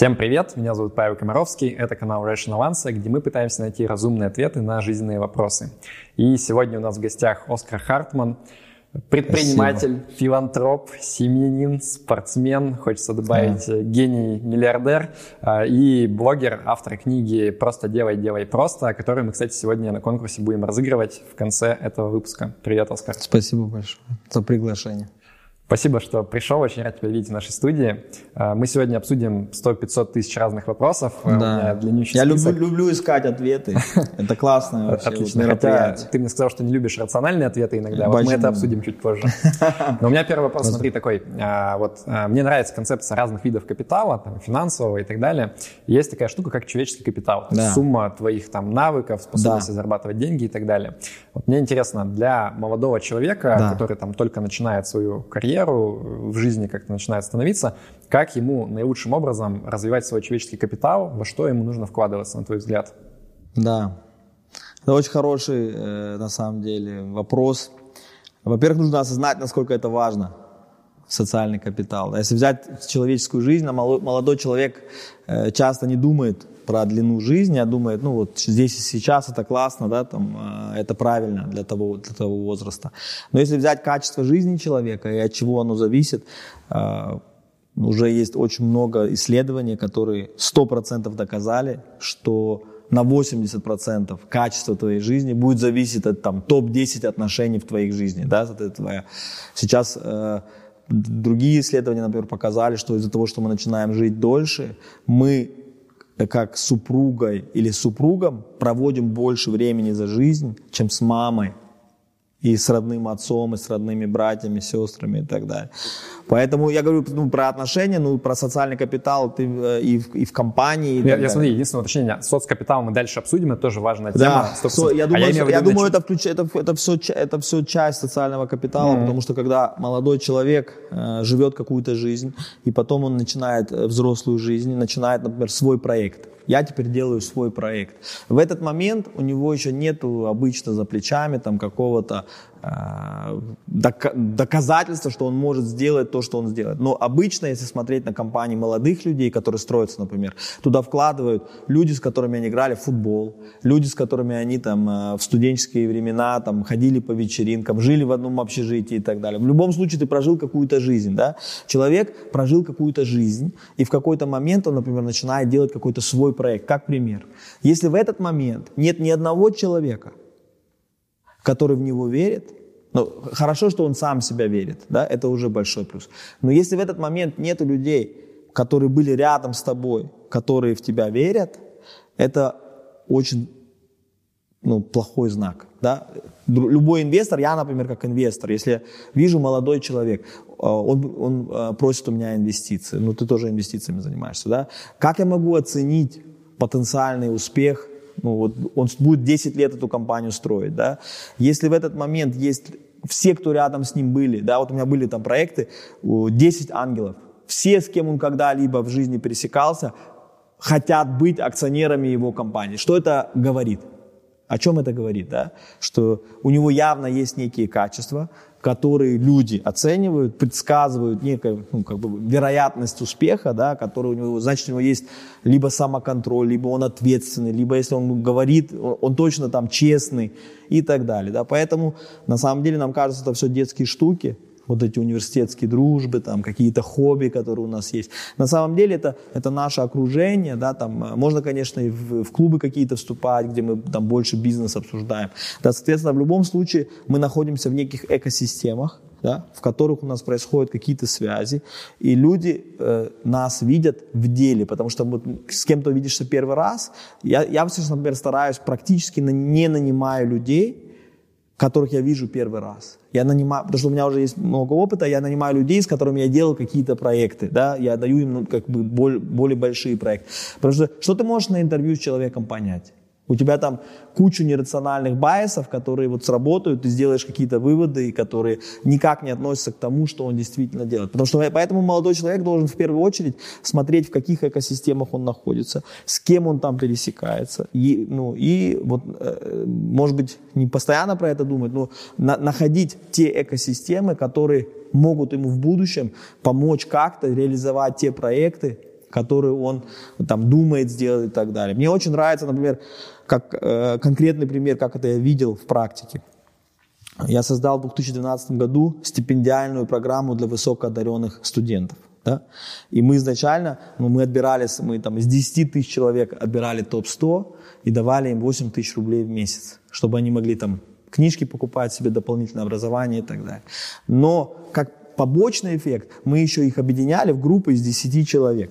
Всем привет, меня зовут Павел Комаровский, это канал Rational Answer, где мы пытаемся найти разумные ответы на жизненные вопросы. И сегодня у нас в гостях Оскар Хартман, предприниматель, Спасибо. филантроп, семьянин, спортсмен, хочется добавить да. гений, миллиардер а, и блогер, автор книги «Просто делай, делай просто», которую мы, кстати, сегодня на конкурсе будем разыгрывать в конце этого выпуска. Привет, Оскар. Спасибо большое за приглашение. Спасибо, что пришел. Очень рад тебя видеть в нашей студии. А, мы сегодня обсудим 100-500 тысяч разных вопросов. Да. Я люблю, люблю искать ответы. Это классно вообще. Отлично. Хотя ты мне сказал, что не любишь рациональные ответы иногда. Вот мы это обсудим чуть позже. Но у меня первый вопрос, смотри, такой. А, вот мне нравится концепция разных видов капитала, там, финансового и так далее. Есть такая штука, как человеческий капитал. Да. Сумма твоих там навыков, способности да. зарабатывать деньги и так далее. Вот мне интересно, для молодого человека, да. который там только начинает свою карьеру, карьеру, в жизни как-то начинает становиться, как ему наилучшим образом развивать свой человеческий капитал, во что ему нужно вкладываться, на твой взгляд? Да, это очень хороший, э, на самом деле, вопрос. Во-первых, нужно осознать, насколько это важно, социальный капитал. Если взять человеческую жизнь, молодой человек э, часто не думает про длину жизни, а думает, ну вот здесь и сейчас это классно, да, там, э, это правильно для того, для того возраста. Но если взять качество жизни человека и от чего оно зависит, э, уже есть очень много исследований, которые 100% доказали, что на 80% качество твоей жизни будет зависеть от там, топ-10 отношений в твоей жизни. Да? Это твоя. Сейчас э, другие исследования, например, показали, что из-за того, что мы начинаем жить дольше, мы как супругой или супругом проводим больше времени за жизнь, чем с мамой и с родным отцом, и с родными братьями, сестрами и так далее. Поэтому я говорю ну, про отношения, ну, про социальный капитал ты, э, и, в, и в компании. И я, я смотри, единственное уточнение, соцкапитал мы дальше обсудим, это тоже важная тема. Да, со, я думаю, а я, я думаю это, включ, это, это, все, это все часть социального капитала, mm-hmm. потому что когда молодой человек э, живет какую-то жизнь, и потом он начинает э, взрослую жизнь, начинает, например, свой проект, я теперь делаю свой проект. В этот момент у него еще нету обычно за плечами там какого-то э, доказательства, что он может сделать то, что он сделает. Но обычно, если смотреть на компании молодых людей, которые строятся, например, туда вкладывают люди, с которыми они играли в футбол, люди, с которыми они там э, в студенческие времена там ходили по вечеринкам, жили в одном общежитии и так далее. В любом случае ты прожил какую-то жизнь, да? Человек прожил какую-то жизнь, и в какой-то момент он, например, начинает делать какой-то свой проект, как пример. Если в этот момент нет ни одного человека, который в него верит, ну, хорошо, что он сам себя верит, да, это уже большой плюс. Но если в этот момент нет людей, которые были рядом с тобой, которые в тебя верят, это очень ну, плохой знак. Да? Любой инвестор, я, например, как инвестор, если вижу молодой человек, а, он, он а, просит у меня инвестиции, ну ты тоже инвестициями занимаешься, да? как я могу оценить потенциальный успех, ну, вот он будет 10 лет эту компанию строить, да, если в этот момент есть все, кто рядом с ним были, да, вот у меня были там проекты, 10 ангелов, все, с кем он когда-либо в жизни пересекался, хотят быть акционерами его компании. Что это говорит? О чем это говорит? Да? Что у него явно есть некие качества, которые люди оценивают, предсказывают некую ну, как бы вероятность успеха, да, который у него, значит, у него есть либо самоконтроль, либо он ответственный, либо если он говорит, он точно там честный и так далее. Да. Поэтому на самом деле нам кажется, это все детские штуки, вот эти университетские дружбы, там какие-то хобби, которые у нас есть. На самом деле это, это наше окружение, да, там э, можно, конечно, и в, в клубы какие-то вступать, где мы там больше бизнес обсуждаем. Да, соответственно, в любом случае мы находимся в неких экосистемах, да, в которых у нас происходят какие-то связи, и люди э, нас видят в деле, потому что вот с кем-то видишься первый раз. Я, я, например, стараюсь практически не нанимаю людей, которых я вижу первый раз. Я нанимаю, потому что у меня уже есть много опыта, я нанимаю людей, с которыми я делал какие-то проекты, да, я даю им ну, как бы более, более большие проекты. Потому что что ты можешь на интервью с человеком понять? У тебя там кучу нерациональных байсов, которые вот сработают, ты сделаешь какие-то выводы, которые никак не относятся к тому, что он действительно делает. Потому что поэтому молодой человек должен в первую очередь смотреть, в каких экосистемах он находится, с кем он там пересекается. И, ну, и вот, э, может быть, не постоянно про это думать, но на, находить те экосистемы, которые могут ему в будущем помочь как-то реализовать те проекты, который он там думает сделать и так далее. Мне очень нравится, например, как э, конкретный пример, как это я видел в практике. Я создал в 2012 году стипендиальную программу для высокоодаренных студентов. Да? И мы изначально, ну, мы отбирали, мы там из 10 тысяч человек отбирали топ-100 и давали им 8 тысяч рублей в месяц, чтобы они могли там книжки покупать себе, дополнительное образование и так далее. Но как побочный эффект, мы еще их объединяли в группы из 10 человек.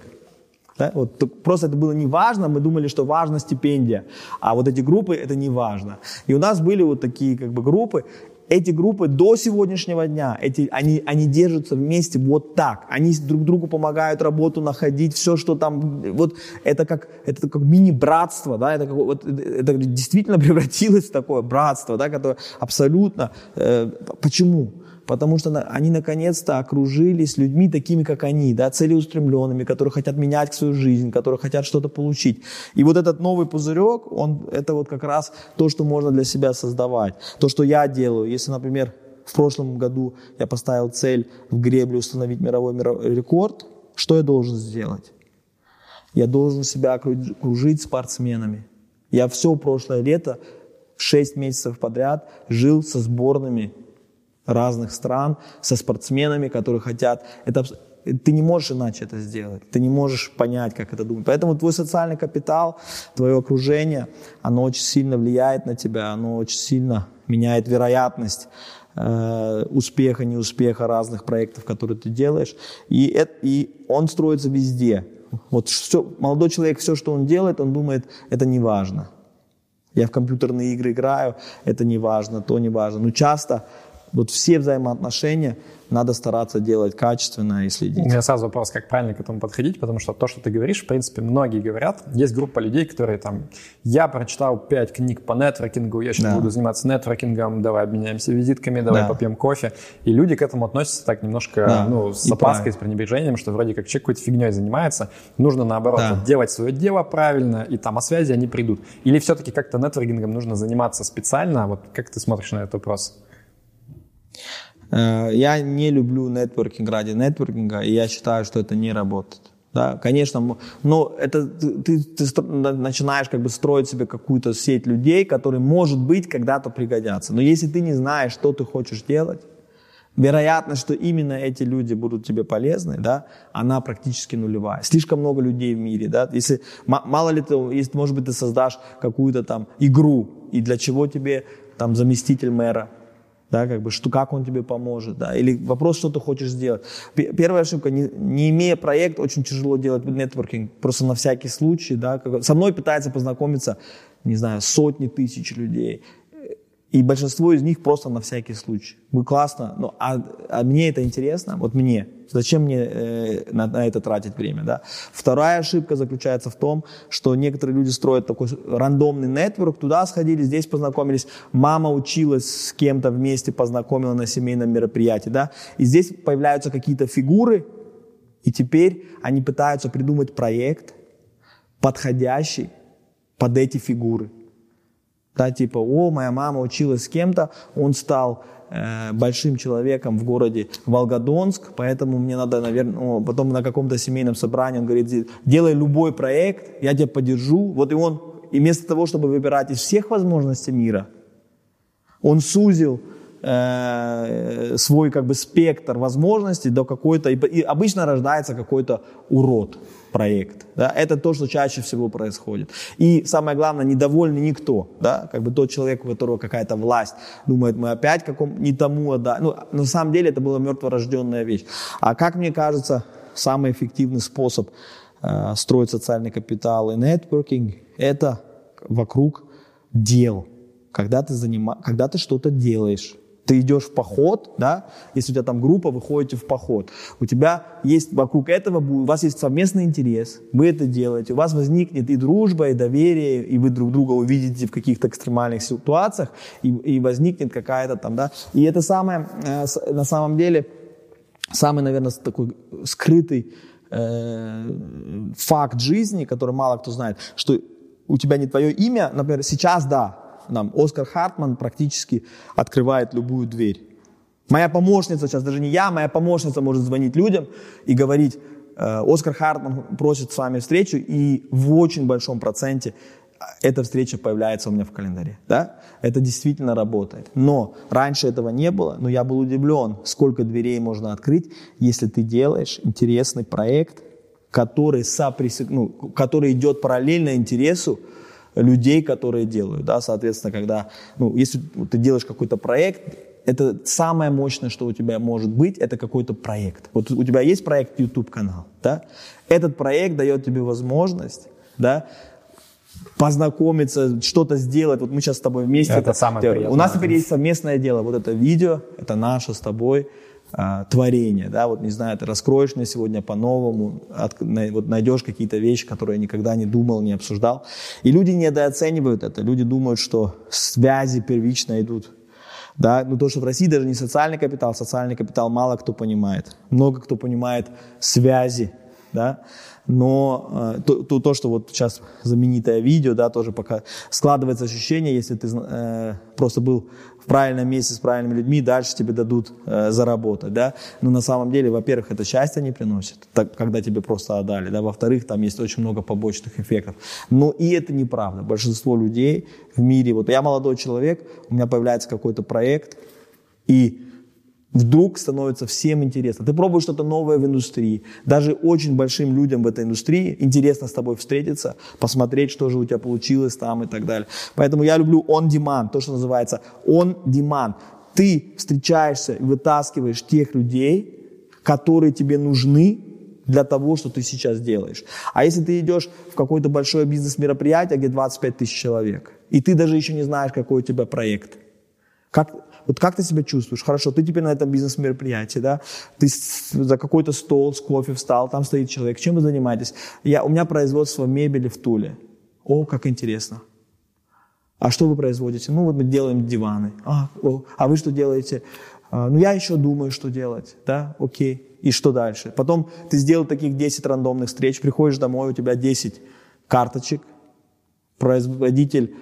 Да? Вот, просто это было не важно, мы думали, что важна стипендия, а вот эти группы это не важно. И у нас были вот такие как бы группы, эти группы до сегодняшнего дня, эти, они, они держатся вместе вот так. Они друг другу помогают работу находить, все, что там, вот это как, это как мини-братство, да, это, как, вот, это действительно превратилось в такое братство, да, которое абсолютно, э, почему? Потому что они наконец-то окружились людьми такими, как они, да, целеустремленными, которые хотят менять свою жизнь, которые хотят что-то получить. И вот этот новый пузырек, он, это вот как раз то, что можно для себя создавать. То, что я делаю. Если, например, в прошлом году я поставил цель в гребле установить мировой рекорд, что я должен сделать? Я должен себя окружить спортсменами. Я все прошлое лето, 6 месяцев подряд жил со сборными разных стран, со спортсменами, которые хотят. Это, ты не можешь иначе это сделать. Ты не можешь понять, как это думать. Поэтому твой социальный капитал, твое окружение, оно очень сильно влияет на тебя, оно очень сильно меняет вероятность э, успеха, неуспеха разных проектов, которые ты делаешь. И, это, и он строится везде. Вот все, молодой человек, все, что он делает, он думает, это не важно. Я в компьютерные игры играю, это не важно, то не важно. Но часто вот все взаимоотношения надо стараться делать качественно и следить. У меня сразу вопрос, как правильно к этому подходить, потому что то, что ты говоришь, в принципе, многие говорят. Есть группа людей, которые там, я прочитал пять книг по нетворкингу, я сейчас да. буду заниматься нетворкингом, давай обменяемся визитками, давай да. попьем кофе. И люди к этому относятся так немножко, да. ну, с и опаской, правильно. с пренебрежением, что вроде как человек какой-то фигней занимается. Нужно, наоборот, да. вот, делать свое дело правильно, и там о связи они придут. Или все-таки как-то нетворкингом нужно заниматься специально? Вот как ты смотришь на этот вопрос? Э, я не люблю нетворкинг ради нетворкинга, и я считаю, что это не работает. Да, конечно, но это ты, ты начинаешь как бы строить себе какую-то сеть людей, которые, может быть, когда-то пригодятся. Но если ты не знаешь, что ты хочешь делать, вероятность, что именно эти люди будут тебе полезны, да, она практически нулевая. Слишком много людей в мире, да. Если мало ли ты, если, может быть, ты создашь какую-то там игру, и для чего тебе там заместитель мэра, да, как бы, что, как он тебе поможет, да, или вопрос, что ты хочешь сделать. Первая ошибка, не, не имея проект, очень тяжело делать нетворкинг, просто на всякий случай, да, как, со мной пытается познакомиться, не знаю, сотни тысяч людей, и большинство из них просто на всякий случай. Вы классно, но а, а мне это интересно, вот мне, зачем мне э, на, на это тратить время, да? Вторая ошибка заключается в том, что некоторые люди строят такой рандомный нетворк, туда сходили, здесь познакомились, мама училась с кем-то вместе, познакомила на семейном мероприятии, да? И здесь появляются какие-то фигуры, и теперь они пытаются придумать проект, подходящий под эти фигуры – да, типа, о, моя мама училась с кем-то, он стал э, большим человеком в городе Волгодонск, поэтому мне надо, наверное, потом на каком-то семейном собрании он говорит, делай любой проект, я тебя поддержу. Вот и он, и вместо того, чтобы выбирать из всех возможностей мира, он сузил э, свой как бы спектр возможностей до какой-то, и, обычно рождается какой-то урод проект. Да? Это то, что чаще всего происходит. И самое главное, недовольный никто. Да? Как бы тот человек, у которого какая-то власть, думает, мы опять каком не тому отдаем. Ну, на самом деле это была мертворожденная вещь. А как мне кажется, самый эффективный способ э, строить социальный капитал и нетворкинг – это вокруг дел. Когда ты, занима... когда ты что-то делаешь, ты идешь в поход, да, если у тебя там группа, вы ходите в поход, у тебя есть вокруг этого, у вас есть совместный интерес, вы это делаете, у вас возникнет и дружба, и доверие, и вы друг друга увидите в каких-то экстремальных ситуациях, и, и возникнет какая-то там, да, и это самое, э, на самом деле, самый, наверное, такой скрытый э, факт жизни, который мало кто знает, что у тебя не твое имя, например, сейчас, да, нам Оскар Хартман практически открывает любую дверь. Моя помощница, сейчас даже не я, моя помощница может звонить людям и говорить, э, Оскар Хартман просит с вами встречу, и в очень большом проценте эта встреча появляется у меня в календаре. Да? Это действительно работает. Но раньше этого не было, но я был удивлен, сколько дверей можно открыть, если ты делаешь интересный проект, который, соприсек... ну, который идет параллельно интересу людей, которые делают. Да? Соответственно, когда, ну, если ты делаешь какой-то проект, это самое мощное, что у тебя может быть, это какой-то проект. Вот у тебя есть проект YouTube-канал, да? Этот проект дает тебе возможность, да, познакомиться, что-то сделать. Вот мы сейчас с тобой вместе. Это, это самое приятное. У нас теперь есть совместное дело. Вот это видео, это наше с тобой а, творение, да, вот не знаю, ты раскроешь мне сегодня по-новому, от, вот найдешь какие-то вещи, которые я никогда не думал, не обсуждал. И люди недооценивают это, люди думают, что связи первично идут. Да, ну то, что в России даже не социальный капитал, социальный капитал мало кто понимает. Много кто понимает связи, да, но э, то, то, то, что вот сейчас знаменитое видео, да, тоже пока складывается ощущение, если ты э, просто был в правильном месте с правильными людьми, дальше тебе дадут э, заработать, да. Но на самом деле, во-первых, это счастье не приносит, так, когда тебе просто отдали, да. Во-вторых, там есть очень много побочных эффектов. Но и это неправда. Большинство людей в мире, вот я молодой человек, у меня появляется какой-то проект, и вдруг становится всем интересно. Ты пробуешь что-то новое в индустрии. Даже очень большим людям в этой индустрии интересно с тобой встретиться, посмотреть, что же у тебя получилось там и так далее. Поэтому я люблю on-demand, то, что называется on-demand. Ты встречаешься и вытаскиваешь тех людей, которые тебе нужны для того, что ты сейчас делаешь. А если ты идешь в какое-то большое бизнес-мероприятие, где 25 тысяч человек, и ты даже еще не знаешь, какой у тебя проект, как, вот как ты себя чувствуешь? Хорошо, ты теперь на этом бизнес-мероприятии, да? Ты за какой-то стол с кофе встал, там стоит человек. Чем вы занимаетесь? Я, у меня производство мебели в Туле. О, как интересно. А что вы производите? Ну, вот мы делаем диваны. А, о, а вы что делаете? А, ну, я еще думаю, что делать. Да, окей. И что дальше? Потом ты сделал таких 10 рандомных встреч, приходишь домой, у тебя 10 карточек, производитель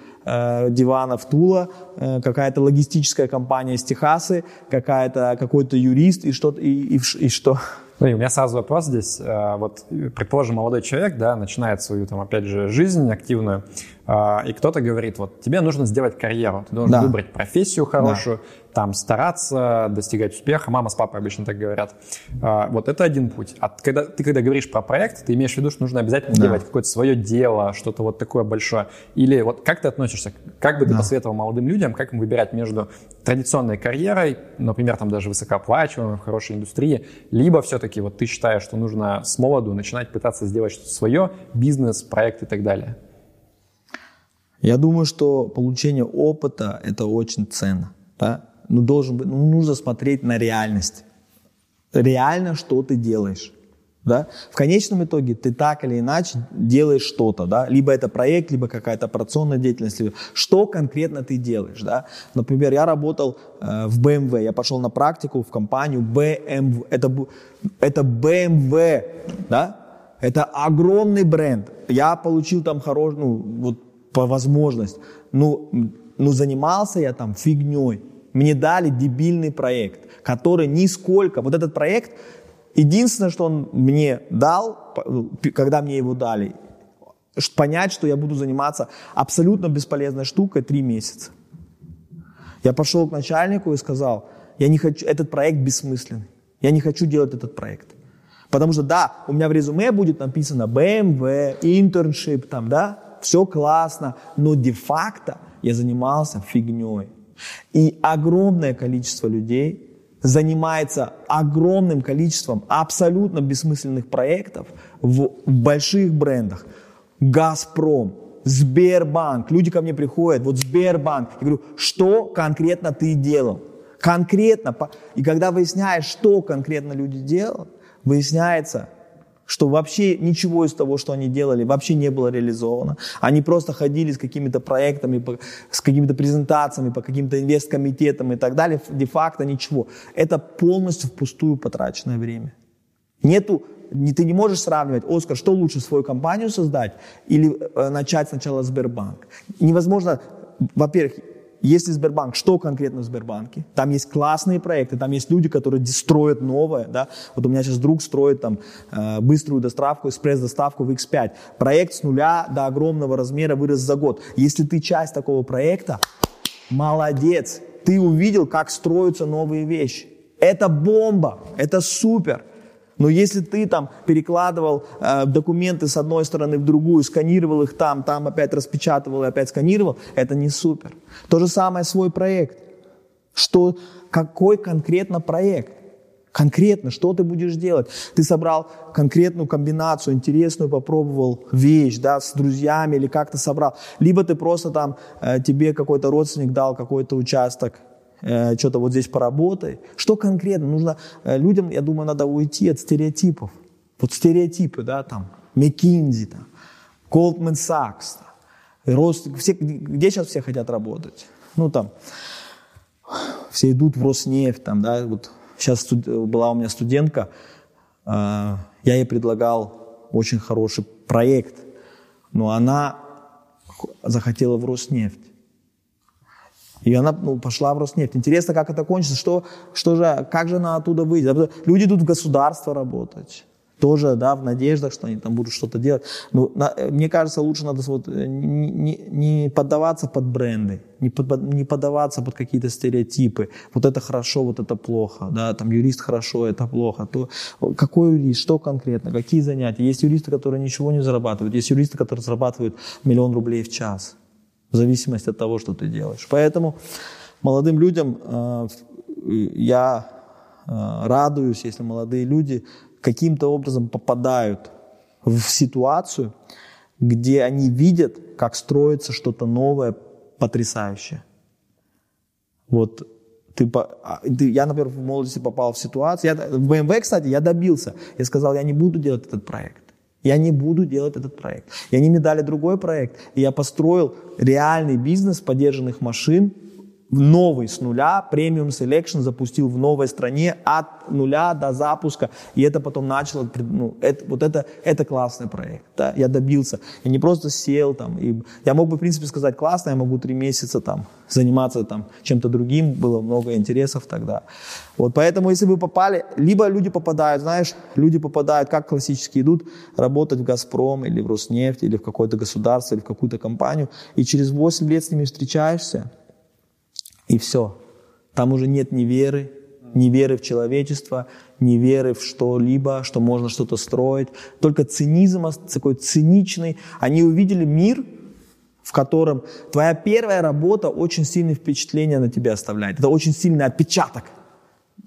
диванов Тула, э, какая-то логистическая компания из Техасы, какая-то, какой-то юрист и что, и, и, и что? Ну, и у меня сразу вопрос здесь. Э, вот, предположим, молодой человек, да, начинает свою, там, опять же, жизнь активную, э, и кто-то говорит, вот, тебе нужно сделать карьеру, ты должен да. выбрать профессию хорошую, да там стараться, достигать успеха. Мама с папой обычно так говорят. А, вот это один путь. А когда, ты когда говоришь про проект, ты имеешь в виду, что нужно обязательно да. делать какое-то свое дело, что-то вот такое большое. Или вот как ты относишься, как бы ты да. посоветовал молодым людям, как им выбирать между традиционной карьерой, например, там даже высокооплачиваемой в хорошей индустрии, либо все-таки вот ты считаешь, что нужно с молоду начинать пытаться сделать что-то свое, бизнес, проект и так далее? Я думаю, что получение опыта – это очень ценно. Да? Ну, должен быть, ну, нужно смотреть на реальность. Реально, что ты делаешь. Да? В конечном итоге ты так или иначе делаешь что-то, да? либо это проект, либо какая-то операционная деятельность, либо что конкретно ты делаешь. Да? Например, я работал э, в BMW, я пошел на практику в компанию BMW, это, это BMW, да? это огромный бренд, я получил там хороший, ну, вот по возможности, ну, ну занимался я там фигней, мне дали дебильный проект, который нисколько... Вот этот проект, единственное, что он мне дал, когда мне его дали, понять, что я буду заниматься абсолютно бесполезной штукой три месяца. Я пошел к начальнику и сказал, я не хочу, этот проект бессмысленный. Я не хочу делать этот проект. Потому что, да, у меня в резюме будет написано BMW, internship, там, да, все классно, но де-факто я занимался фигней. И огромное количество людей занимается огромным количеством абсолютно бессмысленных проектов в, больших брендах. «Газпром», Сбербанк. Люди ко мне приходят, вот Сбербанк. Я говорю, что конкретно ты делал? Конкретно. И когда выясняешь, что конкретно люди делают, выясняется, что вообще ничего из того, что они делали, вообще не было реализовано. Они просто ходили с какими-то проектами, с какими-то презентациями, по каким-то инвесткомитетам и так далее. Де-факто ничего. Это полностью впустую потраченное время. Нету, не, ты не можешь сравнивать, Оскар, что лучше, свою компанию создать или э, начать сначала Сбербанк. Невозможно, во-первых, если Сбербанк, что конкретно в Сбербанке? Там есть классные проекты, там есть люди, которые строят новое, да. Вот у меня сейчас друг строит там э, быструю доставку, экспресс-доставку в X5. Проект с нуля до огромного размера вырос за год. Если ты часть такого проекта, молодец, ты увидел, как строятся новые вещи. Это бомба, это супер. Но если ты там перекладывал э, документы с одной стороны в другую, сканировал их там, там опять распечатывал и опять сканировал, это не супер. То же самое свой проект. Что, какой конкретно проект? Конкретно, что ты будешь делать? Ты собрал конкретную комбинацию, интересную, попробовал вещь, да, с друзьями или как-то собрал. Либо ты просто там, э, тебе какой-то родственник дал какой-то участок, Э, что-то вот здесь поработай. Что конкретно? Нужно э, людям, я думаю, надо уйти от стереотипов. Вот стереотипы, да, там, McKinsey, там, Goldman Sachs, там, рост, все, где сейчас все хотят работать? Ну, там, все идут в Роснефть, там, да, вот сейчас была у меня студентка, э, я ей предлагал очень хороший проект, но она захотела в Роснефть. И она ну, пошла в Роснефть. Интересно, как это кончится, что, что же, как же она оттуда выйдет. Люди идут в государство работать. Тоже, да, в надеждах, что они там будут что-то делать. Но на, мне кажется, лучше надо вот, э, не, не поддаваться под бренды, не, под, не поддаваться под какие-то стереотипы. Вот это хорошо, вот это плохо. Да, там юрист хорошо, это плохо. То, какой юрист, что конкретно, какие занятия. Есть юристы, которые ничего не зарабатывают. Есть юристы, которые зарабатывают миллион рублей в час в зависимости от того, что ты делаешь. Поэтому молодым людям э, я э, радуюсь, если молодые люди каким-то образом попадают в ситуацию, где они видят, как строится что-то новое, потрясающее. Вот ты, а, ты, я, например, в молодости попал в ситуацию, я, в BMW, кстати, я добился. Я сказал, я не буду делать этот проект. Я не буду делать этот проект. И они мне дали другой проект, и я построил реальный бизнес поддержанных машин, новый с нуля, premium selection запустил в новой стране от нуля до запуска, и это потом начало, ну, это, вот это, это классный проект, да, я добился, я не просто сел там, и я мог бы, в принципе, сказать, классно, я могу три месяца там заниматься там чем-то другим, было много интересов тогда, вот, поэтому, если вы попали, либо люди попадают, знаешь, люди попадают, как классически идут, работать в «Газпром» или в «Роснефть», или в какое-то государство, или в какую-то компанию, и через 8 лет с ними встречаешься, и все. Там уже нет ни веры, ни веры в человечество, ни веры в что-либо, что можно что-то строить. Только цинизм такой циничный. Они увидели мир, в котором твоя первая работа очень сильное впечатление на тебя оставляет. Это очень сильный отпечаток.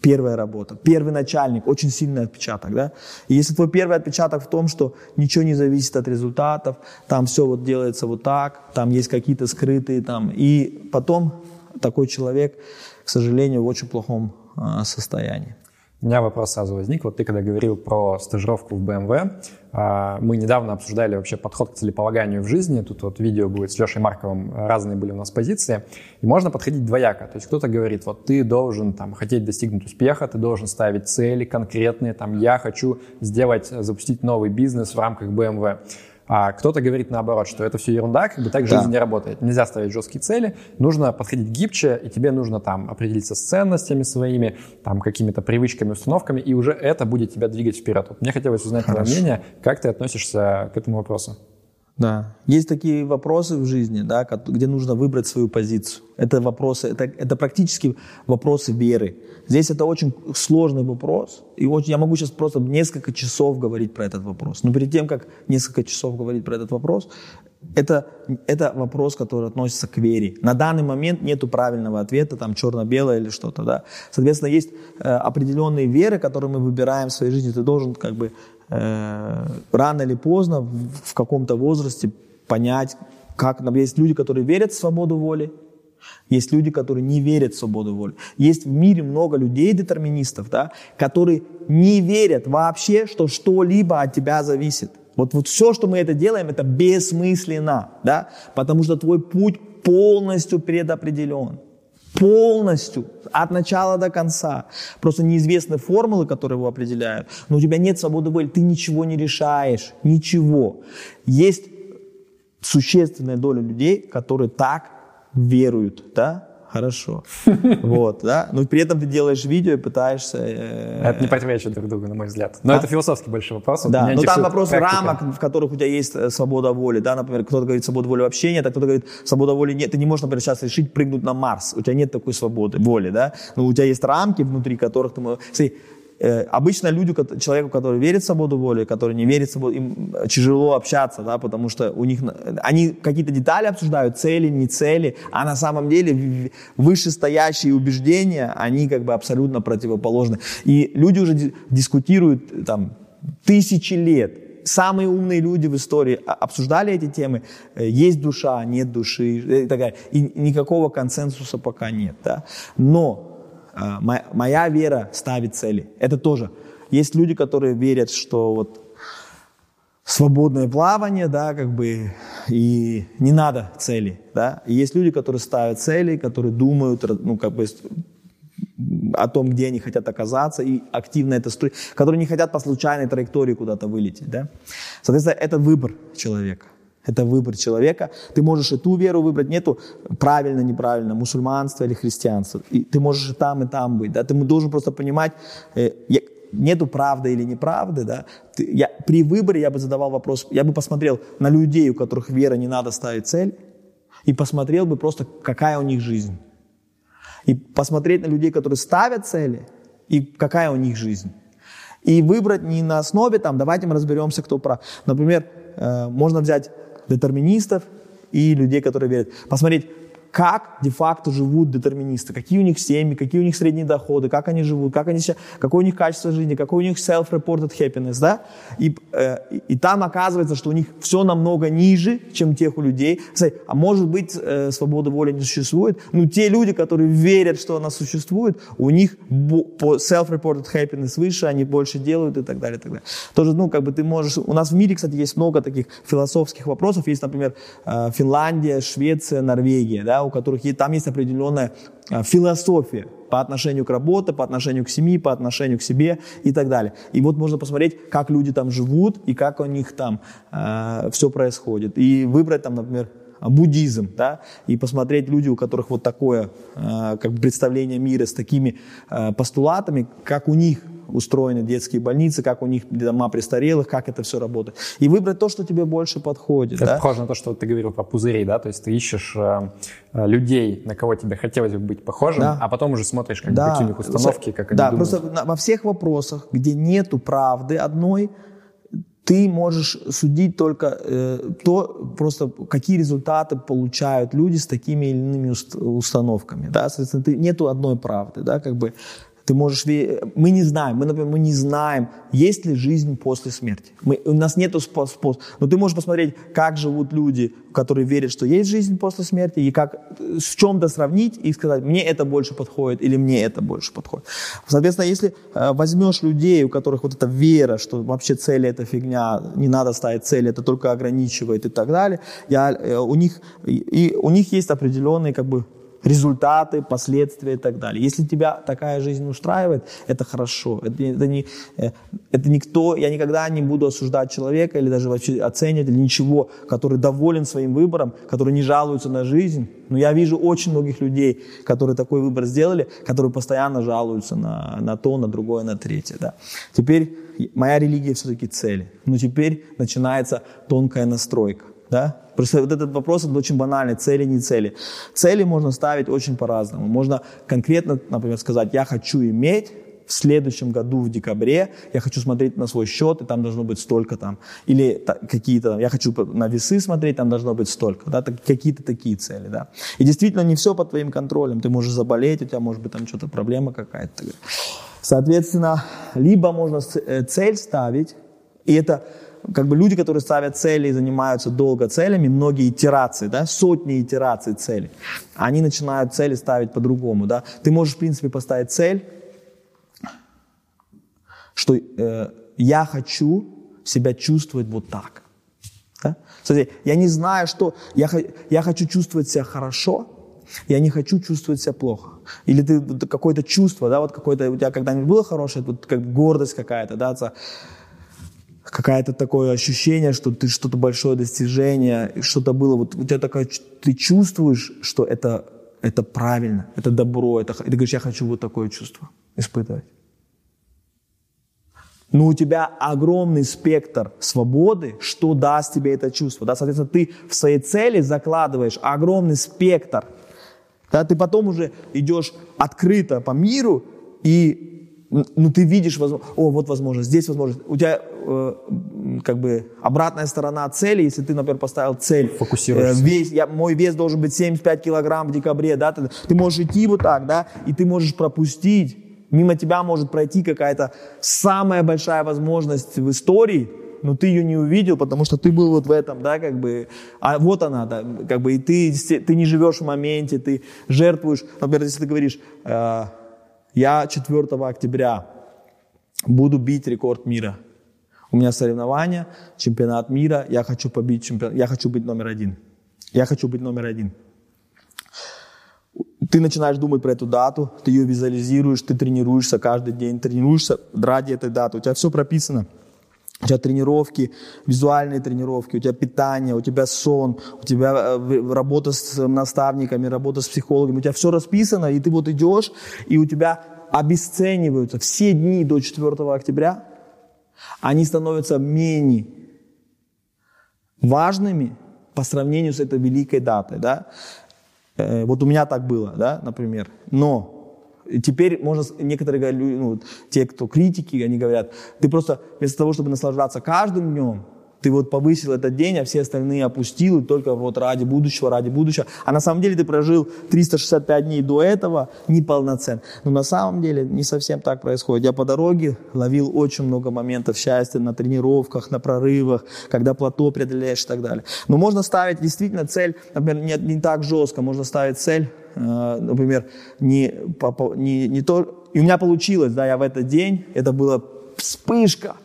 Первая работа, первый начальник, очень сильный отпечаток, да? И если твой первый отпечаток в том, что ничего не зависит от результатов, там все вот делается вот так, там есть какие-то скрытые там, и потом такой человек, к сожалению, в очень плохом а, состоянии. У меня вопрос сразу возник. Вот ты когда говорил про стажировку в BMW, а, мы недавно обсуждали вообще подход к целеполаганию в жизни. Тут вот видео будет с Лешей Марковым, разные были у нас позиции. И можно подходить двояко. То есть кто-то говорит, вот ты должен там хотеть достигнуть успеха, ты должен ставить цели конкретные, там я хочу сделать, запустить новый бизнес в рамках BMW. А кто-то говорит наоборот, что это все ерунда, как бы так жизнь да. не работает. Нельзя ставить жесткие цели, нужно подходить гибче, и тебе нужно там определиться с ценностями своими, там какими-то привычками, установками, и уже это будет тебя двигать вперед. Вот мне хотелось узнать твое мнение, как ты относишься к этому вопросу. Да. Есть такие вопросы в жизни, да, где нужно выбрать свою позицию. Это вопросы, это, это практически вопросы веры. Здесь это очень сложный вопрос, и очень, я могу сейчас просто несколько часов говорить про этот вопрос. Но перед тем, как несколько часов говорить про этот вопрос, это, это вопрос, который относится к вере. На данный момент нету правильного ответа, там черно-белое или что-то, да. Соответственно, есть э, определенные веры, которые мы выбираем в своей жизни. Ты должен как бы Э, рано или поздно в каком-то возрасте понять, как есть люди, которые верят в свободу воли, есть люди, которые не верят в свободу воли. Есть в мире много людей, детерминистов, да, которые не верят вообще, что что-либо от тебя зависит. Вот, вот все, что мы это делаем, это бессмысленно, да, потому что твой путь полностью предопределен полностью, от начала до конца. Просто неизвестны формулы, которые его определяют, но у тебя нет свободы воли, ты ничего не решаешь, ничего. Есть существенная доля людей, которые так веруют, да, хорошо. Вот, да. Но при этом ты делаешь видео и пытаешься... Э, это не противоречит друг другу, на мой взгляд. Но это философский большой вопрос. Да, но там вопрос рамок, в которых у тебя есть э, свобода воли. Да, например, кто-то говорит, свобода воли вообще нет, а кто-то говорит, свобода воли нет. Ты не можешь, например, сейчас решить прыгнуть на Марс. У тебя нет такой свободы воли, да. Но у тебя есть рамки, внутри которых ты можешь... Э, обычно люди, человеку, который верит в свободу воли, который не верит в свободу, им тяжело общаться, да, потому что у них, они какие-то детали обсуждают, цели, не цели, а на самом деле вышестоящие убеждения, они как бы абсолютно противоположны. И люди уже дискутируют там тысячи лет, самые умные люди в истории обсуждали эти темы. Э, есть душа, нет души и так далее. И никакого консенсуса пока нет. Да? Но а, моя, моя вера ставит цели. Это тоже. Есть люди, которые верят, что вот свободное плавание, да, как бы, и не надо цели, да. И есть люди, которые ставят цели, которые думают, ну, как бы, о том, где они хотят оказаться, и активно это строят, которые не хотят по случайной траектории куда-то вылететь, да. Соответственно, это выбор человека. Это выбор человека. Ты можешь и ту веру выбрать, нету правильно, неправильно, мусульманство или христианство. И ты можешь и там, и там быть. Да? Ты должен просто понимать, э, нету правды или неправды. Да? Я, при выборе я бы задавал вопрос, я бы посмотрел на людей, у которых вера не надо ставить цель, и посмотрел бы просто, какая у них жизнь. И посмотреть на людей, которые ставят цели, и какая у них жизнь. И выбрать не на основе, там, давайте мы разберемся, кто прав. Например, э, можно взять детерминистов и людей, которые верят. Посмотреть, как де-факто живут детерминисты, какие у них семьи, какие у них средние доходы, как они живут, как они, какое у них качество жизни, какой у них self-reported happiness, да, и, э, и там оказывается, что у них все намного ниже, чем тех у людей. Кстати, а может быть, э, свобода воли не существует, но те люди, которые верят, что она существует, у них по self-reported happiness выше, они больше делают и так далее, и так далее. Тоже, ну, как бы ты можешь, у нас в мире, кстати, есть много таких философских вопросов, есть, например, э, Финляндия, Швеция, Норвегия, да, у которых есть, там есть определенная а, философия по отношению к работе, по отношению к семье, по отношению к себе и так далее. И вот можно посмотреть, как люди там живут и как у них там э, а, все происходит. И выбрать там, например, буддизм, да, и посмотреть люди, у которых вот такое э, как представление мира с такими э, постулатами, как у них устроены детские больницы, как у них дома престарелых, как это все работает. И выбрать то, что тебе больше подходит. Это да? похоже на то, что ты говорил про пузыри, да, то есть ты ищешь э, э, людей, на кого тебе хотелось бы быть похожим, да. а потом уже смотришь, как да. какие у них установки, как да, они думают. просто во всех вопросах, где нету правды одной, ты можешь судить только э, то, просто какие результаты получают люди с такими или иными установками. Да? Соответственно, ты, нету одной правды. Да? Как бы ты можешь... Мы не знаем, мы, например, мы не знаем, есть ли жизнь после смерти. Мы, у нас нет способа. Но ты можешь посмотреть, как живут люди, которые верят, что есть жизнь после смерти, и как в чем-то сравнить и сказать, мне это больше подходит или мне это больше подходит. Соответственно, если э, возьмешь людей, у которых вот эта вера, что вообще цели это фигня, не надо ставить цели, это только ограничивает и так далее, я, э, у, них, и, у них есть определенные как бы результаты, последствия и так далее. Если тебя такая жизнь устраивает, это хорошо. Это, это, не, э, это никто, я никогда не буду осуждать человека или даже вообще оценивать или ничего, который доволен своим выбором, который не жалуется на жизнь. Но я вижу очень многих людей, которые такой выбор сделали, которые постоянно жалуются на, на то, на другое, на третье. Да. Теперь моя религия все-таки цели. Но теперь начинается тонкая настройка. Да? Просто вот этот вопрос он очень банальный, цели, не цели. Цели можно ставить очень по-разному. Можно конкретно, например, сказать, я хочу иметь в следующем году в декабре я хочу смотреть на свой счет, и там должно быть столько там. Или какие-то, я хочу на весы смотреть, там должно быть столько. Да, какие-то такие цели. Да. И действительно не все под твоим контролем. Ты можешь заболеть, у тебя может быть там что-то проблема какая-то. Соответственно, либо можно э, цель ставить, и это как бы люди, которые ставят цели и занимаются долго целями, многие итерации, да, сотни итераций цели, они начинают цели ставить по-другому, да. Ты можешь, в принципе, поставить цель, что э, я хочу себя чувствовать вот так. Да? Смотри, я не знаю, что я, я хочу чувствовать себя хорошо, я не хочу чувствовать себя плохо. Или ты какое-то чувство, да, вот какое-то у тебя когда-нибудь было хорошее, тут как гордость какая-то, да, какое-то такое ощущение, что ты что-то большое достижение, что-то было, вот у тебя такое, ты чувствуешь, что это, это правильно, это добро, это, ты говоришь, я хочу вот такое чувство испытывать. Но у тебя огромный спектр свободы, что даст тебе это чувство. Да? Соответственно, ты в своей цели закладываешь огромный спектр. Да? Ты потом уже идешь открыто по миру и ну, ты видишь, о, вот возможность, здесь возможность. У тебя э, как бы обратная сторона цели, если ты, например, поставил цель. Фокусируешься. Э, вес, я, мой вес должен быть 75 килограмм в декабре, да, ты, ты можешь идти вот так, да, и ты можешь пропустить Мимо тебя может пройти какая-то самая большая возможность в истории, но ты ее не увидел, потому что ты был вот в этом, да, как бы, а вот она, да, как бы, и ты, ты не живешь в моменте, ты жертвуешь, например, если ты говоришь, э, я 4 октября буду бить рекорд мира, у меня соревнования, чемпионат мира, я хочу побить чемпион, я хочу быть номер один, я хочу быть номер один. Ты начинаешь думать про эту дату, ты ее визуализируешь, ты тренируешься каждый день, тренируешься ради этой даты, у тебя все прописано. У тебя тренировки, визуальные тренировки, у тебя питание, у тебя сон, у тебя э, работа с наставниками, работа с психологами, у тебя все расписано, и ты вот идешь, и у тебя обесцениваются все дни до 4 октября, они становятся менее важными по сравнению с этой великой датой. Да? Э, вот у меня так было, да, например. Но теперь можно, некоторые, ну, те, кто критики, они говорят, ты просто вместо того, чтобы наслаждаться каждым днем, ты вот повысил этот день, а все остальные опустил, и только вот ради будущего, ради будущего. А на самом деле ты прожил 365 дней до этого неполноценно. Но на самом деле не совсем так происходит. Я по дороге ловил очень много моментов счастья на тренировках, на прорывах, когда плато преодолеешь и так далее. Но можно ставить действительно цель, например, не, не так жестко, можно ставить цель, э, например, не, не, не то... И у меня получилось, да, я в этот день, это была вспышка,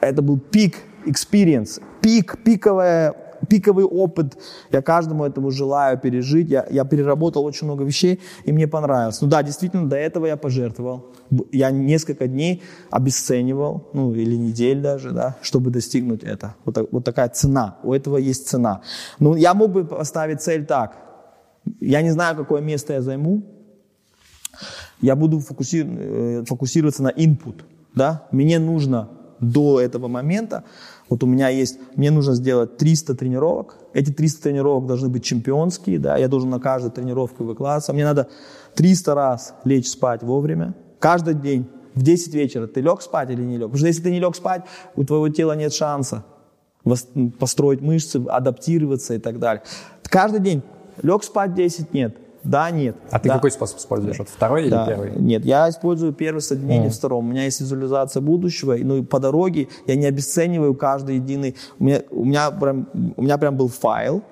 это был пик experience, пик, пиковая, пиковый опыт. Я каждому этому желаю пережить. Я, я переработал очень много вещей, и мне понравилось. Ну да, действительно, до этого я пожертвовал. Я несколько дней обесценивал, ну или недель даже, да, чтобы достигнуть это. Вот, вот такая цена. У этого есть цена. Ну, я мог бы поставить цель так. Я не знаю, какое место я займу. Я буду фокуси... Э, фокусироваться на input. Да? Мне нужно до этого момента вот у меня есть, мне нужно сделать 300 тренировок. Эти 300 тренировок должны быть чемпионские, да, я должен на каждую тренировку выкладываться. Мне надо 300 раз лечь спать вовремя. Каждый день в 10 вечера ты лег спать или не лег? Потому что если ты не лег спать, у твоего тела нет шанса построить мышцы, адаптироваться и так далее. Каждый день лег спать 10 нет. Да, нет. А ты да. какой способ используешь? Вот второй да. или первый? Нет, я использую первый соединение mm. втором. У меня есть визуализация будущего, ну и по дороге я не обесцениваю каждый единый. У меня, у меня, прям, у меня прям был файл,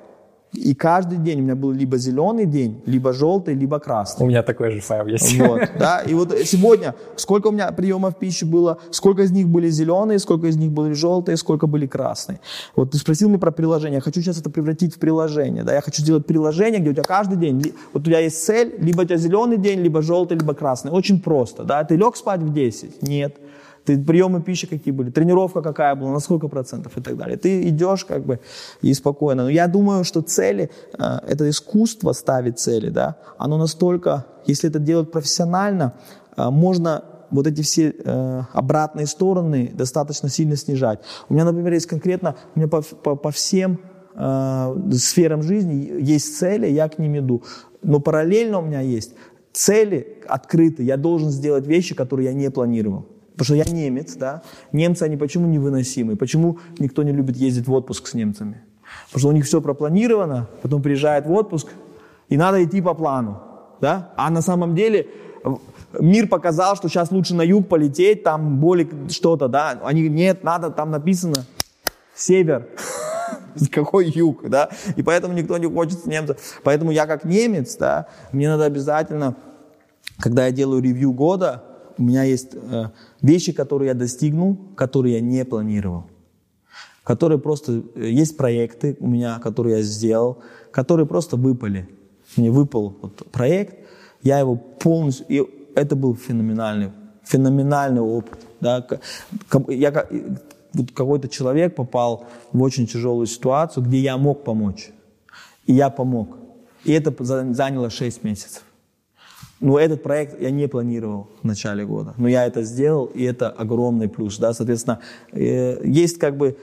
и каждый день у меня был либо зеленый день, либо желтый, либо красный. У меня такой же файл есть. Вот, да, и вот сегодня, сколько у меня приемов пищи было, сколько из них были зеленые, сколько из них были желтые, сколько были красные. Вот ты спросил меня про приложение, я хочу сейчас это превратить в приложение, да, я хочу сделать приложение, где у тебя каждый день, вот у тебя есть цель, либо у тебя зеленый день, либо желтый, либо красный. Очень просто, да, ты лег спать в 10? Нет. Ты, приемы пищи какие были, тренировка какая была, на сколько процентов и так далее. Ты идешь как бы и спокойно. Но я думаю, что цели, э, это искусство ставить цели, да, оно настолько, если это делать профессионально, э, можно вот эти все э, обратные стороны достаточно сильно снижать. У меня, например, есть конкретно, у меня по, по, по всем э, сферам жизни есть цели, я к ним иду. Но параллельно у меня есть цели открыты, я должен сделать вещи, которые я не планировал. Потому что я немец, да. Немцы, они почему невыносимы? Почему никто не любит ездить в отпуск с немцами? Потому что у них все пропланировано, потом приезжает в отпуск, и надо идти по плану, да. А на самом деле мир показал, что сейчас лучше на юг полететь, там более что-то, да. Они, нет, надо, там написано север. Какой юг, да? И поэтому никто не хочет с немцев. Поэтому я как немец, да, мне надо обязательно, когда я делаю ревью года, у меня есть э, вещи, которые я достигнул, которые я не планировал. Которые просто... Э, есть проекты у меня, которые я сделал, которые просто выпали. Мне выпал вот проект, я его полностью... И это был феноменальный, феноменальный опыт. Да? Я, какой-то человек попал в очень тяжелую ситуацию, где я мог помочь. И я помог. И это заняло 6 месяцев. Но этот проект я не планировал в начале года. Но я это сделал, и это огромный плюс. Да? Соответственно, э, есть как бы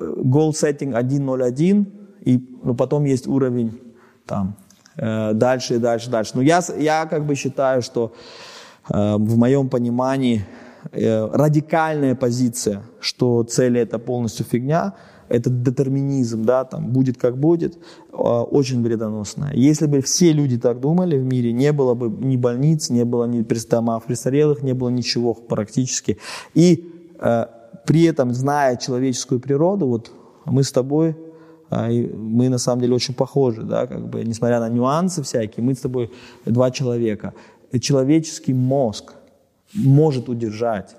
э, goal setting 1.01, и ну, потом есть уровень там, э, дальше и дальше, дальше. Но я, я как бы считаю, что в моем понимании радикальная позиция, что цели это полностью фигня, это детерминизм, да, там будет как будет, э, очень вредоносная. Если бы все люди так думали в мире, не было бы ни больниц, не было ни домов престарелых, не было ничего практически. И э, при этом, зная человеческую природу, вот мы с тобой а, мы на самом деле очень похожи, да, как бы, несмотря на нюансы всякие, мы с тобой два человека. Человеческий мозг может удержать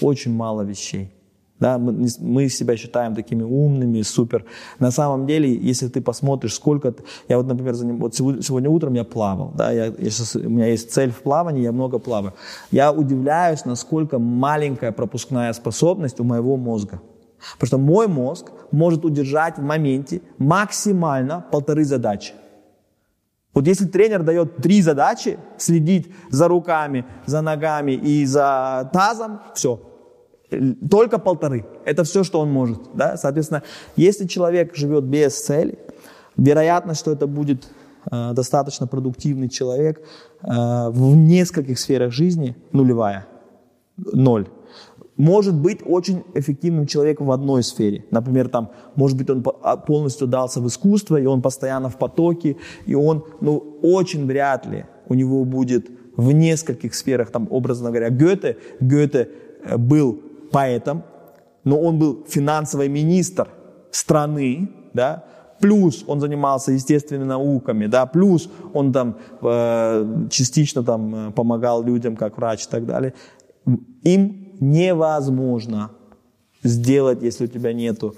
очень мало вещей. Да, мы, мы себя считаем такими умными, супер. На самом деле, если ты посмотришь, сколько... Я вот, например, вот сегодня, сегодня утром я плавал. Да, я, я сейчас, у меня есть цель в плавании, я много плаваю. Я удивляюсь, насколько маленькая пропускная способность у моего мозга. Потому что мой мозг может удержать в моменте максимально полторы задачи. Вот если тренер дает три задачи, следить за руками, за ногами и за тазом, все, только полторы. Это все, что он может. Да? Соответственно, если человек живет без цели, вероятность, что это будет э, достаточно продуктивный человек э, в нескольких сферах жизни нулевая. Ноль может быть очень эффективным человеком в одной сфере. Например, там, может быть, он а, полностью дался в искусство, и он постоянно в потоке, и он, ну, очень вряд ли у него будет в нескольких сферах, там, образно говоря, Гёте, Гёте э, был поэтом, но он был финансовый министр страны, да, плюс он занимался естественными науками, да, плюс он там э, частично там э, помогал людям как врач и так далее. Им невозможно сделать, если у тебя нету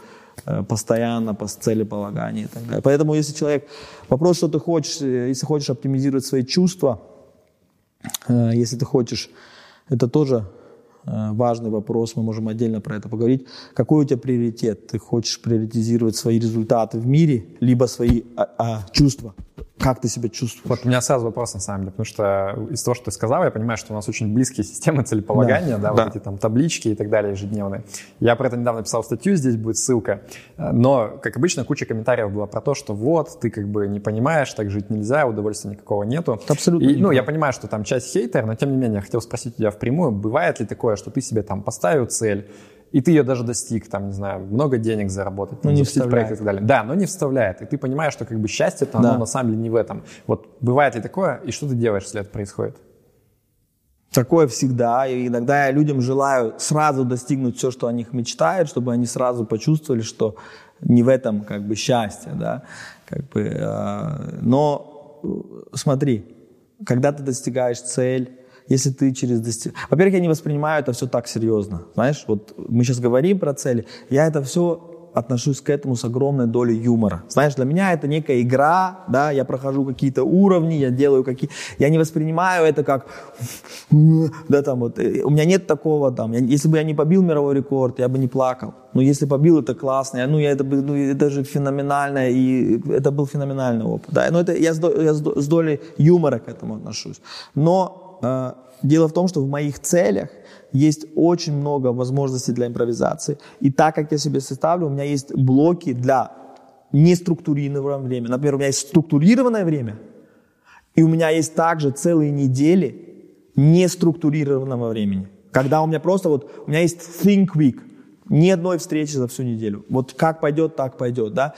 э, постоянно по целеполагания и так далее. Поэтому если человек, вопрос, что ты хочешь, э, если хочешь оптимизировать свои чувства, если ты хочешь, это тоже важный вопрос, мы можем отдельно про это поговорить. Какой у тебя приоритет? Ты хочешь приоритизировать свои результаты в мире, либо свои а, а, чувства? Как ты себя чувствуешь? Вот у меня сразу вопрос, на самом деле, потому что из того, что ты сказал, я понимаю, что у нас очень близкие системы целеполагания, да, да, да. вот эти там таблички и так далее ежедневные. Я про это недавно писал статью, здесь будет ссылка. Но, как обычно, куча комментариев была про то, что вот, ты как бы не понимаешь, так жить нельзя, удовольствия никакого нету. Абсолютно. И, ну, я понимаю, что там часть хейтер, но тем не менее, я хотел спросить тебя впрямую, бывает ли такое, что ты себе там поставил цель, и ты ее даже достиг, там, не знаю, много денег заработать, но не вставляет. и так далее. Да, но не вставляет. И ты понимаешь, что как бы счастье там, да. оно на самом деле не в этом. Вот бывает ли такое, и что ты делаешь, если это происходит? Такое всегда. И иногда я людям желаю сразу достигнуть все, что о них мечтают, чтобы они сразу почувствовали, что не в этом как бы счастье, да. Как бы, э, но смотри, когда ты достигаешь цель, если ты через достиг... Во-первых, я не воспринимаю это все так серьезно. Знаешь, вот мы сейчас говорим про цели, я это все отношусь к этому с огромной долей юмора. Знаешь, для меня это некая игра, да, я прохожу какие-то уровни, я делаю какие... Я не воспринимаю это как... Да, там вот... Э, у меня нет такого там... Я, если бы я не побил мировой рекорд, я бы не плакал. Но если побил, это классно. Ну, я, это, ну, это же феноменально, и это был феноменальный опыт. Да, но это я с, я с долей юмора к этому отношусь. Но Э, дело в том, что в моих целях есть очень много возможностей для импровизации. И так как я себе составлю, у меня есть блоки для неструктурированного времени. Например, у меня есть структурированное время, и у меня есть также целые недели неструктурированного времени. Когда у меня просто вот, у меня есть think week, ни одной встречи за всю неделю. Вот как пойдет, так пойдет, да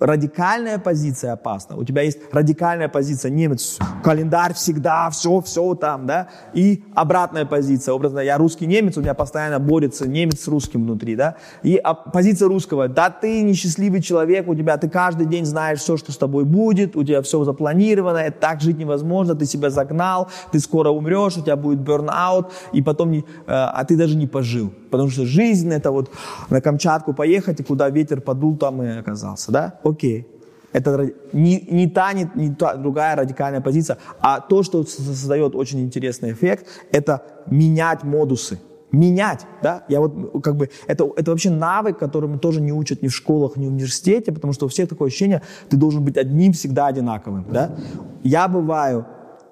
радикальная позиция опасна. У тебя есть радикальная позиция немец, календарь всегда, все, все там, да, и обратная позиция, образно, я русский немец, у меня постоянно борется немец с русским внутри, да, и позиция русского, да, ты несчастливый человек, у тебя, ты каждый день знаешь все, что с тобой будет, у тебя все запланировано, это так жить невозможно, ты себя загнал, ты скоро умрешь, у тебя будет burn-out, и потом, не, э, а ты даже не пожил, потому что жизнь это вот на Камчатку поехать, и куда ветер подул, там и оказался, да, окей. Это не, не та, не, не та другая радикальная позиция, а то, что создает очень интересный эффект, это менять модусы. менять, да, я вот как бы, это, это вообще навык, которым тоже не учат ни в школах, ни в университете, потому что у всех такое ощущение, ты должен быть одним всегда одинаковым, да. Я бываю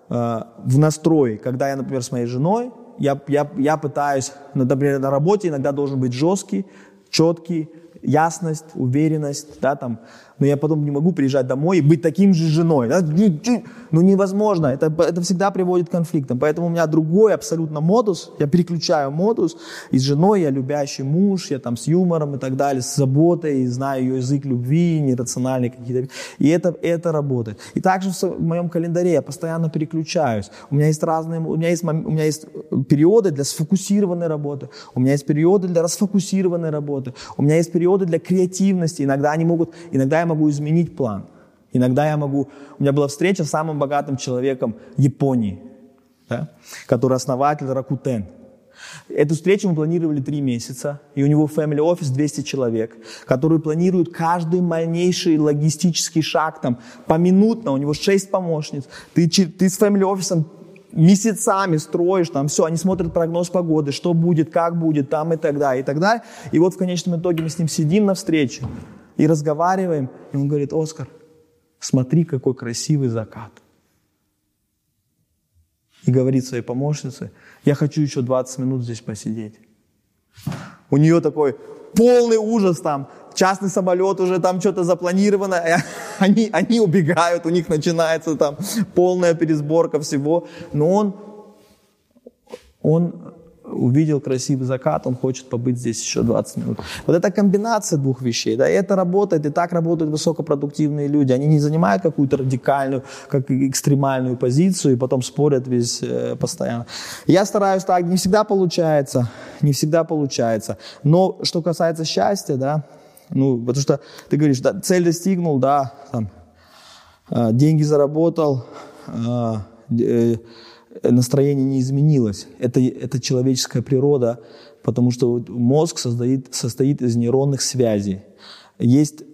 э, в настрое, когда я, например, с моей женой, я, я, я пытаюсь, например, на работе иногда должен быть жесткий, четкий, ясность, уверенность, да, там, но я потом не могу приезжать домой и быть таким же женой. Да? Ну невозможно, это, это всегда приводит к конфликтам. Поэтому у меня другой абсолютно модус, я переключаю модус, и с женой я любящий муж, я там с юмором и так далее, с заботой, знаю ее язык любви, нерациональные какие-то. И это, это работает. И также в моем календаре я постоянно переключаюсь. У меня есть разные, у меня есть, у меня есть периоды для сфокусированной работы, у меня есть периоды для расфокусированной работы, у меня есть периоды для креативности. Иногда они могут, иногда я могу изменить план. Иногда я могу... У меня была встреча с самым богатым человеком Японии, да, который основатель Rakuten. Эту встречу мы планировали три месяца, и у него family office 200 человек, которые планируют каждый малейший логистический шаг, там, поминутно, у него 6 помощниц. Ты, ты с family office месяцами строишь, там все, они смотрят прогноз погоды, что будет, как будет, там и так далее, и так далее. И вот в конечном итоге мы с ним сидим на встрече, и разговариваем, и он говорит, Оскар, смотри, какой красивый закат. И говорит своей помощнице, я хочу еще 20 минут здесь посидеть. У нее такой полный ужас там, частный самолет уже там что-то запланировано, они, они убегают, у них начинается там полная пересборка всего, но он, он увидел красивый закат, он хочет побыть здесь еще 20 минут. Вот эта комбинация двух вещей, да, и это работает, и так работают высокопродуктивные люди. Они не занимают какую-то радикальную, как экстремальную позицию, и потом спорят весь э, постоянно. Я стараюсь так, не всегда получается, не всегда получается. Но что касается счастья, да, ну, потому что ты говоришь, да, цель достигнул, да, там, э, деньги заработал, э, э настроение не изменилось. Это, это человеческая природа, потому что мозг создает, состоит из нейронных связей. Есть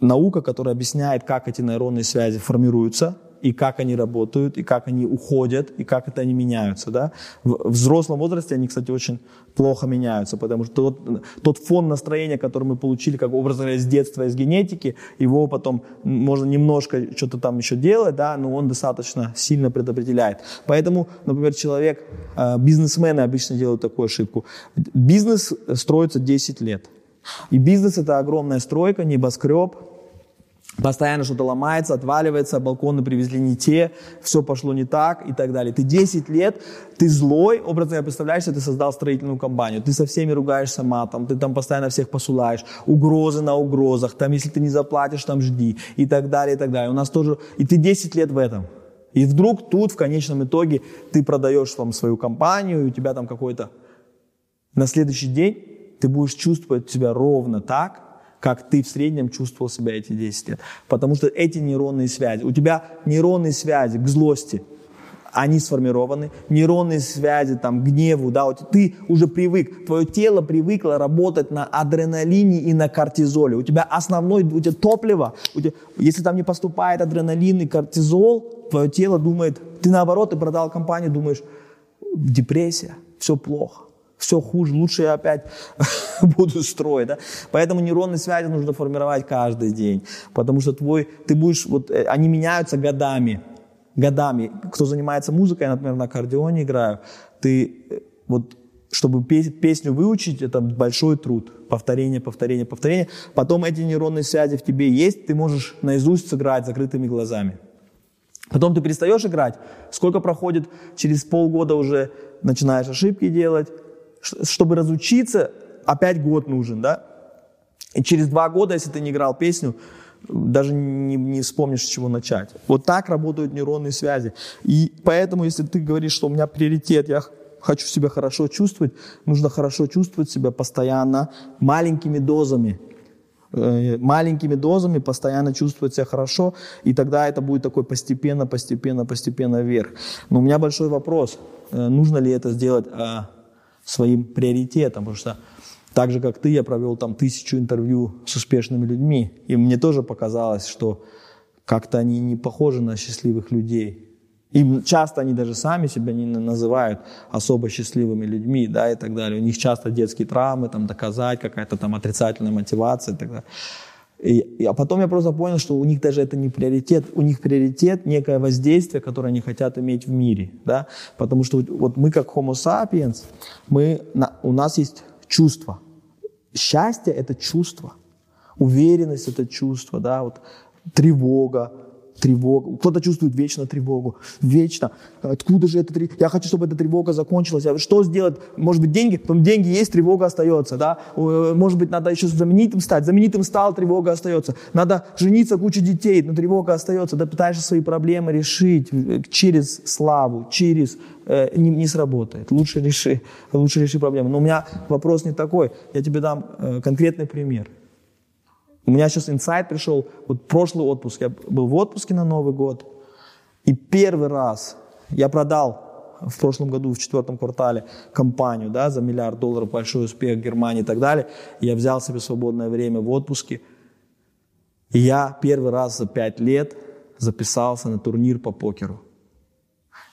наука, которая объясняет, как эти нейронные связи формируются – и как они работают, и как они уходят, и как это они меняются. Да? В взрослом возрасте они, кстати, очень плохо меняются, потому что тот, тот фон настроения, который мы получили, как образ из детства, из генетики, его потом можно немножко что-то там еще делать, да, но он достаточно сильно предопределяет. Поэтому, например, человек, э, бизнесмены обычно делают такую ошибку. Бизнес строится 10 лет. И бизнес это огромная стройка, небоскреб, Постоянно что-то ломается, отваливается, балконы привезли не те, все пошло не так и так далее. Ты 10 лет, ты злой, образно я представляешь, ты создал строительную компанию, ты со всеми ругаешься матом, ты там постоянно всех посулаешь, угрозы на угрозах, там если ты не заплатишь, там жди и так далее, и так далее. У нас тоже, и ты 10 лет в этом. И вдруг тут в конечном итоге ты продаешь там свою компанию, и у тебя там какой-то... На следующий день ты будешь чувствовать себя ровно так, как ты в среднем чувствовал себя эти 10 лет. Потому что эти нейронные связи, у тебя нейронные связи к злости, они сформированы, нейронные связи там, гневу, да, вот ты уже привык, твое тело привыкло работать на адреналине и на кортизоле. У тебя основной, у тебя топливо, у тебя, если там не поступает адреналин и кортизол, твое тело думает, ты наоборот, ты продал компанию, думаешь, депрессия, все плохо все хуже, лучше я опять буду строить. Да? Поэтому нейронные связи нужно формировать каждый день, потому что твой, ты будешь, вот, э, они меняются годами, годами. Кто занимается музыкой, я, например, на аккордеоне играю, ты э, вот чтобы песню выучить, это большой труд. Повторение, повторение, повторение. Потом эти нейронные связи в тебе есть, ты можешь наизусть сыграть закрытыми глазами. Потом ты перестаешь играть, сколько проходит, через полгода уже начинаешь ошибки делать, чтобы разучиться, опять год нужен, да? И через два года, если ты не играл песню, даже не, не вспомнишь, с чего начать. Вот так работают нейронные связи. И поэтому, если ты говоришь, что у меня приоритет, я хочу себя хорошо чувствовать, нужно хорошо чувствовать себя постоянно, маленькими дозами. Э, маленькими дозами постоянно чувствовать себя хорошо, и тогда это будет такой постепенно, постепенно, постепенно вверх. Но у меня большой вопрос, э, нужно ли это сделать а, своим приоритетом, потому что так же, как ты, я провел там тысячу интервью с успешными людьми, и мне тоже показалось, что как-то они не похожи на счастливых людей. И часто они даже сами себя не называют особо счастливыми людьми, да, и так далее. У них часто детские травмы, там, доказать, какая-то там отрицательная мотивация и так далее. И, а потом я просто понял, что у них даже это не приоритет, у них приоритет некое воздействие, которое они хотят иметь в мире, да, потому что вот мы как Homo sapiens, мы, на, у нас есть чувство. Счастье – это чувство, уверенность – это чувство, да, вот тревога, тревога. Кто-то чувствует вечно тревогу. Вечно. Откуда же эта тревога? Я хочу, чтобы эта тревога закончилась. Что сделать? Может быть, деньги? Потом деньги есть, тревога остается. Да? Может быть, надо еще знаменитым стать. Знаменитым стал, тревога остается. Надо жениться, куча детей, но тревога остается. Да пытаешься свои проблемы решить через славу, через э, не, не сработает. Лучше реши, лучше реши проблему. Но у меня вопрос не такой. Я тебе дам э, конкретный пример. У меня сейчас инсайт пришел, вот прошлый отпуск, я был в отпуске на Новый год, и первый раз я продал в прошлом году, в четвертом квартале, компанию да, за миллиард долларов, большой успех Германии и так далее. Я взял себе свободное время в отпуске. И я первый раз за пять лет записался на турнир по покеру.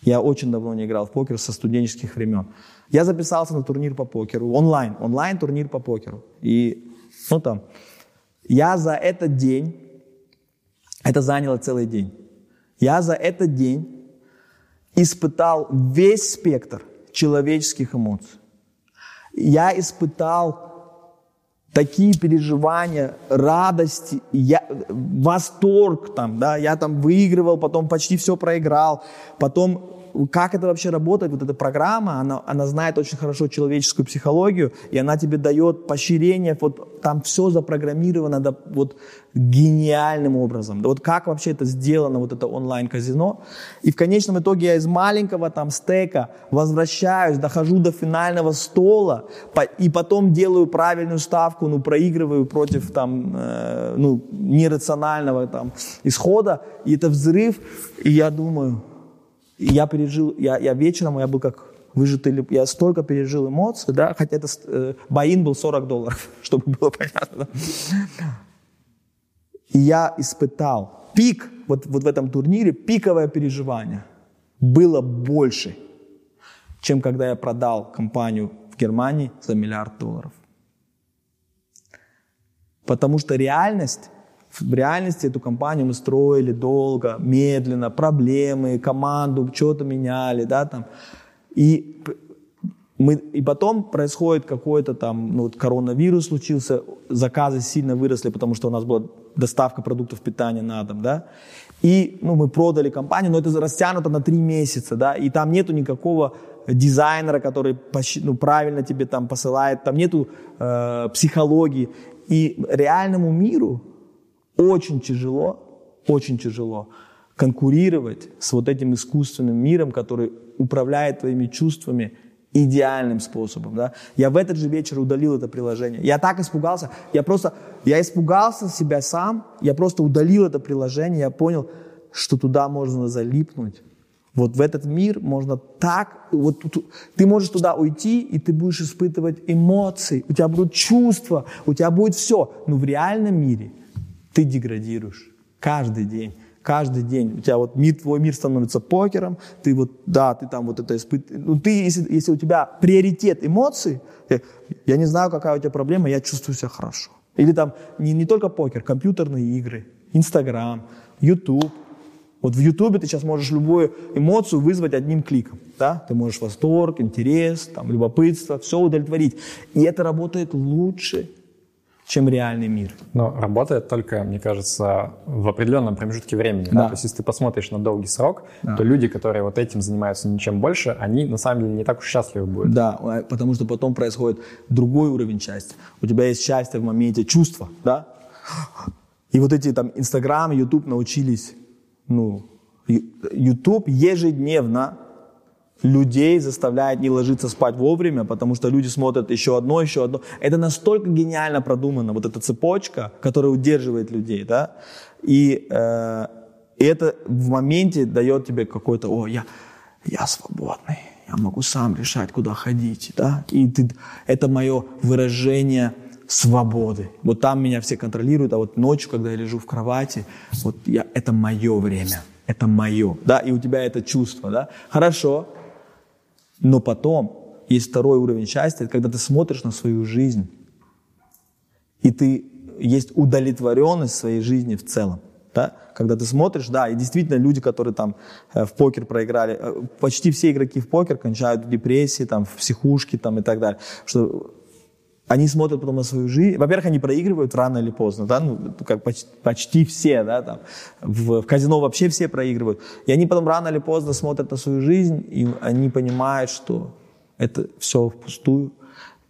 Я очень давно не играл в покер со студенческих времен. Я записался на турнир по покеру, онлайн, онлайн турнир по покеру. И, ну там, я за этот день, это заняло целый день, я за этот день испытал весь спектр человеческих эмоций. Я испытал такие переживания, радости, я, восторг там, да, я там выигрывал, потом почти все проиграл, потом как это вообще работает, вот эта программа, она, она знает очень хорошо человеческую психологию, и она тебе дает поощрение, вот там все запрограммировано да, вот гениальным образом. Да вот как вообще это сделано, вот это онлайн-казино. И в конечном итоге я из маленького там стека возвращаюсь, дохожу до финального стола, по, и потом делаю правильную ставку, ну, проигрываю против там, э, ну, нерационального там исхода, и это взрыв, и я думаю, я пережил, я, я вечером, я был как выжатый, я столько пережил эмоций, да, хотя это э, боин был 40 долларов, чтобы было понятно. И я испытал пик, вот, вот в этом турнире, пиковое переживание было больше, чем когда я продал компанию в Германии за миллиард долларов. Потому что реальность в реальности эту компанию мы строили долго, медленно, проблемы, команду, что-то меняли, да, там. И, мы, и потом происходит какой-то там, ну вот коронавирус случился, заказы сильно выросли, потому что у нас была доставка продуктов питания на дом, да. И, ну, мы продали компанию, но это растянуто на три месяца, да, и там нету никакого дизайнера, который ну, правильно тебе там посылает, там нету э, психологии. И реальному миру очень тяжело, очень тяжело конкурировать с вот этим искусственным миром, который управляет твоими чувствами идеальным способом. Да? Я в этот же вечер удалил это приложение. Я так испугался. Я просто, я испугался себя сам. Я просто удалил это приложение. Я понял, что туда можно залипнуть. Вот в этот мир можно так, вот ты можешь туда уйти, и ты будешь испытывать эмоции, у тебя будут чувства, у тебя будет все. Но в реальном мире ты деградируешь каждый день. Каждый день у тебя вот мир, твой мир становится покером, ты вот, да, ты там вот это испытываешь. Ну, ты, если, если у тебя приоритет эмоций, я, не знаю, какая у тебя проблема, я чувствую себя хорошо. Или там не, не только покер, компьютерные игры, Инстаграм, Ютуб. Вот в Ютубе ты сейчас можешь любую эмоцию вызвать одним кликом. Да? Ты можешь восторг, интерес, там, любопытство, все удовлетворить. И это работает лучше, чем реальный мир. Но работает только, мне кажется, в определенном промежутке времени. Да. Да? То есть, если ты посмотришь на долгий срок, да. то люди, которые вот этим занимаются ничем больше, они на самом деле не так уж счастливы будут. Да, а, потому что потом происходит другой уровень счастья. У тебя есть счастье в моменте чувства, да? И вот эти там Инстаграм, Ютуб научились, ну, Ютуб ежедневно людей заставляет не ложиться спать вовремя, потому что люди смотрят еще одно, еще одно. Это настолько гениально продумано, вот эта цепочка, которая удерживает людей, да, и, э, и это в моменте дает тебе какой-то, о, я, я свободный, я могу сам решать, куда ходить, да, и ты, это мое выражение свободы. Вот там меня все контролируют, а вот ночью, когда я лежу в кровати, вот я, это мое время, это мое, да, и у тебя это чувство, да. Хорошо, но потом есть второй уровень счастья, когда ты смотришь на свою жизнь, и ты есть удовлетворенность своей жизни в целом. Да? Когда ты смотришь, да, и действительно люди, которые там э, в покер проиграли, э, почти все игроки в покер кончают в депрессии, там, в психушке там, и так далее. Что они смотрят потом на свою жизнь. Во-первых, они проигрывают рано или поздно, да, ну, как почти, почти все, да, там. В, в казино вообще все проигрывают. И они потом рано или поздно смотрят на свою жизнь, и они понимают, что это все впустую,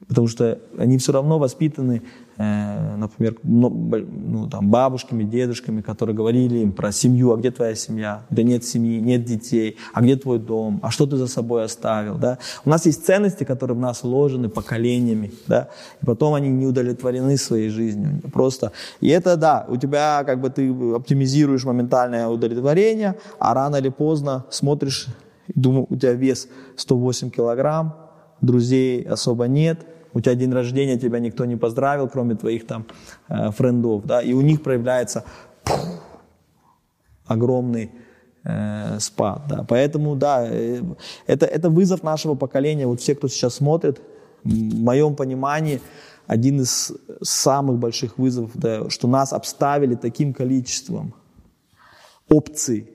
потому что они все равно воспитаны например, ну, там, бабушками, дедушками, которые говорили им про семью, а где твоя семья? Да нет семьи, нет детей, а где твой дом? А что ты за собой оставил? Да? У нас есть ценности, которые в нас вложены поколениями, да? и потом они не удовлетворены своей жизнью. Просто. И это, да, у тебя как бы ты оптимизируешь моментальное удовлетворение, а рано или поздно смотришь, думаю, у тебя вес 108 килограмм, друзей особо нет, у тебя день рождения, тебя никто не поздравил, кроме твоих там э, френдов, да, и у них проявляется пух, огромный э, спад, да, поэтому, да, э, это, это вызов нашего поколения, вот все, кто сейчас смотрит, в моем понимании, один из самых больших вызовов, да, что нас обставили таким количеством опций,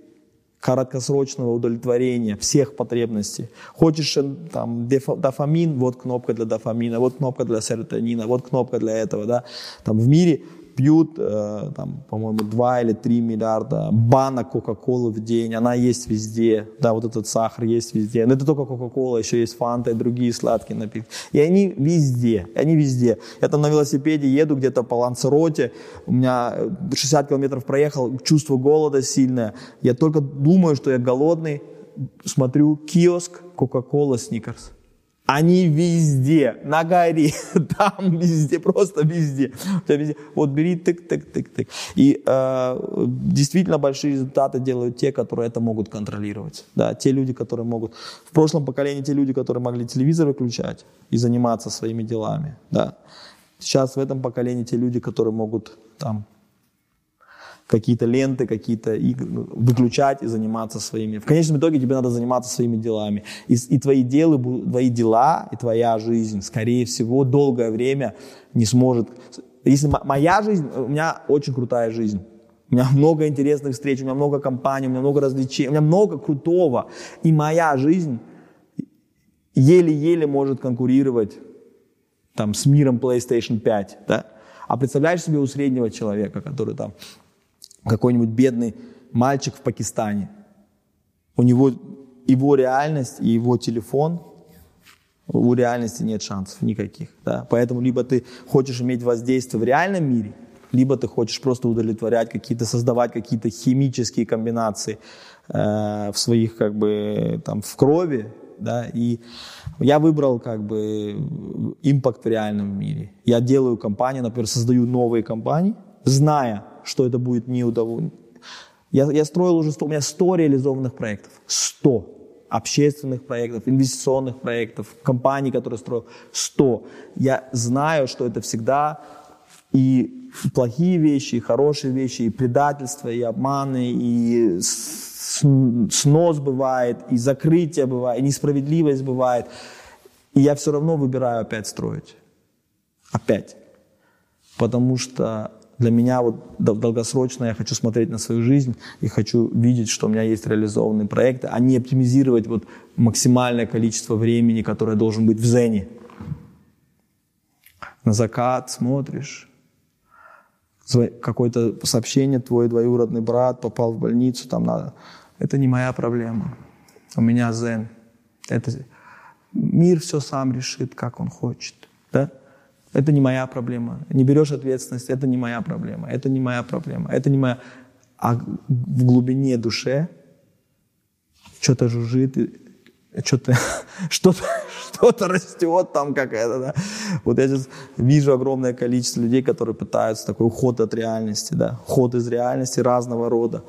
краткосрочного удовлетворения всех потребностей. Хочешь э, там дофамин, вот кнопка для дофамина, вот кнопка для серотонина, вот кнопка для этого, да. Там в мире пьют, э, там, по-моему, 2 или 3 миллиарда банок Кока-Колы в день, она есть везде, да, вот этот сахар есть везде, но это только Кока-Кола, еще есть Фанта и другие сладкие напитки, и они везде, они везде. Я там на велосипеде еду где-то по Лансероте, у меня 60 километров проехал, чувство голода сильное, я только думаю, что я голодный, смотрю киоск, Кока-Кола, Сникерс. Они везде, на горе, там везде, просто везде. везде. Вот бери тык-тык-тык-тык. И э, действительно большие результаты делают те, которые это могут контролировать. Да, те люди, которые могут. В прошлом поколении те люди, которые могли телевизор выключать и заниматься своими делами. Да. Сейчас в этом поколении те люди, которые могут там какие-то ленты, какие-то ну, выключать и заниматься своими. В конечном итоге тебе надо заниматься своими делами. И, и твои, делы, твои дела и твоя жизнь, скорее всего, долгое время не сможет... Если моя жизнь, у меня очень крутая жизнь. У меня много интересных встреч, у меня много компаний, у меня много развлечений, у меня много крутого. И моя жизнь еле-еле может конкурировать там, с миром PlayStation 5. Да? А представляешь себе у среднего человека, который там какой-нибудь бедный мальчик в Пакистане. У него его реальность и его телефон, у реальности нет шансов никаких. Да? Поэтому либо ты хочешь иметь воздействие в реальном мире, либо ты хочешь просто удовлетворять какие-то, создавать какие-то химические комбинации э, в своих, как бы, там, в крови, да, и я выбрал, как бы, импакт в реальном мире. Я делаю компании, например, создаю новые компании, зная, что это будет неудовольно. Я, я строил уже 100, у меня 100 реализованных проектов. 100 общественных проектов, инвестиционных проектов, компаний, которые строил. 100. Я знаю, что это всегда и плохие вещи, и хорошие вещи, и предательство, и обманы, и снос бывает, и закрытие бывает, и несправедливость бывает. И я все равно выбираю опять строить. Опять. Потому что для меня вот долгосрочно я хочу смотреть на свою жизнь и хочу видеть, что у меня есть реализованные проекты, а не оптимизировать вот максимальное количество времени, которое должен быть в зене. На закат смотришь, какое-то сообщение, твой двоюродный брат попал в больницу, там надо. Это не моя проблема. У меня зен. Это мир все сам решит, как он хочет. Да? Это не моя проблема. Не берешь ответственность, это не моя проблема. Это не моя проблема. Это не моя... А в глубине душе что-то жужжит, что-то что-то что-то растет там какая-то, да. Вот я сейчас вижу огромное количество людей, которые пытаются такой уход от реальности, да, уход из реальности разного рода.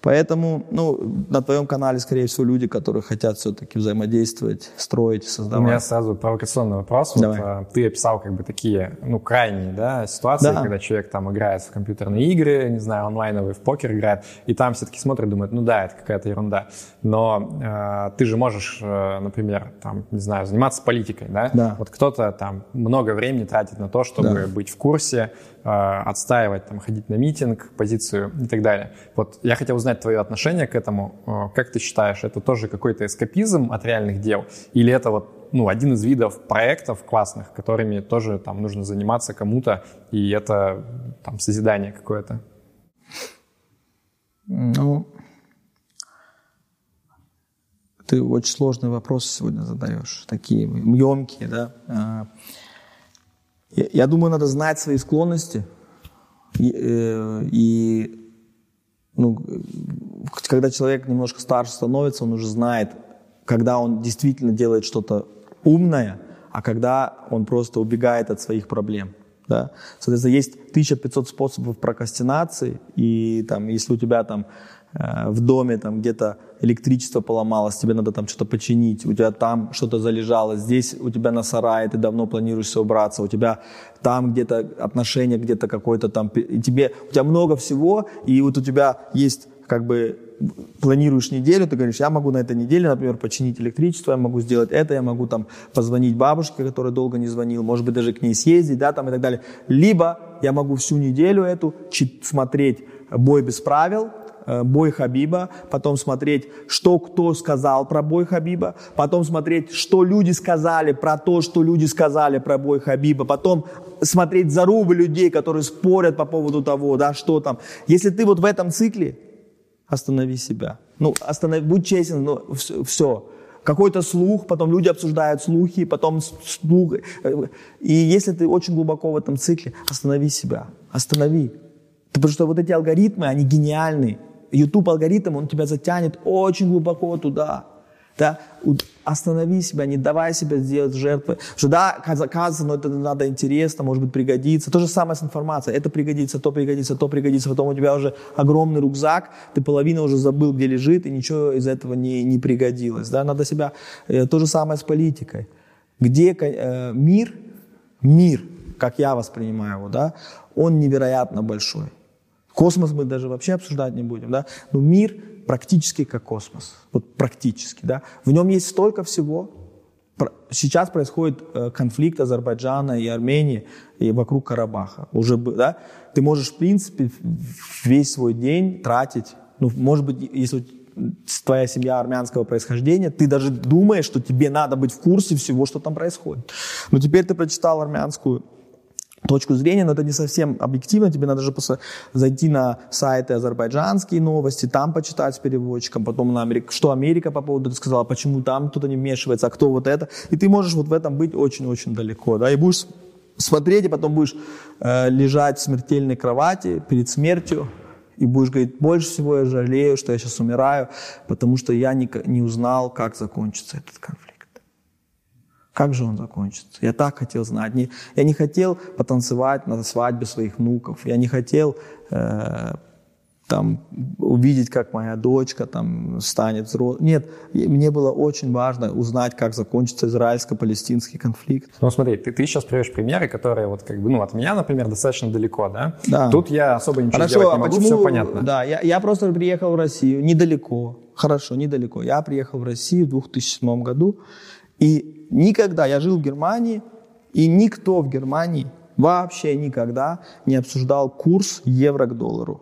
Поэтому, ну, на твоем канале, скорее всего, люди, которые хотят все-таки взаимодействовать, строить, создавать. У меня сразу провокационный вопрос. Давай. Вот, а, ты описал как бы такие, ну, крайние, да, ситуации, да. когда человек там играет в компьютерные игры, не знаю, онлайновый, в покер играет, и там все-таки смотрит, думает, ну да, это какая-то ерунда. Но э, ты же можешь, э, например, там, не знаю, заниматься политикой, да? Да. Вот кто-то там много времени тратит на то, чтобы да. быть в курсе, э, отстаивать, там, ходить на митинг, позицию и так далее. Вот я хотел узнать твое отношение к этому. Э, как ты считаешь, это тоже какой-то эскапизм от реальных дел? Или это вот ну, один из видов проектов классных, которыми тоже там нужно заниматься кому-то, и это там созидание какое-то? Ну, ты очень сложный вопрос сегодня задаешь, такие емкие, да. А, я думаю, надо знать свои склонности. И, э, и ну, когда человек немножко старше становится, он уже знает, когда он действительно делает что-то умное, а когда он просто убегает от своих проблем. Да? Соответственно, есть 1500 способов прокрастинации, и там, если у тебя там в доме там где-то электричество поломалось, тебе надо там что-то починить, у тебя там что-то залежало, здесь у тебя на сарае, ты давно планируешь убраться, у тебя там где-то отношения где-то какое-то там, и тебе, у тебя много всего, и вот у тебя есть как бы планируешь неделю, ты говоришь, я могу на этой неделе, например, починить электричество, я могу сделать это, я могу там позвонить бабушке, которая долго не звонил, может быть, даже к ней съездить, да, там и так далее. Либо я могу всю неделю эту смотреть бой без правил, Э, бой Хабиба, потом смотреть, что кто сказал про бой Хабиба, потом смотреть, что люди сказали про то, что люди сказали про бой Хабиба, потом смотреть зарубы людей, которые спорят по поводу того, да, что там. Если ты вот в этом цикле, останови себя. Ну, останови, будь честен, ну, все, все. Какой-то слух, потом люди обсуждают слухи, потом слух. Э, и если ты очень глубоко в этом цикле, останови себя, останови. Потому что вот эти алгоритмы, они гениальны. YouTube алгоритм, он тебя затянет очень глубоко туда. Да? Останови себя, не давай себя сделать жертвой. Что да, кажется, но это надо интересно, может быть, пригодится. То же самое с информацией. Это пригодится, то пригодится, то пригодится. Потом у тебя уже огромный рюкзак, ты половину уже забыл, где лежит, и ничего из этого не, не пригодилось. Да? Надо себя... Э, то же самое с политикой. Где э, мир, мир, как я воспринимаю его, да, он невероятно большой. Космос мы даже вообще обсуждать не будем, да. Но мир практически как космос. Вот практически, да. В нем есть столько всего. Сейчас происходит э, конфликт Азербайджана и Армении и вокруг Карабаха. Уже, да. Ты можешь, в принципе, весь свой день тратить, ну, может быть, если твоя семья армянского происхождения, ты даже думаешь, что тебе надо быть в курсе всего, что там происходит. Но теперь ты прочитал армянскую точку зрения, но это не совсем объективно. Тебе надо же просто зайти на сайты азербайджанские новости, там почитать с переводчиком, потом на Америку, что Америка по поводу этого сказала, почему там кто-то не вмешивается, а кто вот это. И ты можешь вот в этом быть очень-очень далеко, да, и будешь смотреть, и потом будешь э, лежать в смертельной кровати перед смертью, и будешь говорить, больше всего я жалею, что я сейчас умираю, потому что я не, не узнал, как закончится этот конфликт. Как же он закончится? Я так хотел знать. Не, я не хотел потанцевать на свадьбе своих внуков. Я не хотел э, там, увидеть, как моя дочка там, станет взрослой. Нет, мне было очень важно узнать, как закончится израильско-палестинский конфликт. Ну смотри, ты, ты сейчас приводишь примеры, которые вот как бы, ну от меня, например, достаточно далеко, да? Да. Тут я особо ничего Хорошо, сделать не а могу, почему, все понятно. Да, я, я просто приехал в Россию недалеко. Хорошо, недалеко. Я приехал в Россию в 2007 году, и Никогда. Я жил в Германии, и никто в Германии вообще никогда не обсуждал курс евро к доллару.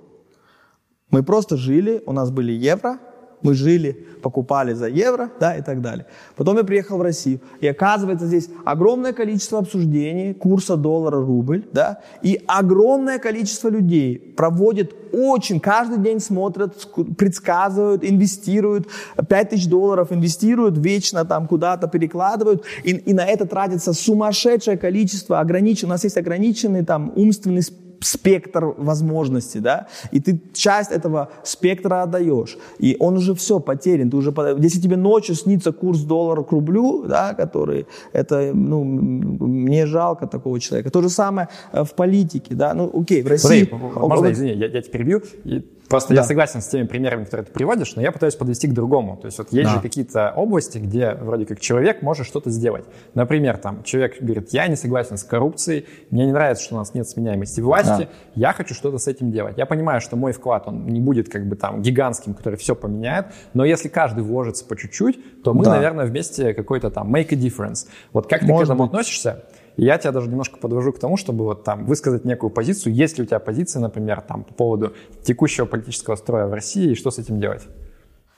Мы просто жили, у нас были евро, мы жили, покупали за евро, да, и так далее. Потом я приехал в Россию, и оказывается здесь огромное количество обсуждений курса доллара-рубль, да, и огромное количество людей проводит очень, каждый день смотрят, предсказывают, инвестируют, 5 тысяч долларов инвестируют, вечно там куда-то перекладывают, и, и на это тратится сумасшедшее количество, ограничен, у нас есть ограниченный там умственный спектр возможностей, да, и ты часть этого спектра отдаешь, и он уже все потерян, ты уже, если тебе ночью снится курс доллара к рублю, да, который, это, ну, мне жалко такого человека. То же самое э, в политике, да, ну, окей, в России... Смотри, можно, извини, я, я тебя перебью, и Просто да. я согласен с теми примерами, которые ты приводишь, но я пытаюсь подвести к другому. То есть вот есть да. же какие-то области, где вроде как человек может что-то сделать. Например, там человек говорит, я не согласен с коррупцией, мне не нравится, что у нас нет сменяемости власти, да. я хочу что-то с этим делать. Я понимаю, что мой вклад, он не будет как бы там гигантским, который все поменяет, но если каждый вложится по чуть-чуть, то мы, да. наверное, вместе какой-то там make a difference. Вот как Может ты к этому быть. относишься? Я тебя даже немножко подвожу к тому, чтобы вот там высказать некую позицию. Есть ли у тебя позиция, например, там по поводу текущего политического строя в России и что с этим делать?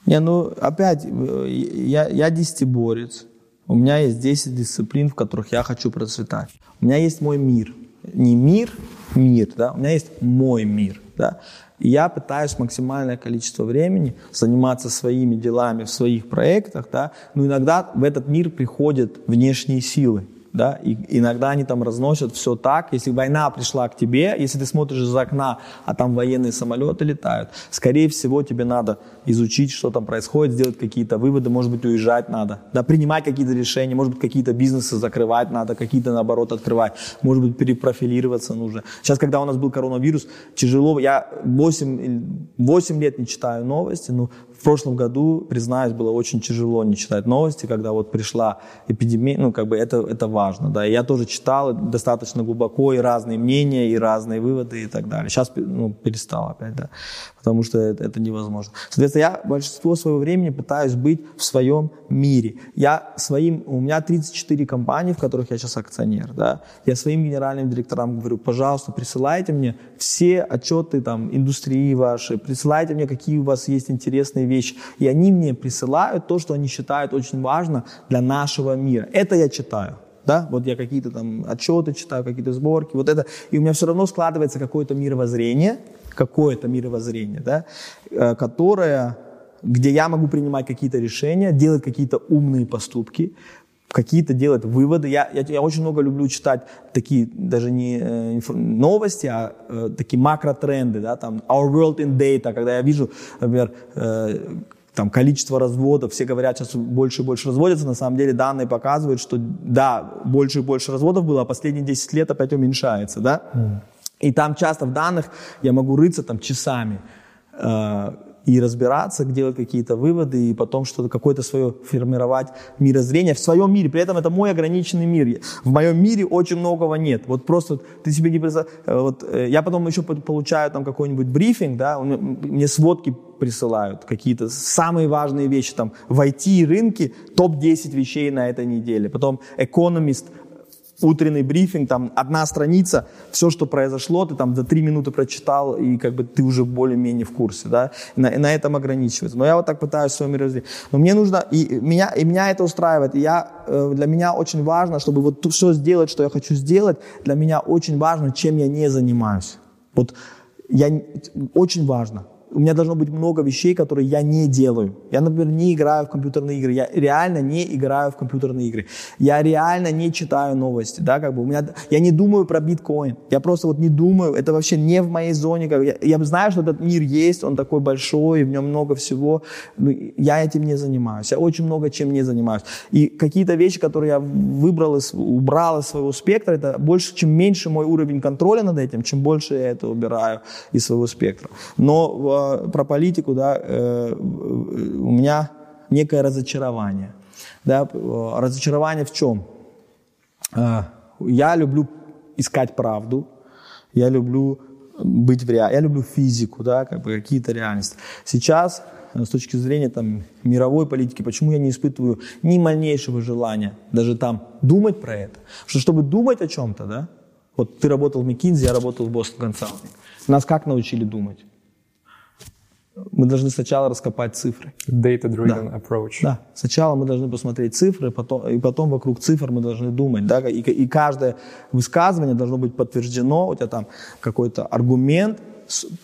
Не, ну опять, э, я, я десятиборец. У меня есть 10 дисциплин, в которых я хочу процветать. У меня есть мой мир. Не мир, мир, да, у меня есть мой мир, да. И я пытаюсь максимальное количество времени заниматься своими делами в своих проектах, да, но иногда в этот мир приходят внешние силы да, и иногда они там разносят все так, если война пришла к тебе, если ты смотришь из окна, а там военные самолеты летают, скорее всего тебе надо изучить, что там происходит, сделать какие-то выводы, может быть уезжать надо, да, принимать какие-то решения, может быть какие-то бизнесы закрывать надо, какие-то наоборот открывать, может быть перепрофилироваться нужно. Сейчас, когда у нас был коронавирус, тяжело, я 8, 8 лет не читаю новости, но в прошлом году, признаюсь, было очень тяжело не читать новости, когда вот пришла эпидемия, ну, как бы это, это важно, да. Я тоже читал достаточно глубоко и разные мнения, и разные выводы и так далее. Сейчас, ну, перестал опять, да, потому что это, это невозможно. Соответственно, я большинство своего времени пытаюсь быть в своем мире. Я своим, у меня 34 компании, в которых я сейчас акционер, да. Я своим генеральным директорам говорю, пожалуйста, присылайте мне все отчеты там индустрии вашей, присылайте мне, какие у вас есть интересные вещь. И они мне присылают то, что они считают очень важно для нашего мира. Это я читаю. Да, вот я какие-то там отчеты читаю, какие-то сборки, вот это, и у меня все равно складывается какое-то мировоззрение, какое-то мировоззрение, да, э, которое, где я могу принимать какие-то решения, делать какие-то умные поступки, какие-то делать выводы. Я, я, я очень много люблю читать такие, даже не э, новости, а э, такие макротренды, да, там Our World in Data, когда я вижу, например, э, там количество разводов, все говорят, сейчас больше и больше разводятся, на самом деле данные показывают, что да, больше и больше разводов было, а последние 10 лет опять уменьшается, да. Mm. И там часто в данных я могу рыться там часами. Э, и разбираться, делать какие-то выводы, и потом что-то, какое-то свое формировать мирозрение в своем мире. При этом это мой ограниченный мир. В моем мире очень многого нет. Вот просто ты себе не представляешь. Э, вот, э, я потом еще получаю там какой-нибудь брифинг, да, мне сводки присылают, какие-то самые важные вещи, там, в IT-рынке топ-10 вещей на этой неделе. Потом Economist утренний брифинг, там одна страница, все, что произошло, ты там за три минуты прочитал, и как бы ты уже более-менее в курсе, да, на, на этом ограничивается. Но я вот так пытаюсь свое мировоззрение. Но мне нужно, и меня, и меня это устраивает, и я, э, для меня очень важно, чтобы вот все сделать, что я хочу сделать, для меня очень важно, чем я не занимаюсь. Вот я, очень важно у меня должно быть много вещей, которые я не делаю. Я, например, не играю в компьютерные игры. Я реально не играю в компьютерные игры. Я реально не читаю новости. Да, как бы у меня, я не думаю про биткоин. Я просто вот не думаю. Это вообще не в моей зоне. Как, я, я знаю, что этот мир есть, он такой большой, в нем много всего. Но я этим не занимаюсь. Я очень много чем не занимаюсь. И какие-то вещи, которые я выбрал, из, убрал из своего спектра, это больше, чем меньше мой уровень контроля над этим, чем больше я это убираю из своего спектра. Но про политику, да, э, у меня некое разочарование. Да, разочарование в чем? Э, я люблю искать правду, я люблю быть в реальности, я люблю физику, да, как бы какие-то реальности. Сейчас с точки зрения там, мировой политики, почему я не испытываю ни малейшего желания даже там думать про это. Что чтобы думать о чем-то, да, вот ты работал в McKinsey, я работал в Boston Consulting. Нас как научили думать? Мы должны сначала раскопать цифры. Data-driven да. approach. Да. Сначала мы должны посмотреть цифры, потом, и потом вокруг цифр мы должны думать. Да? И, и каждое высказывание должно быть подтверждено, у тебя там какой-то аргумент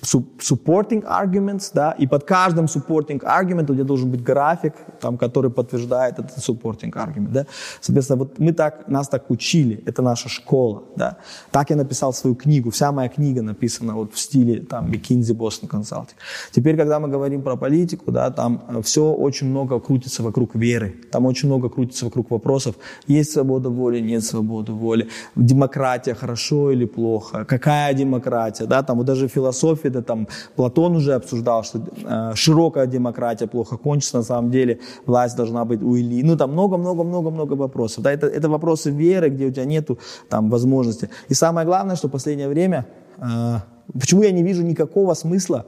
supporting arguments, да, и под каждым supporting argument у тебя должен быть график, там, который подтверждает этот supporting argument, да. Соответственно, вот мы так, нас так учили, это наша школа, да. Так я написал свою книгу, вся моя книга написана вот в стиле, там, McKinsey, Boston Consulting. Теперь, когда мы говорим про политику, да, там э, все очень много крутится вокруг веры, там очень много крутится вокруг вопросов, есть свобода воли, нет свободы воли, демократия хорошо или плохо, какая демократия, да, там вот даже философия, да, там Платон уже обсуждал, что э, широкая демократия плохо кончится, на самом деле власть должна быть у Ильи, ну там много-много-много-много вопросов, да, это, это вопросы веры, где у тебя нету там возможности. И самое главное, что в последнее время, э, почему я не вижу никакого смысла,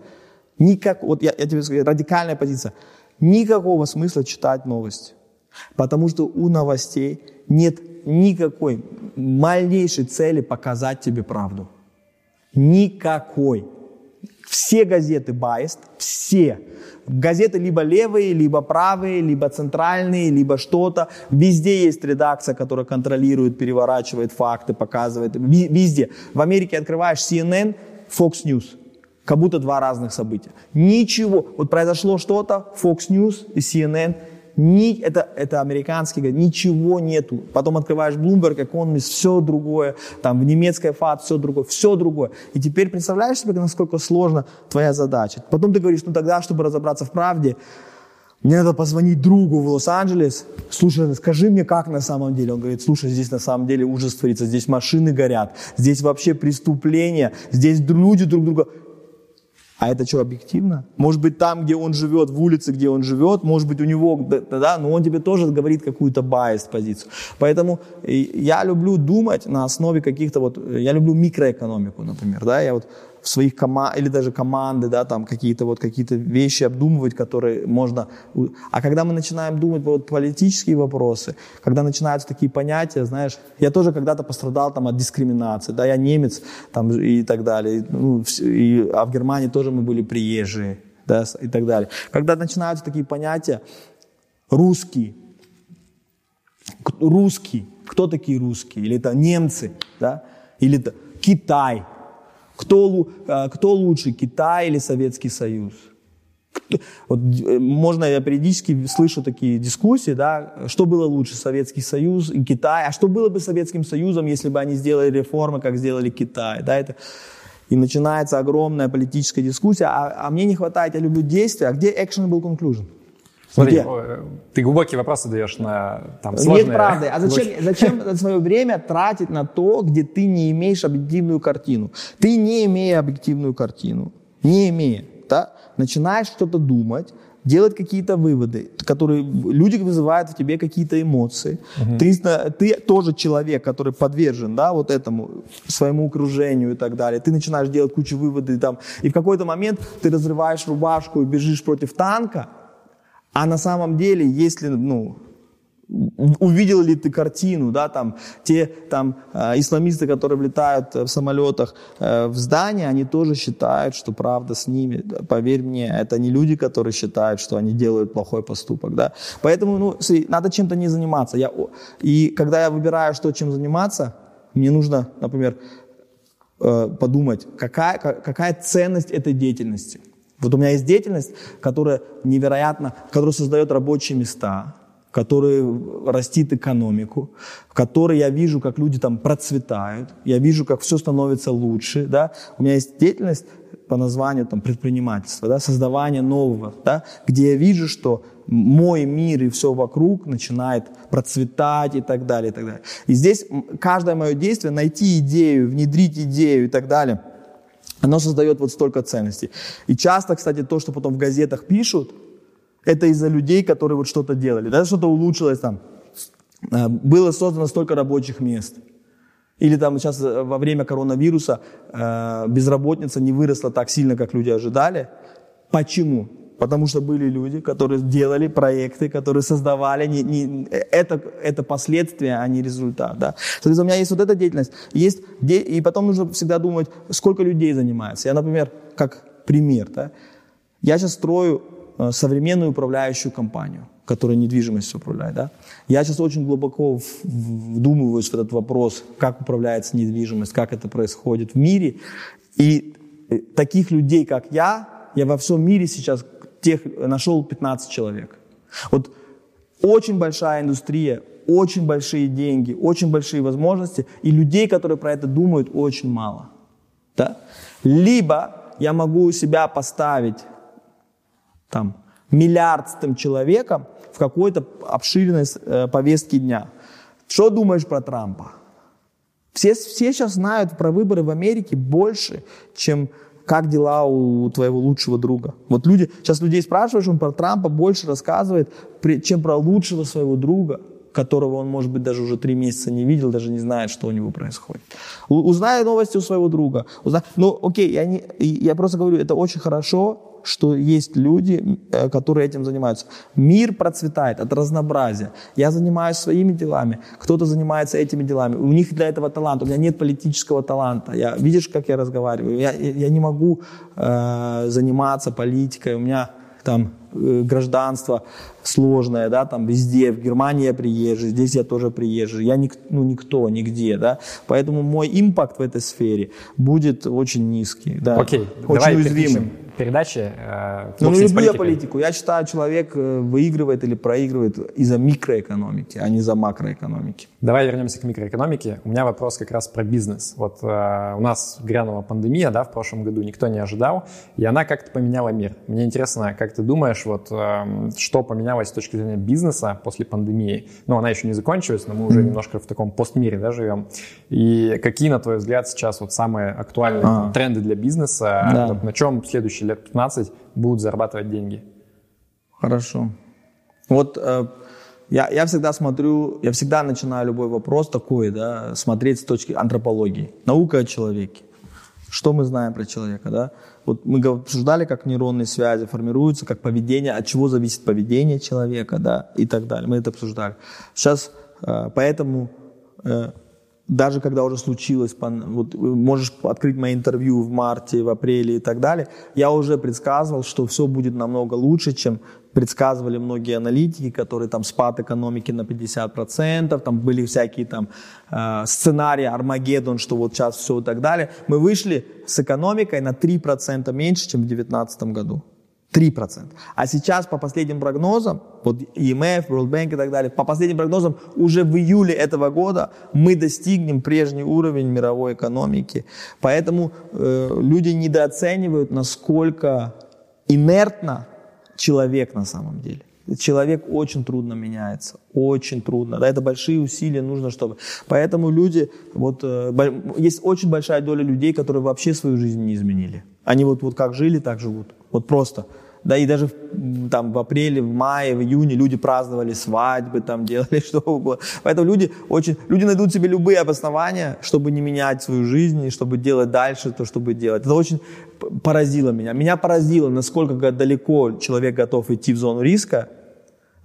никак, вот я, я тебе скажу, радикальная позиция, никакого смысла читать новости, потому что у новостей нет никакой малейшей цели показать тебе правду. Никакой. Все газеты biased, все. Газеты либо левые, либо правые, либо центральные, либо что-то. Везде есть редакция, которая контролирует, переворачивает факты, показывает. Везде. В Америке открываешь CNN, Fox News. Как будто два разных события. Ничего. Вот произошло что-то, Fox News и CNN – ни, это, это американский, ничего нету. Потом открываешь Bloomberg, Economist, все другое. Там в немецкой ФАТ все другое, все другое. И теперь представляешь себе, насколько сложна твоя задача. Потом ты говоришь, ну тогда, чтобы разобраться в правде, мне надо позвонить другу в Лос-Анджелес. Слушай, скажи мне, как на самом деле? Он говорит, слушай, здесь на самом деле ужас творится, здесь машины горят, здесь вообще преступления, здесь люди друг друга... А это что, объективно? Может быть, там, где он живет, в улице, где он живет, может быть, у него, да, но он тебе тоже говорит какую-то biased позицию. Поэтому я люблю думать на основе каких-то вот, я люблю микроэкономику, например, да, я вот в своих командах, или даже команды, да, там какие-то вот какие-то вещи обдумывать, которые можно... А когда мы начинаем думать вот политические вопросы, когда начинаются такие понятия, знаешь, я тоже когда-то пострадал там от дискриминации, да, я немец там и так далее, ну, и, а в Германии тоже мы были приезжие, да, и так далее. Когда начинаются такие понятия, русский, русский, кто такие русские? Или это немцы, да? Или это Китай, кто, а, кто лучше, Китай или Советский Союз? Кто, вот, э, можно, я периодически слышу такие дискуссии, да, что было лучше, Советский Союз и Китай, а что было бы Советским Союзом, если бы они сделали реформы, как сделали Китай, да, это... И начинается огромная политическая дискуссия, а, а мне не хватает, я люблю действия, а где actionable conclusion? Смотри, Где? ты глубокие вопросы даешь на там, сложные... Нет правды. А зачем, зачем свое время тратить на то, где ты не имеешь объективную картину? Ты не имея объективную картину, не имея, да, начинаешь что-то думать, делать какие-то выводы, которые люди вызывают в тебе какие-то эмоции. Угу. Ты, ты тоже человек, который подвержен, да, вот этому своему окружению и так далее. Ты начинаешь делать кучу выводов, там, и в какой-то момент ты разрываешь рубашку и бежишь против танка, а на самом деле, если, ну, увидел ли ты картину, да, там, те там э, исламисты, которые влетают в самолетах э, в здание, они тоже считают, что правда с ними. Поверь мне, это не люди, которые считают, что они делают плохой поступок, да. Поэтому, ну, надо чем-то не заниматься. Я, и когда я выбираю, что чем заниматься, мне нужно, например, э, подумать, какая, какая ценность этой деятельности. Вот у меня есть деятельность, которая невероятно, которая создает рабочие места, которая растит экономику, в которой я вижу, как люди там процветают, я вижу, как все становится лучше. Да? У меня есть деятельность по названию там, предпринимательства, да, создавание нового, да, где я вижу, что мой мир и все вокруг начинает процветать и так далее. И, так далее. и здесь каждое мое действие, найти идею, внедрить идею и так далее – оно создает вот столько ценностей. И часто, кстати, то, что потом в газетах пишут, это из-за людей, которые вот что-то делали. Да, что-то улучшилось там. А, было создано столько рабочих мест. Или там сейчас э, во время коронавируса э, безработица не выросла так сильно, как люди ожидали. Почему? Потому что были люди, которые делали проекты, которые создавали. Не, не, это, это последствия, а не результат. Да? Соответственно, у меня есть вот эта деятельность. Есть, и потом нужно всегда думать, сколько людей занимается. Я, например, как пример. Да? Я сейчас строю э, современную управляющую компанию, которая недвижимостью управляет. Да? Я сейчас очень глубоко вдумываюсь в этот вопрос, как управляется недвижимость, как это происходит в мире. И э, таких людей, как я, я во всем мире сейчас тех нашел 15 человек. Вот очень большая индустрия, очень большие деньги, очень большие возможности, и людей, которые про это думают, очень мало. Да? Либо я могу себя поставить там, миллиардстым человеком в какой-то обширенной э, повестке дня. Что думаешь про Трампа? Все, все сейчас знают про выборы в Америке больше, чем как дела у твоего лучшего друга. Вот люди, сейчас людей спрашиваешь, он про Трампа больше рассказывает, чем про лучшего своего друга, которого он, может быть, даже уже три месяца не видел, даже не знает, что у него происходит. Узнай новости у своего друга. Узнай, ну, окей, я, не, я просто говорю, это очень хорошо, что есть люди, э, которые этим занимаются. Мир процветает от разнообразия. Я занимаюсь своими делами, кто-то занимается этими делами. У них для этого талант. У меня нет политического таланта. Я, видишь, как я разговариваю? Я, я не могу э, заниматься политикой. У меня там э, гражданство сложное, да, там везде, в Германии я приезжий, здесь я тоже приезжий, я ник, ну, никто, нигде, да, поэтому мой импакт в этой сфере будет очень низкий, да, Окей, очень давай уязвимым передачи. Э, ну, не люблю я политику. Я считаю, человек э, выигрывает или проигрывает из-за микроэкономики, а не за макроэкономики. Давай вернемся к микроэкономике. У меня вопрос как раз про бизнес. Вот э, у нас грянула пандемия, да, в прошлом году никто не ожидал, и она как-то поменяла мир. Мне интересно, как ты думаешь, вот э, что поменялось с точки зрения бизнеса после пандемии? Ну, она еще не закончилась, но мы уже mm-hmm. немножко в таком постмире, да, живем. И какие, на твой взгляд, сейчас вот самые актуальные а. тренды для бизнеса? Да. Вот на чем следующий лет 15 будут зарабатывать деньги. Хорошо. Вот э, я, я всегда смотрю, я всегда начинаю любой вопрос такой, да, смотреть с точки антропологии. Наука о человеке. Что мы знаем про человека, да? Вот мы обсуждали, как нейронные связи формируются, как поведение, от чего зависит поведение человека, да, и так далее. Мы это обсуждали. Сейчас э, поэтому э, даже когда уже случилось, вот можешь открыть мои интервью в марте, в апреле и так далее, я уже предсказывал, что все будет намного лучше, чем предсказывали многие аналитики, которые там спад экономики на 50%, там были всякие там э, сценарии Армагеддон, что вот сейчас все и так далее. Мы вышли с экономикой на 3% меньше, чем в 2019 году. 3%. А сейчас по последним прогнозам, вот IMF, World Bank и так далее, по последним прогнозам уже в июле этого года мы достигнем прежний уровень мировой экономики. Поэтому э, люди недооценивают, насколько инертно человек на самом деле. Человек очень трудно меняется, очень трудно. Да, это большие усилия нужно, чтобы. Поэтому люди, вот э, есть очень большая доля людей, которые вообще свою жизнь не изменили. Они вот, вот как жили, так живут. Вот просто. Да и даже там в апреле, в мае, в июне люди праздновали свадьбы, там делали что угодно. Поэтому люди очень, люди найдут себе любые обоснования, чтобы не менять свою жизнь и чтобы делать дальше то, чтобы делать. Это очень поразило меня. Меня поразило, насколько далеко человек готов идти в зону риска,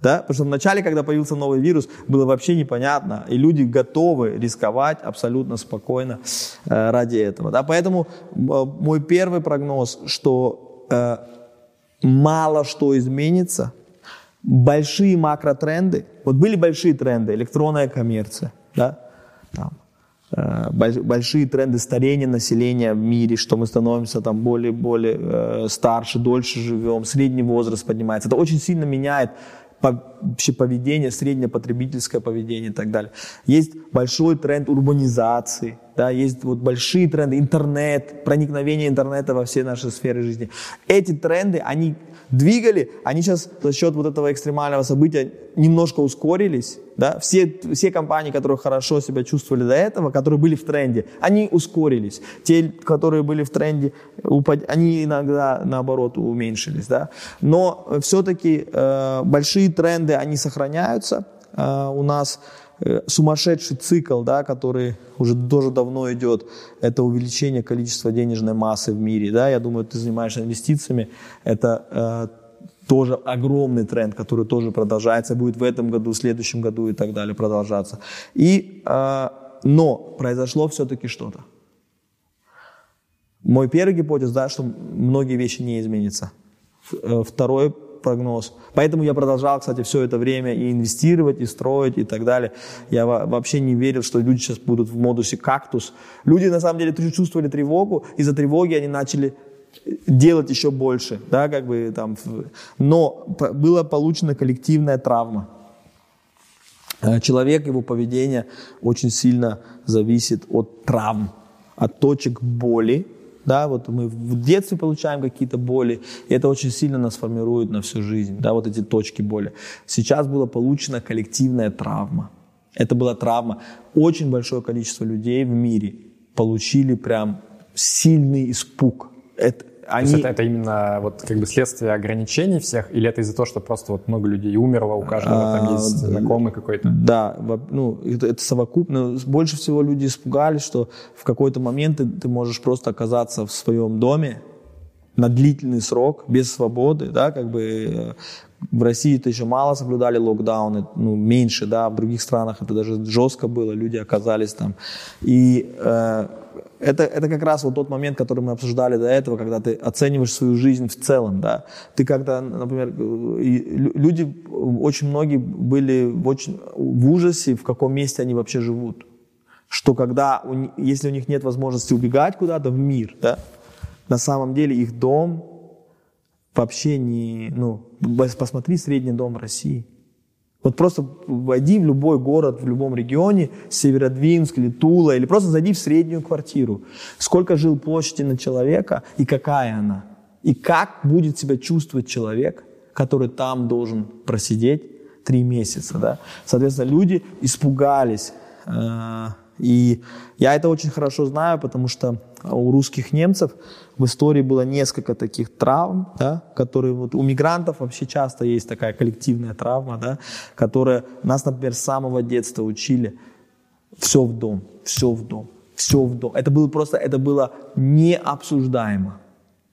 да? Потому что вначале, когда появился новый вирус, было вообще непонятно, и люди готовы рисковать абсолютно спокойно э, ради этого. Да? Поэтому э, мой первый прогноз, что э, мало что изменится. Большие макротренды, вот были большие тренды, электронная коммерция, да, там, э, большие тренды старения населения в мире, что мы становимся там более, более э, старше, дольше живем, средний возраст поднимается. Это очень сильно меняет вообще поведение, среднее потребительское поведение и так далее. Есть большой тренд урбанизации, да, есть вот большие тренды, интернет, проникновение интернета во все наши сферы жизни. Эти тренды, они двигали, они сейчас за счет вот этого экстремального события немножко ускорились. Да? Все, все компании, которые хорошо себя чувствовали до этого, которые были в тренде, они ускорились. Те, которые были в тренде, они иногда наоборот уменьшились. Да? Но все-таки э, большие тренды, они сохраняются. Э, у нас сумасшедший цикл, да, который уже тоже давно идет, это увеличение количества денежной массы в мире. Да, я думаю, ты занимаешься инвестициями, это э, тоже огромный тренд, который тоже продолжается, будет в этом году, в следующем году и так далее продолжаться. И, э, но произошло все-таки что-то. Мой первый гипотез, да, что многие вещи не изменятся. Э, второй прогноз. Поэтому я продолжал, кстати, все это время и инвестировать, и строить, и так далее. Я вообще не верил, что люди сейчас будут в модусе кактус. Люди, на самом деле, чувствовали тревогу, из-за тревоги они начали делать еще больше, да, как бы там, но была получена коллективная травма. Э, человек, его поведение очень сильно зависит от травм, от точек боли, да, вот мы в детстве получаем какие-то боли, и это очень сильно нас формирует на всю жизнь, да, вот эти точки боли. Сейчас была получена коллективная травма. Это была травма. Очень большое количество людей в мире получили прям сильный испуг. Это, они... То есть это, это именно вот как бы следствие ограничений всех, или это из-за того, что просто вот много людей умерло, у каждого там есть а, знакомый какой-то? Да, ну, это, это совокупно. Больше всего люди испугались, что в какой-то момент ты, ты можешь просто оказаться в своем доме на длительный срок, без свободы, да, как бы э, в России это еще мало соблюдали локдауны, ну, меньше, да, в других странах это даже жестко было, люди оказались там. И э, это, это как раз вот тот момент, который мы обсуждали до этого, когда ты оцениваешь свою жизнь в целом, да. Ты когда, например, люди, очень многие были в, очень, в ужасе, в каком месте они вообще живут. Что когда, если у них нет возможности убегать куда-то в мир, да, на самом деле их дом вообще не, ну, посмотри средний дом России – вот просто войди в любой город, в любом регионе, Северодвинск или Тула, или просто зайди в среднюю квартиру. Сколько жил площади на человека и какая она? И как будет себя чувствовать человек, который там должен просидеть три месяца, да? Соответственно, люди испугались. Э, и я это очень хорошо знаю, потому что у русских немцев в истории было несколько таких травм, да, которые вот у мигрантов вообще часто есть такая коллективная травма, да, которая нас, например, с самого детства учили все в дом, все в дом, все в дом. Это было просто, это было необсуждаемо.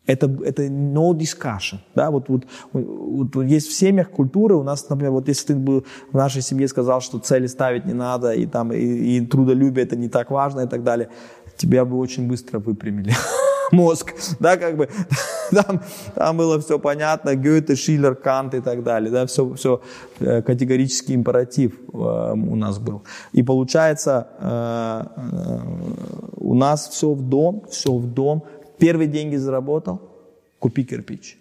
Это, это no discussion. Да? Вот, вот, вот, вот есть в семьях культуры, у нас, например, вот если ты бы в нашей семье сказал, что цели ставить не надо, и, там, и, и трудолюбие это не так важно и так далее, тебя бы очень быстро выпрямили мозг, да, как бы, там, там было все понятно, Гёте, Шиллер, Кант и так далее, да, все, все э, категорический императив э, у нас был. И получается, э, у нас все в дом, все в дом, первые деньги заработал, купи кирпич.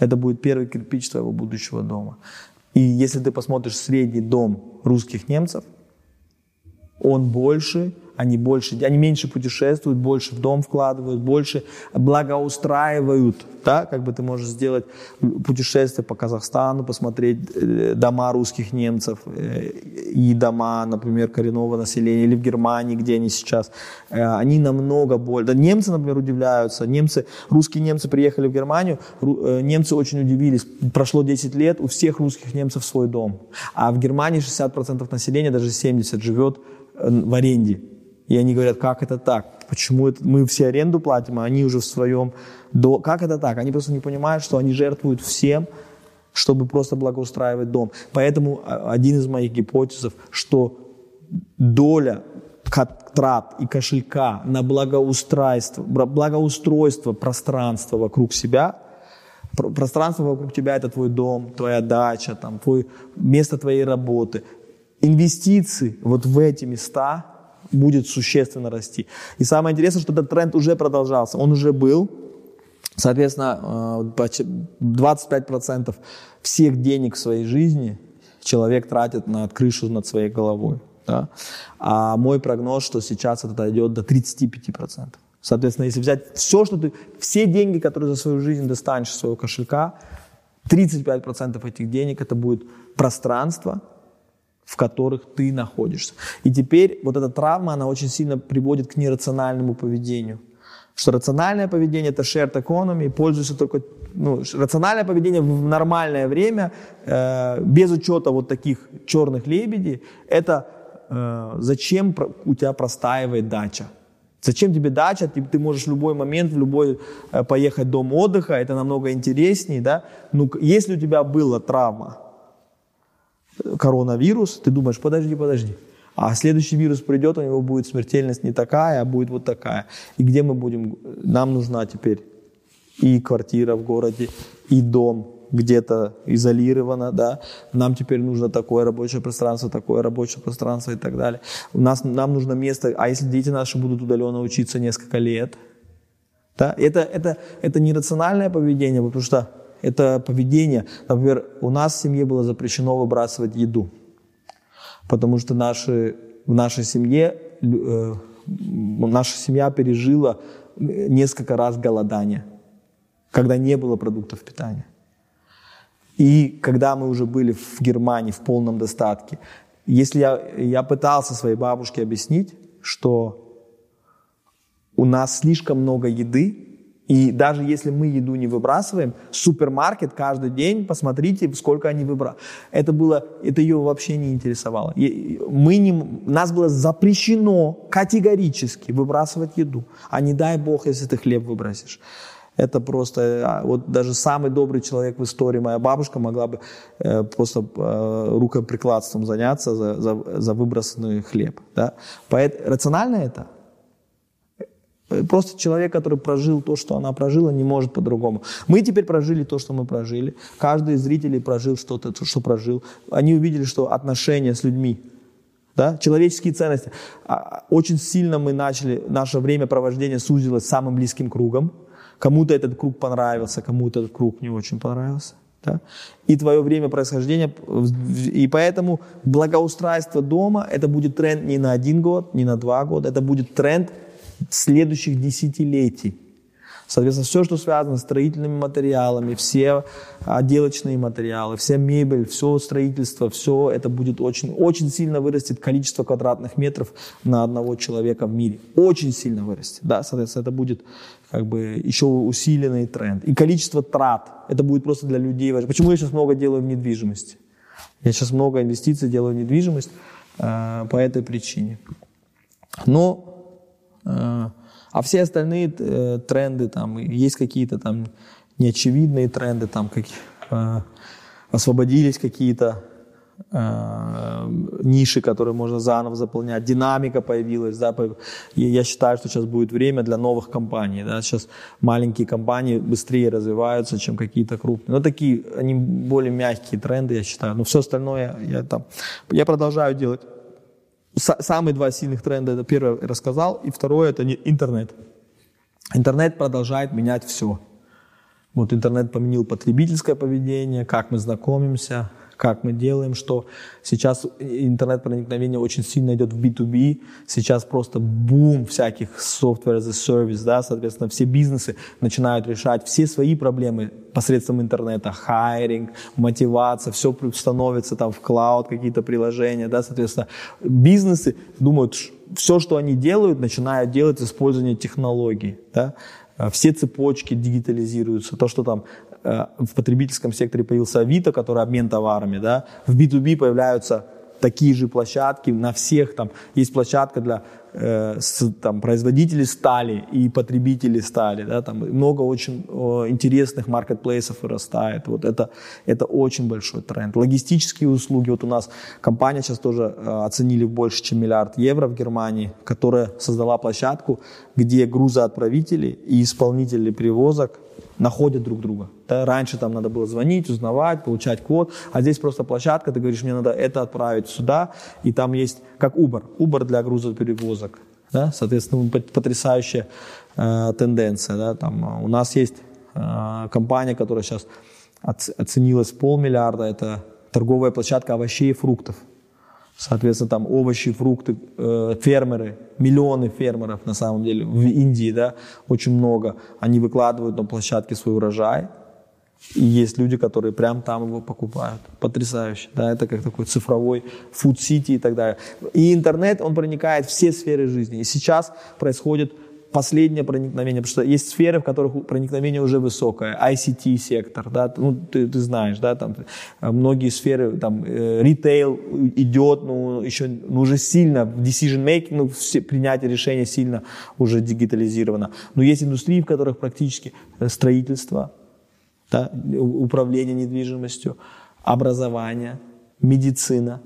Это будет первый кирпич твоего будущего дома. И если ты посмотришь средний дом русских немцев, он больше они больше, они меньше путешествуют, больше в дом вкладывают, больше благоустраивают, да, как бы ты можешь сделать путешествие по Казахстану, посмотреть э, дома русских немцев э, и дома, например, коренного населения, или в Германии, где они сейчас, э, они намного больше, да, немцы, например, удивляются, немцы, русские немцы приехали в Германию, немцы очень удивились, прошло 10 лет, у всех русских немцев свой дом, а в Германии 60% населения, даже 70% живет в аренде. И они говорят, как это так? Почему это? мы все аренду платим, а они уже в своем... До... Как это так? Они просто не понимают, что они жертвуют всем, чтобы просто благоустраивать дом. Поэтому а, один из моих гипотезов, что доля трат и кошелька на благоустройство, благоустройство пространства вокруг себя, пространство вокруг тебя это твой дом, твоя дача, там, твой, место твоей работы. Инвестиции вот в эти места будет существенно расти. И самое интересное, что этот тренд уже продолжался, он уже был. Соответственно, 25% э, всех денег в своей жизни человек тратит на крышу над своей головой. Да? А мой прогноз, что сейчас это дойдет до 35%. Соответственно, если взять все, что ты, все деньги, которые за свою жизнь достанешь из своего кошелька, 35% этих денег это будет пространство, в которых ты находишься. И теперь вот эта травма, она очень сильно приводит к нерациональному поведению. Что рациональное поведение – это shared economy, пользуется только... Ну, рациональное поведение в нормальное время, э, без учета вот таких черных лебедей, это э, зачем у тебя простаивает дача. Зачем тебе дача? Ты, ты можешь в любой момент, в любой э, поехать в дом отдыха, это намного интереснее, да? Ну, если у тебя была травма, коронавирус, ты думаешь, подожди, подожди. А следующий вирус придет, у него будет смертельность не такая, а будет вот такая. И где мы будем? Нам нужна теперь и квартира в городе, и дом, где-то изолировано, да, нам теперь нужно такое рабочее пространство, такое рабочее пространство и так далее. У нас, нам нужно место, а если дети наши будут удаленно учиться несколько лет, да, это, это, это нерациональное поведение, потому что это поведение, например, у нас в семье было запрещено выбрасывать еду, потому что наши, в нашей семье, э, наша семья пережила несколько раз голодание, когда не было продуктов питания. И когда мы уже были в Германии в полном достатке, если я, я пытался своей бабушке объяснить, что у нас слишком много еды, и даже если мы еду не выбрасываем, супермаркет каждый день, посмотрите, сколько они выбрасывают. Это было, это ее вообще не интересовало. Мы не, нас было запрещено категорически выбрасывать еду. А не дай бог, если ты хлеб выбросишь. Это просто, а, вот даже самый добрый человек в истории, моя бабушка, могла бы э, просто э, рукоприкладством заняться за, за, за выбросанный хлеб. Да? Поэтому, рационально это? Просто человек, который прожил то, что она прожила, не может по-другому. Мы теперь прожили то, что мы прожили. Каждый из зрителей прожил что-то, что прожил. Они увидели, что отношения с людьми, да, человеческие ценности. А, очень сильно мы начали, наше время провождения сузилось самым близким кругом. Кому-то этот круг понравился, кому-то этот круг не очень понравился. Да? И твое время происхождения, и поэтому благоустройство дома, это будет тренд не на один год, не на два года, это будет тренд следующих десятилетий. Соответственно, все, что связано с строительными материалами, все отделочные материалы, вся мебель, все строительство, все это будет очень, очень сильно вырастет количество квадратных метров на одного человека в мире. Очень сильно вырастет. Да, соответственно, это будет как бы еще усиленный тренд. И количество трат, это будет просто для людей важно. Почему я сейчас много делаю в недвижимости? Я сейчас много инвестиций делаю в недвижимость э, по этой причине. Но а все остальные э, тренды, там, есть какие-то там неочевидные тренды, там, как, э, освободились какие-то э, ниши, которые можно заново заполнять, динамика появилась, да, я считаю, что сейчас будет время для новых компаний, да, сейчас маленькие компании быстрее развиваются, чем какие-то крупные, но такие, они более мягкие тренды, я считаю, но все остальное я там, я продолжаю делать самые два сильных тренда, это первое рассказал, и второе это не интернет. Интернет продолжает менять все. Вот интернет поменял потребительское поведение, как мы знакомимся, как мы делаем, что сейчас интернет-проникновение очень сильно идет в B2B, сейчас просто бум всяких software as a service, да, соответственно, все бизнесы начинают решать все свои проблемы посредством интернета, хайринг, мотивация, все становится там в клауд, какие-то приложения, да, соответственно, бизнесы думают, все, что они делают, начинают делать использование технологий, да, все цепочки дигитализируются, то, что там в потребительском секторе появился Авито, который обмен товарами, да, в B2B появляются такие же площадки. На всех, там есть площадка для э, с, там, производителей стали и потребителей стали, да, там. Много очень о, интересных маркетплейсов вырастает, вот это, это очень большой тренд. Логистические услуги, вот у нас компания сейчас тоже э, оценили больше, чем миллиард евро в Германии, которая создала площадку, где грузоотправители и исполнители перевозок находят друг друга. Да, раньше там надо было звонить, узнавать, получать код, а здесь просто площадка, ты говоришь, мне надо это отправить сюда, и там есть, как Uber, Uber для грузоперевозок. Да? Соответственно, потрясающая э, тенденция. Да? Там, у нас есть э, компания, которая сейчас оценилась в полмиллиарда, это торговая площадка овощей и фруктов. Соответственно, там овощи, фрукты, э, фермеры, миллионы фермеров на самом деле в Индии, да, очень много. Они выкладывают на площадке свой урожай, и есть люди, которые прям там его покупают. Потрясающе. Да, это как такой цифровой фуд-сити и так далее. И интернет, он проникает в все сферы жизни. И сейчас происходит последнее проникновение, потому что есть сферы, в которых проникновение уже высокое, ICT-сектор, да, ну, ты, ты знаешь, да, там э, многие сферы, там, э, ритейл идет, ну, еще, ну, уже сильно, decision making, ну, все, принятие решения сильно уже дигитализировано. Но есть индустрии, в которых практически э, строительство, да, управление недвижимостью, образование, медицина,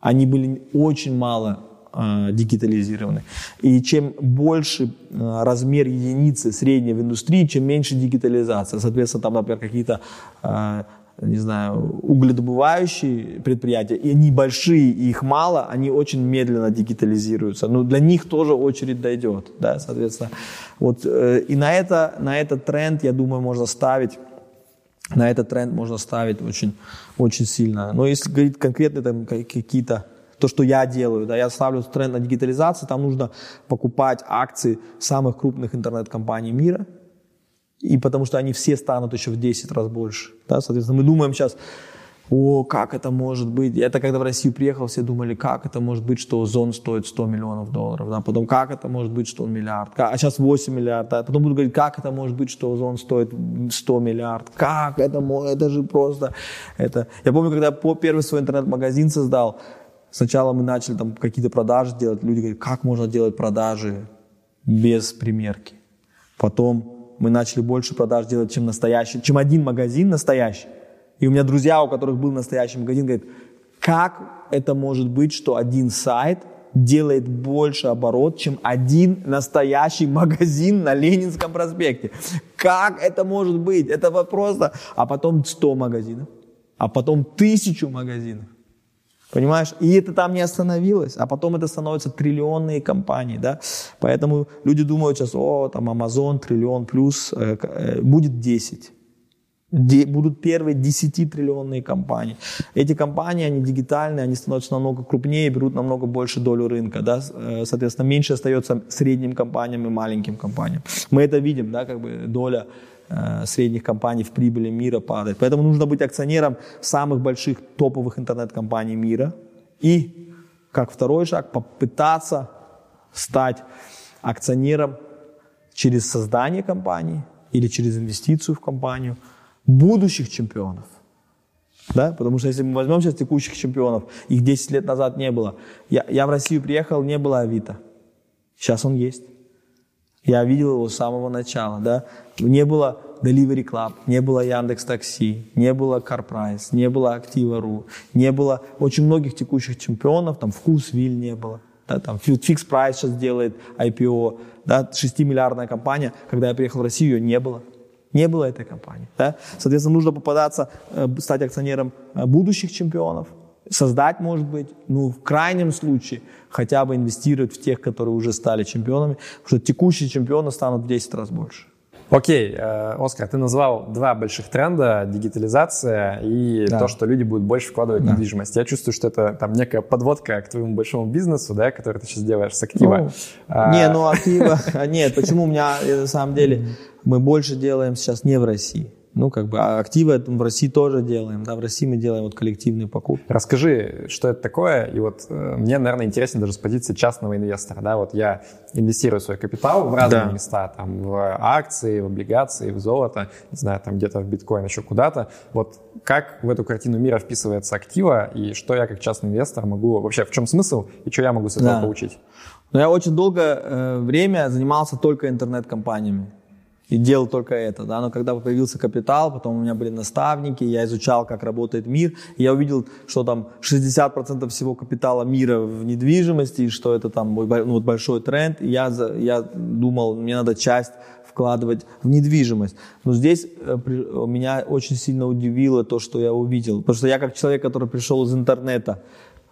они были очень мало э, дигитализированы. И чем больше э, размер единицы средней в индустрии, чем меньше дигитализация. Соответственно, там, например, какие-то э, не знаю, угледобывающие предприятия, и они большие, и их мало, они очень медленно дигитализируются. Но для них тоже очередь дойдет, да, соответственно. Вот, и на, это, на этот тренд, я думаю, можно ставить на этот тренд можно ставить очень, очень сильно. Но если говорить конкретно там какие-то то, что я делаю, да, я ставлю тренд на дигитализацию, там нужно покупать акции самых крупных интернет-компаний мира, и потому что они все станут еще в 10 раз больше. Да? Соответственно, мы думаем сейчас, о, как это может быть? Это когда в Россию приехал, все думали, как это может быть, что Озон стоит 100 миллионов долларов. Да? Потом, как это может быть, что он миллиард? А сейчас 8 миллиардов. Да? Потом будут говорить, как это может быть, что Озон стоит 100 миллиардов? Как это? Это же просто... Это... Я помню, когда я первый свой интернет-магазин создал, сначала мы начали там какие-то продажи делать. Люди говорят, как можно делать продажи без примерки? Потом мы начали больше продаж делать, чем настоящий, чем один магазин настоящий. И у меня друзья, у которых был настоящий магазин, говорят, как это может быть, что один сайт делает больше оборот, чем один настоящий магазин на Ленинском проспекте. Как это может быть? Это просто... А потом 100 магазинов, а потом тысячу магазинов. Понимаешь? И это там не остановилось, а потом это становятся триллионные компании, да? Поэтому люди думают сейчас, о, там Amazon, триллион плюс, э, э, будет 10. Де, будут первые 10-триллионные компании. Эти компании, они дигитальные, они становятся намного крупнее, берут намного больше долю рынка, да? Э, соответственно, меньше остается средним компаниям и маленьким компаниям. Мы это видим, да, как бы доля средних компаний в прибыли мира падает. Поэтому нужно быть акционером самых больших топовых интернет-компаний мира. И, как второй шаг, попытаться стать акционером через создание компании или через инвестицию в компанию будущих чемпионов. Да? Потому что если мы возьмем сейчас текущих чемпионов, их 10 лет назад не было. Я, я в Россию приехал, не было Авито. Сейчас он есть. Я видел его с самого начала, да. Не было Delivery Club, не было Яндекс Такси, не было CarPrice, не было Activa.ru, не было очень многих текущих чемпионов, там Вкусвиль не было. Да, там Fix Price сейчас делает IPO, да, 6-миллиардная компания. Когда я приехал в Россию, ее не было. Не было этой компании. Да? Соответственно, нужно попадаться, э, стать акционером э, будущих чемпионов, создать, может быть, ну, в крайнем случае, хотя бы инвестировать в тех, которые уже стали чемпионами, потому что текущие чемпионы станут в 10 раз больше. Окей, э, Оскар, ты назвал два больших тренда, дигитализация и да. то, что люди будут больше вкладывать да. в недвижимость. Я чувствую, что это там некая подводка к твоему большому бизнесу, да, который ты сейчас делаешь с актива. Ну, а... Не, ну актива, нет, почему у меня, на самом деле, мы больше делаем сейчас не в России. Ну, как бы, а активы в России тоже делаем, да, в России мы делаем вот коллективные покупки. Расскажи, что это такое, и вот э, мне, наверное, интересно даже с позиции частного инвестора, да, вот я инвестирую свой капитал в разные да. места, там, в акции, в облигации, в золото, не знаю, там где-то в биткоин, еще куда-то, вот как в эту картину мира вписывается актива, и что я как частный инвестор могу, вообще в чем смысл, и что я могу с этого да. получить? Ну, я очень долгое э, время занимался только интернет-компаниями и делал только это, да, но когда появился капитал, потом у меня были наставники, я изучал, как работает мир, я увидел, что там 60% всего капитала мира в недвижимости, и что это там ну, вот большой тренд, и я, я думал, мне надо часть вкладывать в недвижимость. Но здесь э, меня очень сильно удивило то, что я увидел, потому что я как человек, который пришел из интернета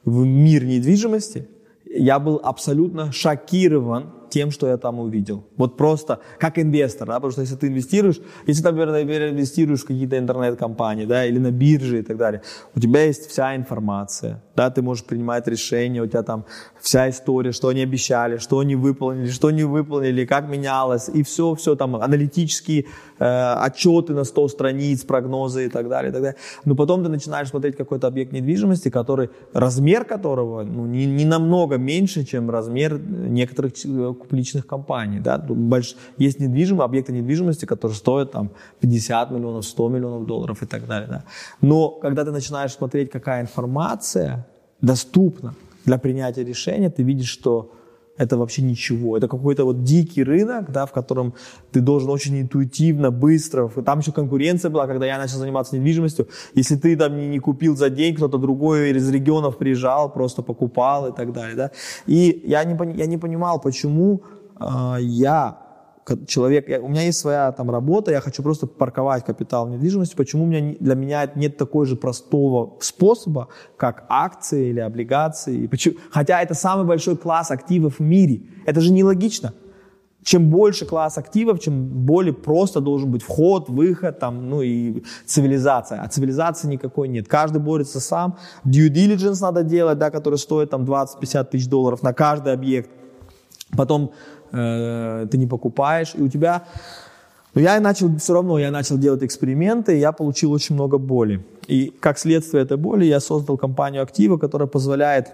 в мир недвижимости, я был абсолютно шокирован тем, что я там увидел. Вот просто как инвестор, да, потому что если ты инвестируешь, если ты, например, инвестируешь в какие-то интернет-компании, да, или на бирже и так далее, у тебя есть вся информация, да, ты можешь принимать решения, у тебя там вся история, что они обещали, что они выполнили, что не выполнили, как менялось, и все, все там, аналитические э, отчеты на 100 страниц, прогнозы и так далее, и так далее. Но потом ты начинаешь смотреть какой-то объект недвижимости, который, размер которого ну, не, не намного меньше, чем размер некоторых э, публичных компаний. Да? Больш... Есть недвижимые объекты недвижимости, которые стоят там 50 миллионов, 100 миллионов долларов и так далее. Да? Но когда ты начинаешь смотреть, какая информация доступна для принятия решения, ты видишь, что это вообще ничего. Это какой-то вот дикий рынок, да, в котором ты должен очень интуитивно, быстро. Там еще конкуренция была, когда я начал заниматься недвижимостью. Если ты там не, не купил за день, кто-то другой из регионов приезжал, просто покупал и так далее. Да. И я не, я не понимал, почему э, я человек, я, у меня есть своя там работа, я хочу просто парковать капитал в недвижимости, почему у меня, для меня нет такой же простого способа, как акции или облигации, почему, хотя это самый большой класс активов в мире, это же нелогично. Чем больше класс активов, чем более просто должен быть вход, выход, там, ну и цивилизация. А цивилизации никакой нет. Каждый борется сам. Due diligence надо делать, да, который стоит там 20-50 тысяч долларов на каждый объект. Потом Э, ты не покупаешь, и у тебя... Но я начал, все равно я начал делать эксперименты, и я получил очень много боли. И как следствие этой боли я создал компанию актива, которая позволяет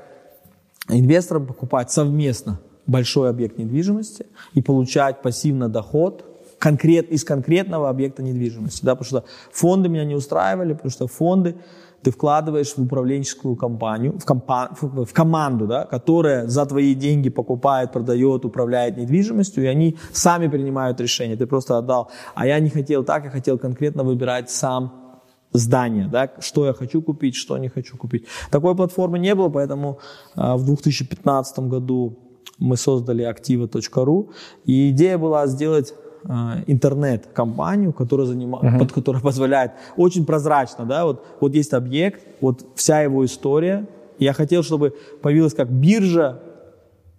инвесторам покупать совместно большой объект недвижимости и получать пассивно доход конкрет, из конкретного объекта недвижимости. Да, потому что фонды меня не устраивали, потому что фонды ты вкладываешь в управленческую компанию, в, компа в команду, да, которая за твои деньги покупает, продает, управляет недвижимостью, и они сами принимают решение. Ты просто отдал. А я не хотел так, я хотел конкретно выбирать сам здание, да, что я хочу купить, что не хочу купить. Такой платформы не было, поэтому а, в 2015 году мы создали activa.ru, и идея была сделать Э, интернет-компанию, которая, занима... uh-huh. под, которая позволяет очень прозрачно, да, вот, вот есть объект, вот вся его история. Я хотел, чтобы появилась как биржа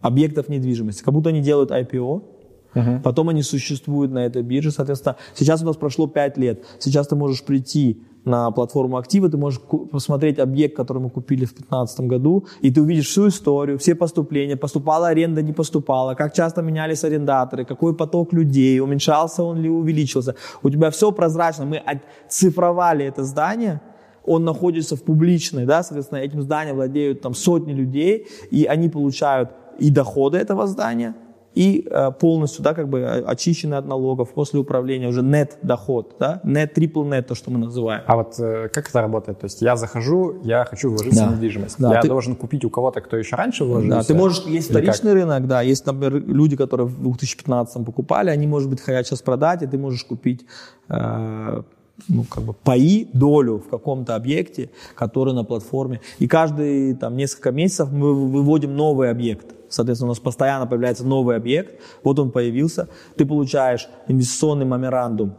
объектов недвижимости, как будто они делают IPO, uh-huh. потом они существуют на этой бирже, соответственно, сейчас у нас прошло 5 лет, сейчас ты можешь прийти на платформу актива, ты можешь посмотреть объект, который мы купили в 2015 году, и ты увидишь всю историю, все поступления, поступала аренда, не поступала, как часто менялись арендаторы, какой поток людей, уменьшался он или увеличился. У тебя все прозрачно. Мы оцифровали это здание, он находится в публичной, да, соответственно, этим зданием владеют там сотни людей, и они получают и доходы этого здания, и э, полностью, да, как бы очищены от налогов после управления уже нет доход, да, нет triple net, то, что мы называем. А вот э, как это работает? То есть я захожу, я хочу вложиться да. в недвижимость. Да, я ты... должен купить у кого-то, кто еще раньше вложился? Да, ты можешь, есть вторичный как? рынок, да, есть, например, люди, которые в 2015 покупали, они, может быть, хотят сейчас продать, и ты можешь купить э, ну, как бы паи, долю в каком-то объекте, который на платформе. И каждые там, несколько месяцев мы выводим новый объект. Соответственно, у нас постоянно появляется новый объект. Вот он появился. Ты получаешь инвестиционный меморандум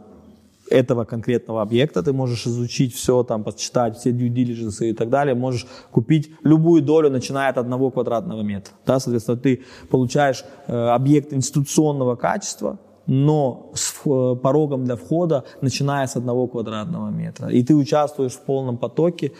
этого конкретного объекта, ты можешь изучить все, там, почитать все due diligence и так далее, можешь купить любую долю, начиная от одного квадратного метра. Да, соответственно, ты получаешь э, объект институционного качества, но с э, порогом для входа, начиная с одного квадратного метра. И ты участвуешь в полном потоке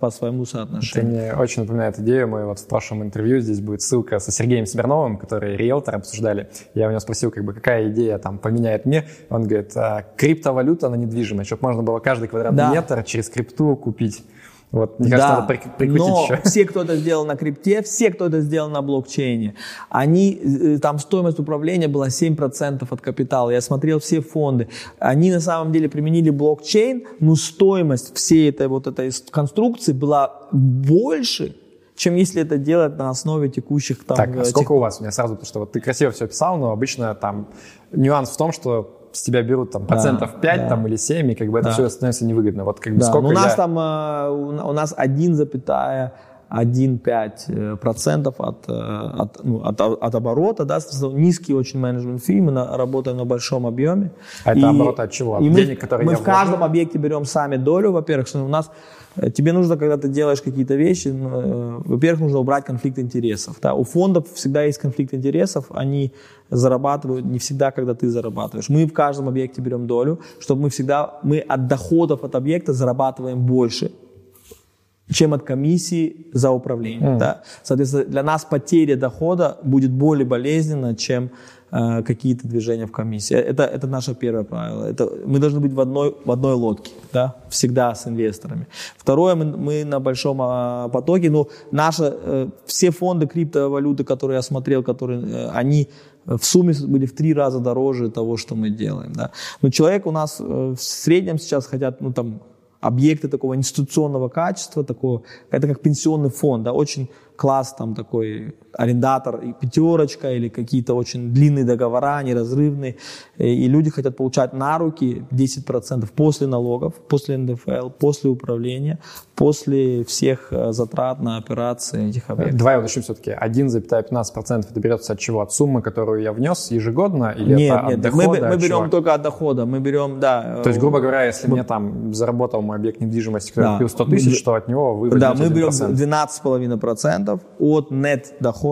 по своему соотношению. Это мне очень напоминает идею. Мы вот в прошлом интервью, здесь будет ссылка со Сергеем Смирновым, который риэлтор обсуждали. Я у него спросил, как бы, какая идея там поменяет мне. Он говорит, а, криптовалюта на недвижимость, чтобы можно было каждый квадратный да. метр через крипту купить. Вот, мне кажется, да, надо прикрутить но еще. все, кто это сделал на крипте, все, кто это сделал на блокчейне, они, э, там стоимость управления была 7% от капитала. Я смотрел все фонды. Они на самом деле применили блокчейн, но стоимость всей этой вот этой конструкции была больше, чем если это делать на основе текущих там... Так, а сколько тех... у вас? У меня сразу, потому что вот ты красиво все описал, но обычно там нюанс в том, что с тебя берут там процентов да, 5 да. там, или 7, и как бы это да. все становится невыгодно. Вот как бы да. сколько у нас я... там, э, у нас 1,5 1,5% процентов от, э, от, ну, от, от оборота, да, низкий очень менеджмент фи, мы на, работаем на большом объеме. А это оборот от чего? От и денег, мы, которые мы в каждом объекте берем сами долю, во-первых, что у нас Э, тебе нужно, когда ты делаешь какие-то вещи, э, во-первых, нужно убрать конфликт интересов. Да? У фондов всегда есть конфликт интересов, они зарабатывают не всегда, когда ты зарабатываешь. Мы в каждом объекте берем долю, чтобы мы всегда, мы от доходов от объекта зарабатываем больше, чем от комиссии за управление. Mm. Да? Соответственно, для нас потеря дохода будет более болезненна, чем Э, какие-то движения в комиссии. Это, это наше первое правило. Это, мы должны быть в одной, в одной лодке, да, всегда с инвесторами. Второе, мы, мы на большом а, потоке, ну, наши, э, все фонды криптовалюты, которые я смотрел, которые, э, они в сумме были в три раза дороже того, что мы делаем. Да. Но человек у нас в среднем сейчас хотят, ну, там, объекты такого институционного качества, такого, это как пенсионный фонд, да, очень класс там такой арендатор, пятерочка или какие-то очень длинные договора, неразрывные, и люди хотят получать на руки 10% после налогов, после НДФЛ, после управления, после всех э, затрат на операции этих объектов. Давай уточним все-таки, 1,15% это берется от чего? От суммы, которую я внес ежегодно? Или нет, это нет, от дохода? Мы, мы берем чего? только от дохода, мы берем, да. То есть, грубо говоря, если мы... мне там заработал мой объект недвижимости, который да. купил 100 тысяч, то от него вы Да, мы берем 12,5% от нет дохода,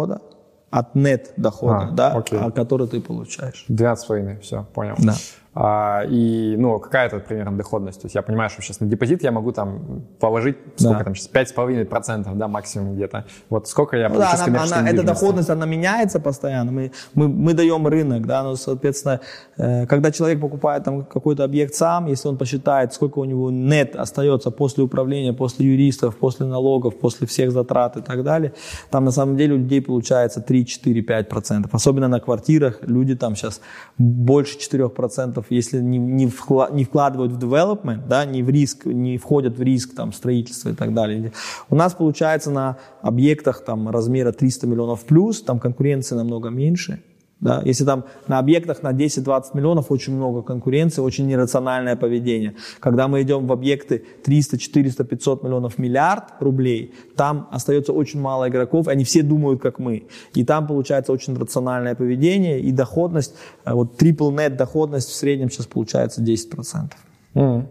от нет дохода, а, да, окей. который ты получаешь. 12,5, все, понял. Да. А, и, ну, какая это примерно доходность? То есть я понимаю, что сейчас на депозит я могу там положить, сколько да. там сейчас, 5,5%, да, максимум где-то. Вот сколько я ну, да, она, она, Эта доходность, она меняется постоянно. Мы, мы, мы даем рынок, да, ну, соответственно, э, когда человек покупает там какой-то объект сам, если он посчитает, сколько у него нет остается после управления, после юристов, после налогов, после всех затрат и так далее, там на самом деле у людей получается 3, 4, 5%. Особенно на квартирах люди там сейчас больше 4% если не, не, вкла, не вкладывают в development, да, не в риск, не входят в риск там, строительства и так далее. У нас получается на объектах там, размера 300 миллионов плюс, там конкуренции намного меньше, да? Если там на объектах на 10-20 миллионов очень много конкуренции, очень нерациональное поведение. Когда мы идем в объекты 300, 400, 500 миллионов, миллиард рублей, там остается очень мало игроков, они все думают, как мы. И там получается очень рациональное поведение и доходность, э, вот triple net доходность в среднем сейчас получается 10%. Mm.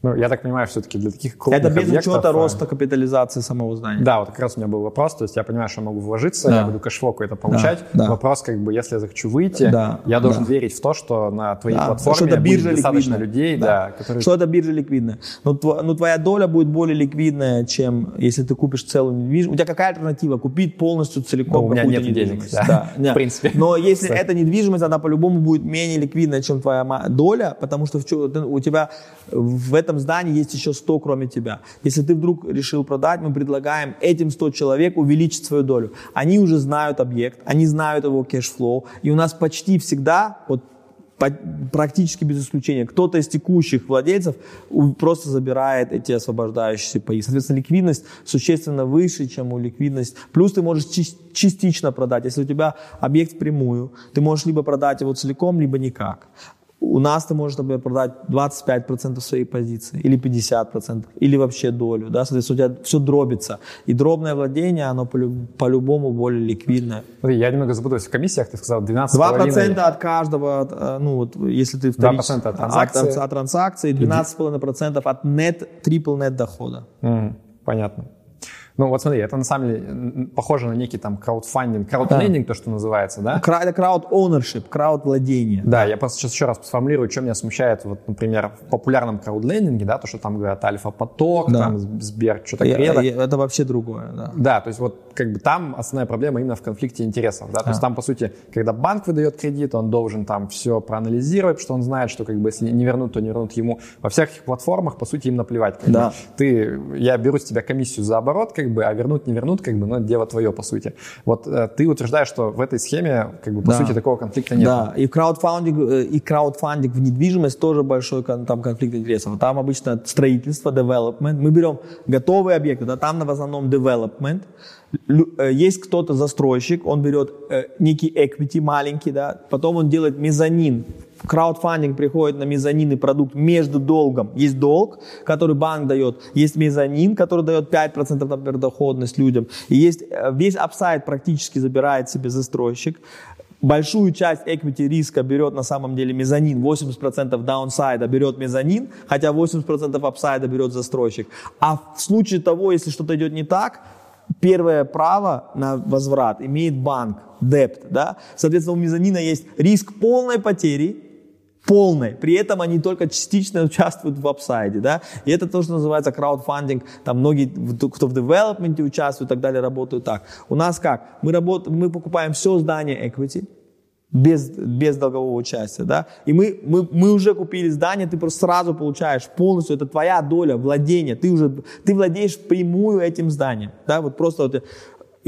Ну, я так понимаю, все-таки для таких крупных Это без объектов, учета роста капитализации самого здания. Да, вот как раз у меня был вопрос, то есть я понимаю, что я могу вложиться, да. я буду cash flow какой-то получать. Да, да. Вопрос, как бы, если я захочу выйти, да, я должен да. верить в то, что на твоей да. платформе что это биржа будет достаточно людей, да. Да, которые... Что это биржа ликвидная. Но, тв... но твоя доля будет более ликвидная, чем если ты купишь целую недвижимость. У тебя какая альтернатива? Купить полностью целиком ну, у меня нет денег, да. да. в принципе. Но если эта недвижимость, она по-любому будет менее ликвидная, чем твоя доля, потому что у тебя в этом здании есть еще еще 100, кроме тебя. Если ты вдруг решил продать, мы предлагаем этим 100 человек увеличить свою долю. Они уже знают объект, они знают его cash flow, и у нас почти всегда, вот практически без исключения, кто-то из текущих владельцев просто забирает эти освобождающиеся паи. Соответственно, ликвидность существенно выше, чем у ликвидность. Плюс ты можешь частично продать. Если у тебя объект впрямую, ты можешь либо продать его целиком, либо никак. У нас ты можешь, например, продать 25% своей позиции, или 50%, или вообще долю, да, соответственно, у тебя все дробится. И дробное владение, оно по-любому более ликвидное. Смотри, я немного запутался в комиссиях, ты сказал 12,5%. 2% от каждого, э, ну вот, если ты вторич... 2% от транзакции. От, от транзакции, 12,5% от net, triple net дохода. Mm, понятно. Ну вот смотри, это на самом деле похоже на некий там краудфандинг, краудлендинг, да. то, что называется, да? Это крауд ownership, крауд владение. Да, я просто сейчас еще раз сформулирую, что меня смущает, вот, например, в популярном краудлендинге, да, то, что там говорят альфа-поток, да. там Сбер, что-то кредо. Это вообще другое, да. Да, то есть вот как бы там основная проблема именно в конфликте интересов, да, то да. есть там, по сути, когда банк выдает кредит, он должен там все проанализировать, что он знает, что как бы если не вернут, то не вернут ему. Во всех этих платформах, по сути, им наплевать. Как да. бы. Ты, я беру с тебя комиссию за оборот, как бы, а вернуть, не вернут, как бы, ну, дело твое, по сути. Вот э, ты утверждаешь, что в этой схеме, как бы, по да. сути, такого конфликта нет. Да, и краудфандинг, э, и краудфандинг в недвижимость тоже большой там конфликт интересов. Там обычно строительство, development. Мы берем готовые объекты, да, там в основном development. Э, есть кто-то застройщик, он берет некий equity маленький, да, потом он делает мезонин краудфандинг приходит на мезонинный продукт между долгом. Есть долг, который банк дает, есть мезонин, который дает 5%, например, доходность людям. И есть э, весь апсайд практически забирает себе застройщик. Большую часть equity риска берет на самом деле мезонин, 80% даунсайда берет мезонин, хотя 80% апсайда берет застройщик. А в случае того, если что-то идет не так, первое право на возврат имеет банк, депт, да? Соответственно, у мезонина есть риск полной потери, полной. При этом они только частично участвуют в апсайде, да, и это то, что называется краудфандинг, там многие, кто в девелопменте участвует и так далее, работают так. У нас как? Мы, работаем, мы покупаем все здание equity, без, без долгового участия, да, и мы, мы, мы уже купили здание, ты просто сразу получаешь полностью, это твоя доля, владение, ты уже, ты владеешь прямую этим зданием, да, вот просто вот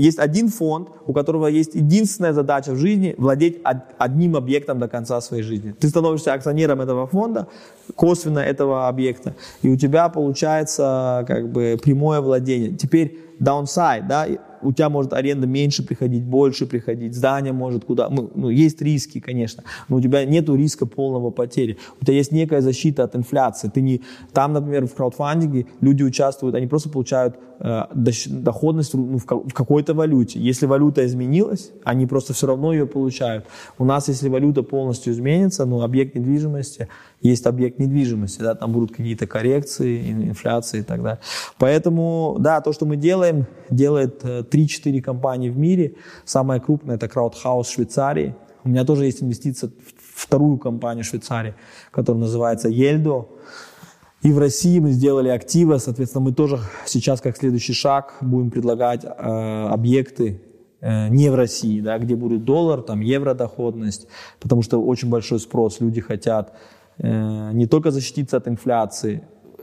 есть один фонд, у которого есть единственная задача в жизни владеть одним объектом до конца своей жизни. Ты становишься акционером этого фонда, косвенно этого объекта, и у тебя получается как бы прямое владение. Теперь downside, да, у тебя может аренда меньше приходить, больше приходить, здание может куда, ну, ну есть риски, конечно, но у тебя нет риска полного потери. У тебя есть некая защита от инфляции. Ты не, там, например, в краудфандинге люди участвуют, они просто получают э, доходность ну, в, в какой-то валюте. Если валюта изменилась, они просто все равно ее получают. У нас, если валюта полностью изменится, ну, объект недвижимости, есть объект недвижимости, да, там будут какие-то коррекции, инфляции и так далее. Поэтому, да, то, что мы делаем, делает 3-4 э, компании в мире. Самая крупная это в Швейцарии. У меня тоже есть инвестиция в вторую компанию Швейцарии, которая называется Ельдо. И в России мы сделали активы, соответственно, мы тоже сейчас как следующий шаг будем предлагать э, объекты э, не в России, да, где будет доллар, там евро доходность, потому что очень большой спрос, люди хотят э, не только защититься от инфляции,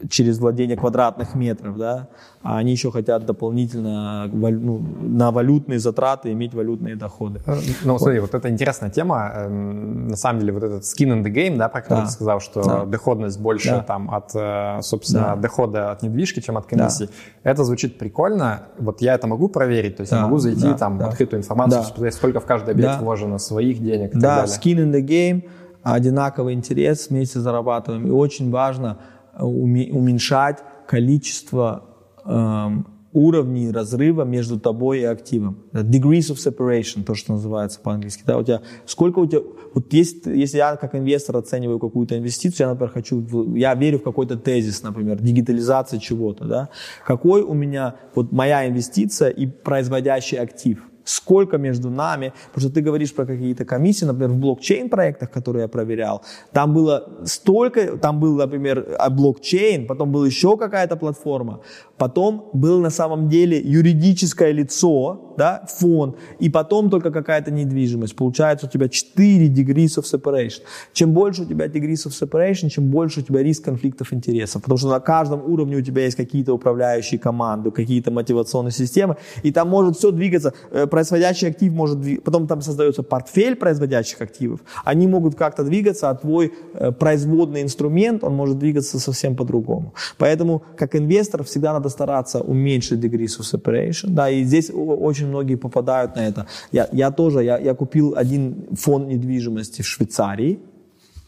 через владение квадратных метров, да, а они еще хотят дополнительно ну, на валютные затраты иметь валютные доходы. Э, ну, вот. смотри, вот это интересная тема. Эм, на самом деле, вот этот skin in the game, да, про который да. ты сказал, что да. доходность больше да. там от, э, собственно, да. дохода от недвижки, чем от комиссии. Да. Это звучит прикольно. Вот я это могу проверить, то есть да. я могу зайти да. там да. открытую информацию, да. посмотреть, сколько в каждый объект да. вложено своих денег и да, так далее. skin in the game, одинаковый интерес, вместе зарабатываем. И очень важно – уменьшать количество эм, уровней разрыва между тобой и активом. Degrees of separation, то, что называется по-английски. Да, у тебя, сколько у тебя, вот есть, если я как инвестор оцениваю какую-то инвестицию, я, например, хочу, я верю в какой-то тезис, например, дигитализация чего-то, да, какой у меня, вот моя инвестиция и производящий актив – сколько между нами, потому что ты говоришь про какие-то комиссии, например, в блокчейн-проектах, которые я проверял, там было столько, там был, например, блокчейн, потом была еще какая-то платформа, потом был на самом деле юридическое лицо, да, фонд, и потом только какая-то недвижимость. Получается у тебя 4 degrees of separation. Чем больше у тебя degrees of separation, чем больше у тебя риск конфликтов интересов, потому что на каждом уровне у тебя есть какие-то управляющие команды, какие-то мотивационные системы, и там может все двигаться, э, производящий актив может двигаться, потом там создается портфель производящих активов, они могут как-то двигаться, а твой э, производный инструмент, он может двигаться совсем по-другому. Поэтому, как инвестор, всегда надо стараться уменьшить degrees of separation, да, и здесь очень многие попадают на это. Я, я тоже, я, я купил один фонд недвижимости в Швейцарии,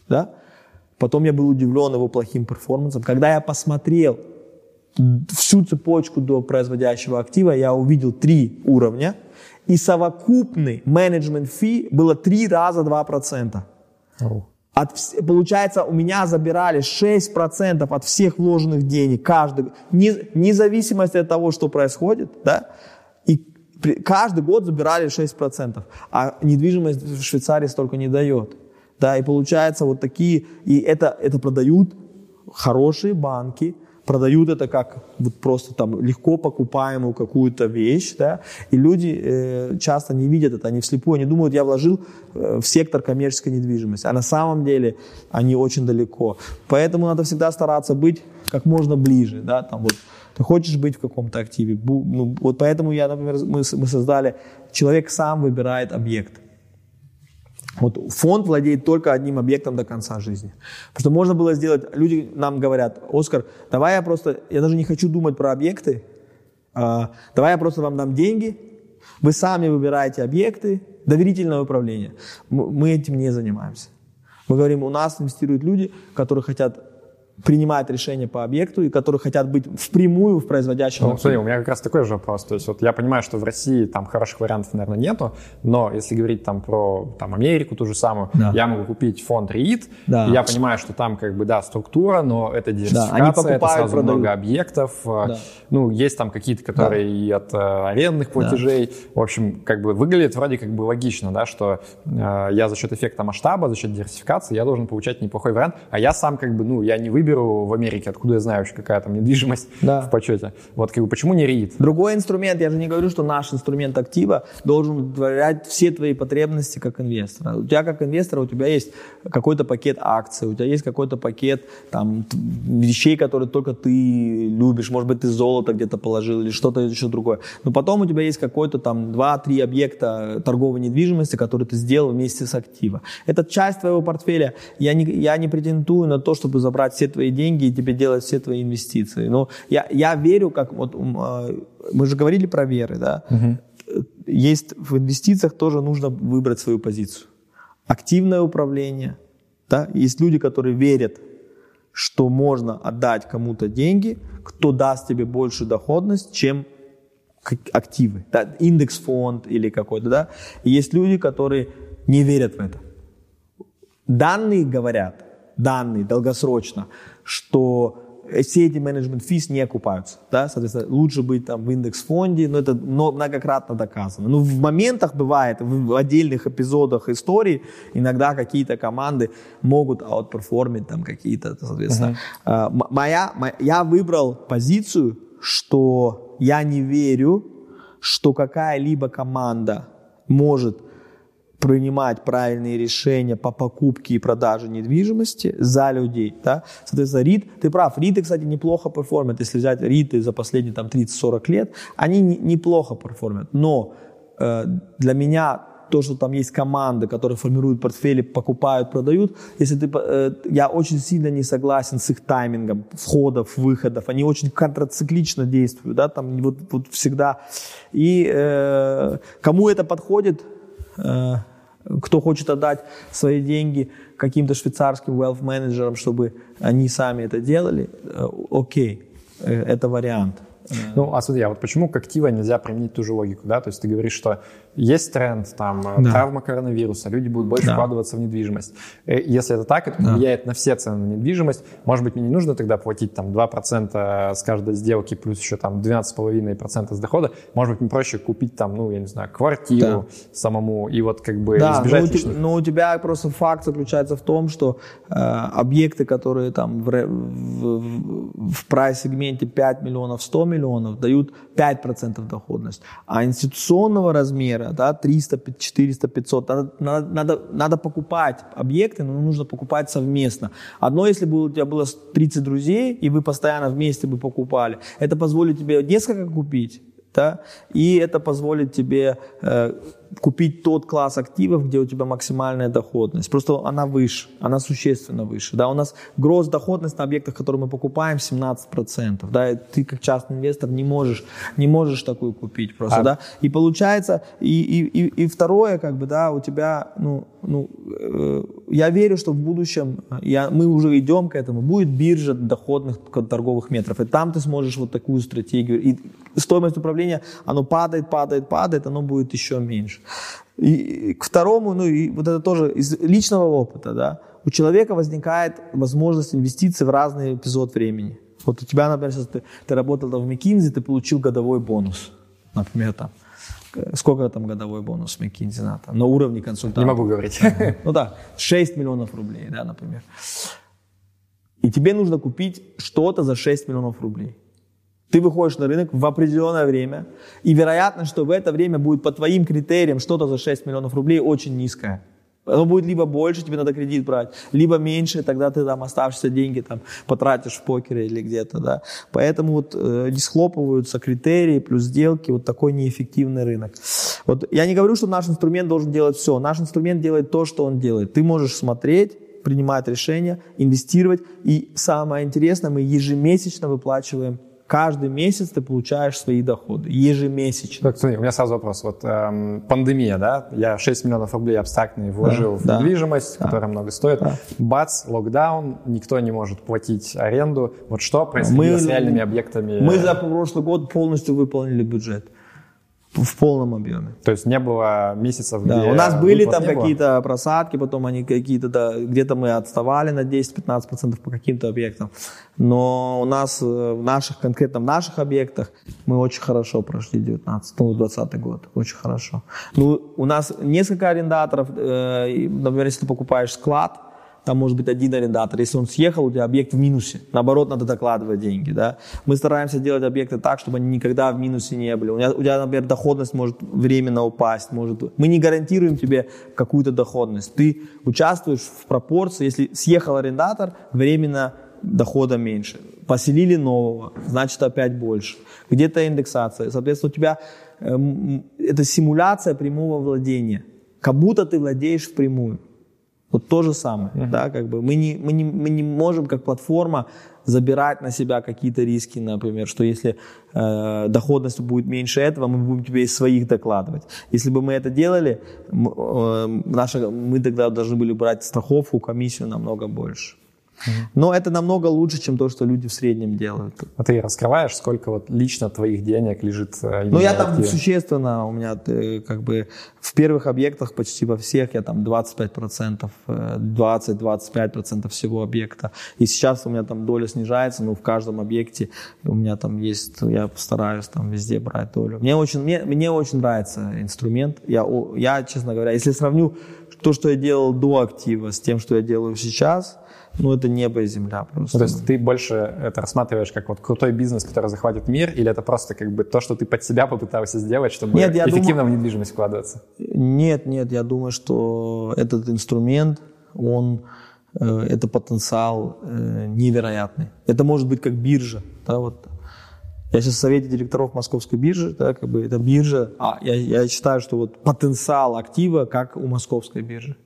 да, потом я был удивлен его плохим перформансом. Когда я посмотрел всю цепочку до производящего актива, я увидел три уровня, и совокупный менеджмент фи было три раза 2%. Oh. От, получается, у меня забирали 6% от всех вложенных денег каждый, не, независимости от того, что происходит, да, и при, каждый год забирали 6%, а недвижимость в Швейцарии столько не дает. Да, и получается вот такие, и это, это продают хорошие банки, продают это как вот просто там легко покупаемую какую-то вещь, да, и люди э, часто не видят это, они вслепую, они думают, я вложил э, в сектор коммерческой недвижимости, а на самом деле они очень далеко. Поэтому надо всегда стараться быть как можно ближе, да, там вот ты хочешь быть в каком-то активе, ну, вот поэтому я, например, мы, мы создали, человек сам выбирает объект. Вот фонд владеет только одним объектом до конца жизни. Потому что можно было сделать, люди нам говорят, Оскар, давай я просто, я даже не хочу думать про объекты, а, давай я просто вам дам деньги, вы сами выбираете объекты, доверительное управление. Мы этим не занимаемся. Мы говорим, у нас инвестируют люди, которые хотят принимают решения по объекту и которые хотят быть впрямую в производящем. Ну, смотри, у меня как раз такой же вопрос. То есть вот я понимаю, что в России там хороших вариантов, наверное, нету, но если говорить там про там, Америку ту же самую, да. я могу купить фонд REIT, да. и я понимаю, что там как бы, да, структура, но это диверсификация, да, это сразу продают. много объектов. Да. Ну, есть там какие-то, которые да. и от э, арендных платежей. Да. В общем, как бы выглядит вроде как бы логично, да, что э, я за счет эффекта масштаба, за счет диверсификации я должен получать неплохой вариант, а я сам как бы, ну, я не выберу выберу в Америке, откуда я знаю какая там недвижимость да. в почете. Вот как бы почему не REIT? Другой инструмент, я же не говорю, что наш инструмент актива должен удовлетворять все твои потребности как инвестора. У тебя как инвестора, у тебя есть какой-то пакет акций, у тебя есть какой-то пакет там, вещей, которые только ты любишь, может быть, ты золото где-то положил или что-то еще другое. Но потом у тебя есть какой-то там 2-3 объекта торговой недвижимости, которые ты сделал вместе с актива. Это часть твоего портфеля. Я не, я не претендую на то, чтобы забрать все твои деньги и тебе делать все твои инвестиции. Но я, я верю, как вот а, мы же говорили про веры, да. Угу. Есть в инвестициях тоже нужно выбрать свою позицию. Активное управление, да. Есть люди, которые верят, что можно отдать кому-то деньги, кто даст тебе большую доходность, чем активы, да, индекс фонд или какой-то, да. И есть люди, которые не верят в это. Данные говорят, данные долгосрочно, что все эти management fees не окупаются. Да? Соответственно, лучше быть там в индекс-фонде, но это многократно доказано. Ну, в моментах бывает, в отдельных эпизодах истории, иногда какие-то команды могут аутперформить там какие-то, соответственно. Uh-huh. Моя, моя, я выбрал позицию, что я не верю, что какая-либо команда может принимать правильные решения по покупке и продаже недвижимости за людей. Да? Соответственно, REIT, ты прав, REIT ы, кстати, неплохо перформят. Если взять REIT ы за последние там, 30-40 лет, они не, неплохо перформят. Но э, для меня то, что там есть команды, которые формируют портфели, покупают, продают, если ты, э, я очень сильно не согласен с их таймингом входов, выходов, они очень контрациклично действуют, да, там вот, вот всегда. И э, кому это подходит, э, кто хочет отдать свои деньги каким-то швейцарским wealth менеджерам, чтобы они сами это делали, э, окей, э, это вариант. Ну, а смотри, а вот почему к актива нельзя применить ту же логику, да? То есть ты говоришь, что есть тренд, там, э, да. травма коронавируса, люди будут больше да. вкладываться в недвижимость. Э, если это так, это да. влияет на все цены на недвижимость. Может быть, мне не нужно тогда платить там 2% с каждой сделки плюс еще там 12,5% с дохода. Может быть, мне проще купить там, ну, я не знаю, квартиру да. самому и вот как бы да, избежать но лишних... но у тебя просто факт заключается в том, что э, объекты, которые там в, в, в прайс-сегменте 5 миллионов, 100 миллионов, дают 5% доходность. А институционного размера да, 300, 400, 500. Надо, надо, надо, надо покупать объекты, но нужно покупать совместно. Одно, если бы у тебя было 30 друзей, и вы постоянно вместе бы покупали, это позволит тебе несколько купить, да, и это позволит тебе э, купить тот класс активов, где у тебя максимальная доходность. Просто она выше, она существенно выше. Да, у нас гроз доходность на объектах, которые мы покупаем, 17%. Да, и ты как частный инвестор не можешь, не можешь такую купить просто. А... Да? И получается, и, и, и, и второе, как бы, да, у тебя, ну, ну, э, я верю, что в будущем, я, мы уже идем к этому, будет биржа доходных торговых метров. И там ты сможешь вот такую стратегию. И стоимость управления, оно падает, падает, падает, оно будет еще меньше. И к второму, ну и вот это тоже из личного опыта, да, у человека возникает возможность инвестиций в разный эпизод времени. Вот у тебя, например, сейчас ты, ты работал в McKinsey, ты получил годовой бонус, например, там, сколько там годовой бонус в McKinsey на, там, на уровне консультанта? Не могу говорить. Ну да, 6 миллионов рублей, да, например. И тебе нужно купить что-то за 6 миллионов рублей. Ты выходишь на рынок в определенное время, и вероятность, что в это время будет по твоим критериям что-то за 6 миллионов рублей очень низкая. Оно будет либо больше, тебе надо кредит брать, либо меньше, тогда ты там оставшиеся деньги там потратишь в покере или где-то, да. Поэтому вот э, не схлопываются критерии плюс сделки, вот такой неэффективный рынок. Вот я не говорю, что наш инструмент должен делать все. Наш инструмент делает то, что он делает. Ты можешь смотреть, принимать решения, инвестировать, и самое интересное, мы ежемесячно выплачиваем каждый месяц ты получаешь свои доходы, ежемесячно. Так, смотри, у меня сразу вопрос. Вот эм, пандемия, да, я 6 миллионов рублей абстрактные вложил да, в да, недвижимость, да, которая много стоит. Да. Бац, локдаун, никто не может платить аренду. Вот что происходило мы, с реальными объектами? Мы за прошлый год полностью выполнили бюджет в полном объеме. То есть не было месяцев, да, где у нас были там какие-то просадки, потом они какие-то, да, где-то мы отставали на 10-15% по каким-то объектам. Но у нас э, в наших, конкретно в наших объектах мы очень хорошо прошли 19 ну, 20 год, очень хорошо. Ну, у нас несколько арендаторов, э, например, если ты покупаешь склад, там может быть один арендатор. Если он съехал, у тебя объект в минусе. Наоборот, надо докладывать деньги. Да? Мы стараемся делать объекты так, чтобы они никогда в минусе не были. У тебя, у тебя например, доходность может временно упасть. Может... Мы не гарантируем тебе какую-то доходность. Ты участвуешь в пропорции. Если съехал арендатор, временно дохода меньше. Поселили нового, значит опять больше. Где-то индексация. Соответственно, у тебя э, это симуляция прямого владения. Как будто ты владеешь впрямую. Вот то же самое, uh-huh. да, как бы мы не, мы, не, мы не можем как платформа забирать на себя какие-то риски, например, что если э, доходность будет меньше этого, мы будем тебе из своих докладывать. Если бы мы это делали, мы, э, наша, мы тогда должны были брать страховку, комиссию намного больше. Но это намного лучше, чем то, что люди в среднем делают. А ты раскрываешь, сколько вот лично твоих денег лежит? Э, ну, я там существенно, у меня э, как бы в первых объектах почти во всех я там 25%, 20-25% э, всего объекта. И сейчас у меня там доля снижается, но в каждом объекте у меня там есть, я постараюсь там везде брать долю. Мне очень, мне, мне очень нравится инструмент. Я, я, честно говоря, если сравню то, что я делал до актива с тем, что я делаю сейчас – ну, это небо и земля просто. Ну, то есть ты больше это рассматриваешь как вот крутой бизнес, который захватит мир, или это просто как бы то, что ты под себя попытался сделать, чтобы нет, я эффективно думаю... в недвижимость вкладываться? Нет, нет, я думаю, что этот инструмент, он, э, это потенциал э, невероятный. Это может быть как биржа, да, вот я сейчас в совете директоров Московской биржи, да, как бы это биржа, а я, я считаю, что вот потенциал актива как у Московской биржи.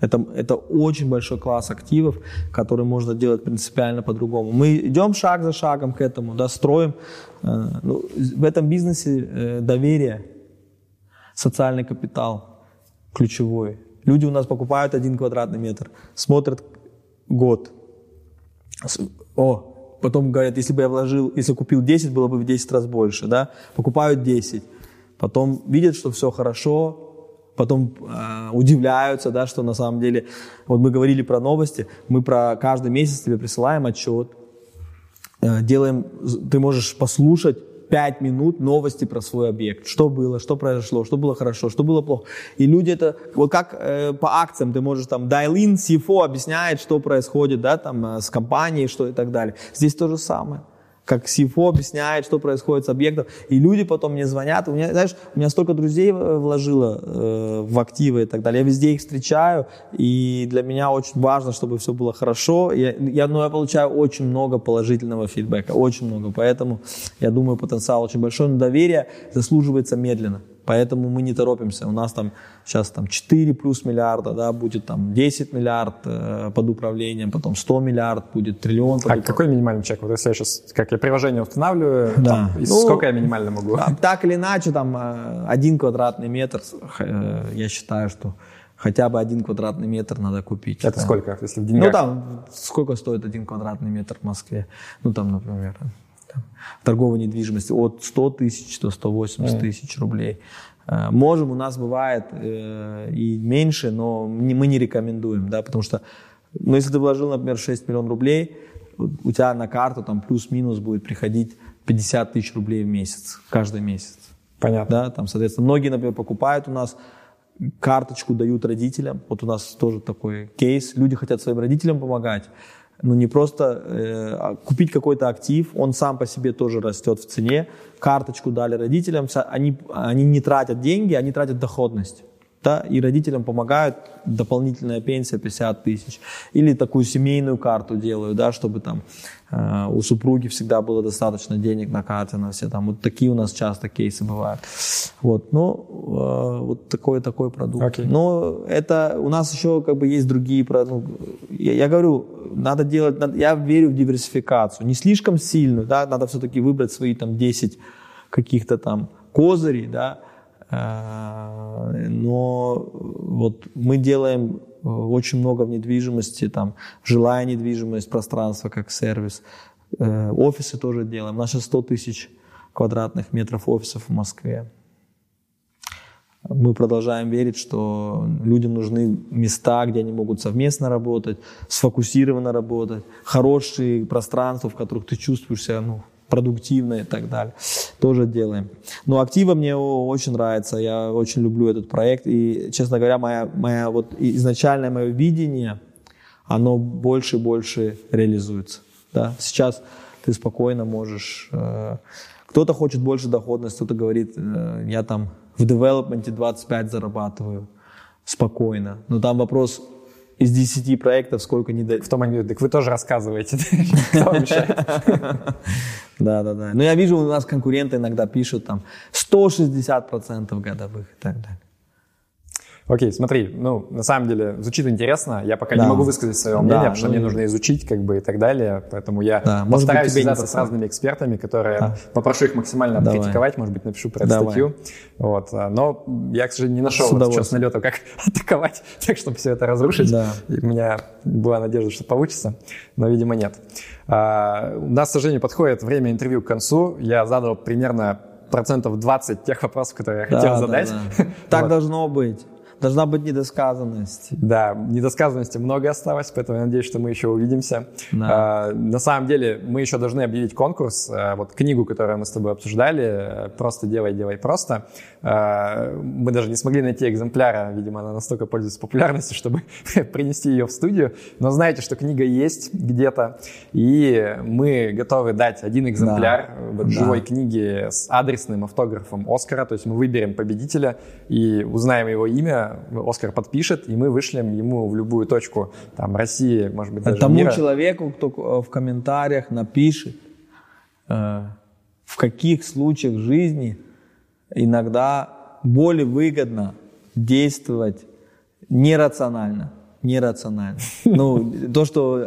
Это, это очень большой класс активов, который можно делать принципиально по-другому. Мы идем шаг за шагом к этому, да, строим. Э, ну, в этом бизнесе э, доверие, социальный капитал ключевой. Люди у нас покупают один квадратный метр, смотрят год. О, потом говорят, если бы я вложил, если купил 10, было бы в 10 раз больше, да, покупают 10. Потом видят, что все хорошо, потом э, удивляются, да, что на самом деле, вот мы говорили про новости, мы про каждый месяц тебе присылаем отчет, э, делаем, ты можешь послушать 5 минут новости про свой объект. Что было, что произошло, что было хорошо, что было плохо. И люди это, вот как э, по акциям ты можешь там dial-in, CFO объясняет, что происходит, да, там э, с компанией, что и так далее. Здесь то же самое как CFO объясняет, что происходит с объектом. И люди потом мне звонят. У меня, знаешь, у меня столько друзей вложило э, в активы и так далее. Я везде их встречаю, и для меня очень важно, чтобы все было хорошо. Я, я, ну, я получаю очень много положительного фидбэка, очень много. Поэтому я думаю, потенциал очень большой, но доверие заслуживается медленно. Поэтому мы не торопимся. У нас там сейчас там 4 плюс миллиарда, да, будет там 10 миллиард э, под управлением, потом 100 миллиард, будет триллион. А какой минимальный чек? Вот если я сейчас, как я приложение устанавливаю, да. там, ну, сколько я минимально могу? Так, так или иначе, там э, один квадратный метр, э, я считаю, что хотя бы один квадратный метр надо купить. Это да. сколько, если в деньгах? Ну там, сколько стоит один квадратный метр в Москве? Ну там, например, торговой недвижимости от 100 тысяч до 180 тысяч рублей. Э, можем, у нас бывает э, и меньше, но мы не рекомендуем, да, потому что, ну, если ты вложил, например, 6 миллионов рублей, у тебя на карту там плюс-минус будет приходить 50 тысяч рублей в месяц, каждый месяц. Понятно. Да, там, соответственно, многие, например, покупают у нас карточку дают родителям. Вот у нас тоже такой кейс. Люди хотят своим родителям помогать ну не просто э, а купить какой-то актив, он сам по себе тоже растет в цене, карточку дали родителям, они, они не тратят деньги, они тратят доходность да, и родителям помогают, дополнительная пенсия 50 тысяч. Или такую семейную карту делаю, да, чтобы там э, у супруги всегда было достаточно денег на карте на все там. Вот такие у нас часто кейсы бывают. Вот, ну, э, вот такой такой продукт. Okay. Но это у нас еще как бы есть другие продукты. Ну, я, я говорю, надо делать, надо, я верю в диверсификацию, не слишком сильную, да, надо все-таки выбрать свои там 10 каких-то там козырей, да, но вот мы делаем э, очень много в недвижимости, там, жилая недвижимость, пространство как сервис. Э, офисы тоже делаем. Наши 100 тысяч квадратных метров офисов в Москве. Мы продолжаем верить, что людям нужны места, где они могут совместно работать, сфокусированно работать, хорошие пространства, в которых ты чувствуешь себя ну, продуктивно и так далее. Тоже делаем. Но актива мне очень нравится, я очень люблю этот проект. И, честно говоря, моя, моя вот изначальное мое видение, оно больше и больше реализуется. Да? Сейчас ты спокойно можешь... Э, кто-то хочет больше доходности, кто-то говорит, э, я там в девелопменте 25 зарабатываю спокойно. Но там вопрос из 10 проектов сколько не дать. В том анекдоте, так вы тоже рассказываете, Да, да, да. Но я вижу, у нас конкуренты иногда пишут там 160% годовых и так далее. Окей, смотри, ну, на самом деле, звучит интересно. Я пока да. не могу высказать свое мнение, да, потому что ну, мне нужно изучить, как бы, и так далее. Поэтому я да, постараюсь связаться с разными экспертами, которые а. попрошу их максимально Давай. откритиковать, может быть, напишу про эту Давай. статью. Вот. А, но я, к сожалению, не нашел вот сейчас налета, как атаковать, так, чтобы все это разрушить. Да. И у меня была надежда, что получится, но, видимо, нет. А, у нас, к сожалению, подходит время интервью к концу. Я задал примерно процентов 20 тех вопросов, которые я да, хотел задать. Да, да. Так вот. должно быть. Должна быть недосказанность. Да, недосказанности много осталось, поэтому я надеюсь, что мы еще увидимся. Да. А, на самом деле, мы еще должны объявить конкурс. А, вот книгу, которую мы с тобой обсуждали, «Просто делай, делай просто». А, мы даже не смогли найти экземпляра, видимо, она настолько пользуется популярностью, чтобы принести ее в студию. Но знаете, что книга есть где-то, и мы готовы дать один экземпляр да. вот, живой да. книги с адресным автографом Оскара, то есть мы выберем победителя и узнаем его имя, Оскар подпишет, и мы вышлем ему в любую точку там, России, может быть, даже Тому мира. человеку, кто э, в комментариях напишет, э, в каких случаях жизни иногда более выгодно действовать нерационально. Нерационально. Ну, то, что...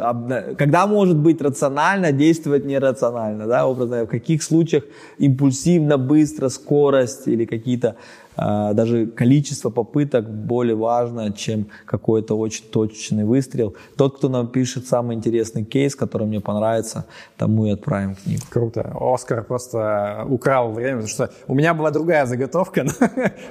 Когда может быть рационально действовать нерационально, да, образно, в каких случаях импульсивно, быстро, скорость или какие-то даже количество попыток более важно, чем какой-то очень точечный выстрел. Тот, кто напишет самый интересный кейс, который мне понравится, тому и отправим книгу. Круто. Оскар просто украл время, потому что у меня была другая заготовка,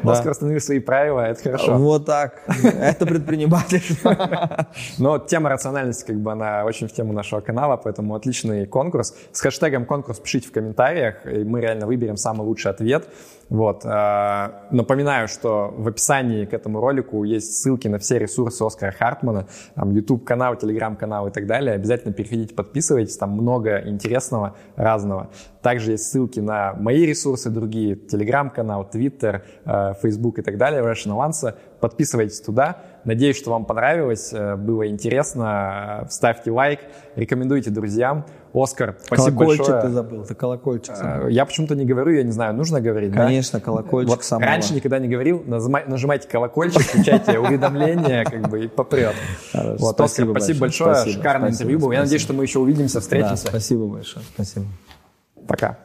но да. Оскар установил свои правила, это хорошо. Вот так. Это предпринимательство. Но тема рациональности, как бы, она очень в тему нашего канала, поэтому отличный конкурс. С хэштегом конкурс пишите в комментариях, и мы реально выберем самый лучший ответ. Вот. А, напоминаю, что в описании к этому ролику есть ссылки на все ресурсы Оскара Хартмана, там YouTube-канал, Telegram-канал и так далее. Обязательно переходите, подписывайтесь, там много интересного, разного. Также есть ссылки на мои ресурсы другие, Telegram-канал, Twitter, а, Facebook и так далее, Rational Answer. Подписывайтесь туда. Надеюсь, что вам понравилось, э, было интересно. Ставьте лайк, рекомендуйте друзьям. Оскар, спасибо колокольчик большое. ты забыл, ты колокольчик забыл. Я почему-то не говорю, я не знаю, нужно говорить, Конечно, да? колокольчик вот самого. Раньше никогда не говорил, нажимайте колокольчик, включайте уведомления, как бы, и попрет. Вот, Оскар, спасибо большое, шикарное интервью было. Я надеюсь, что мы еще увидимся, встретимся. Спасибо большое, спасибо. Пока.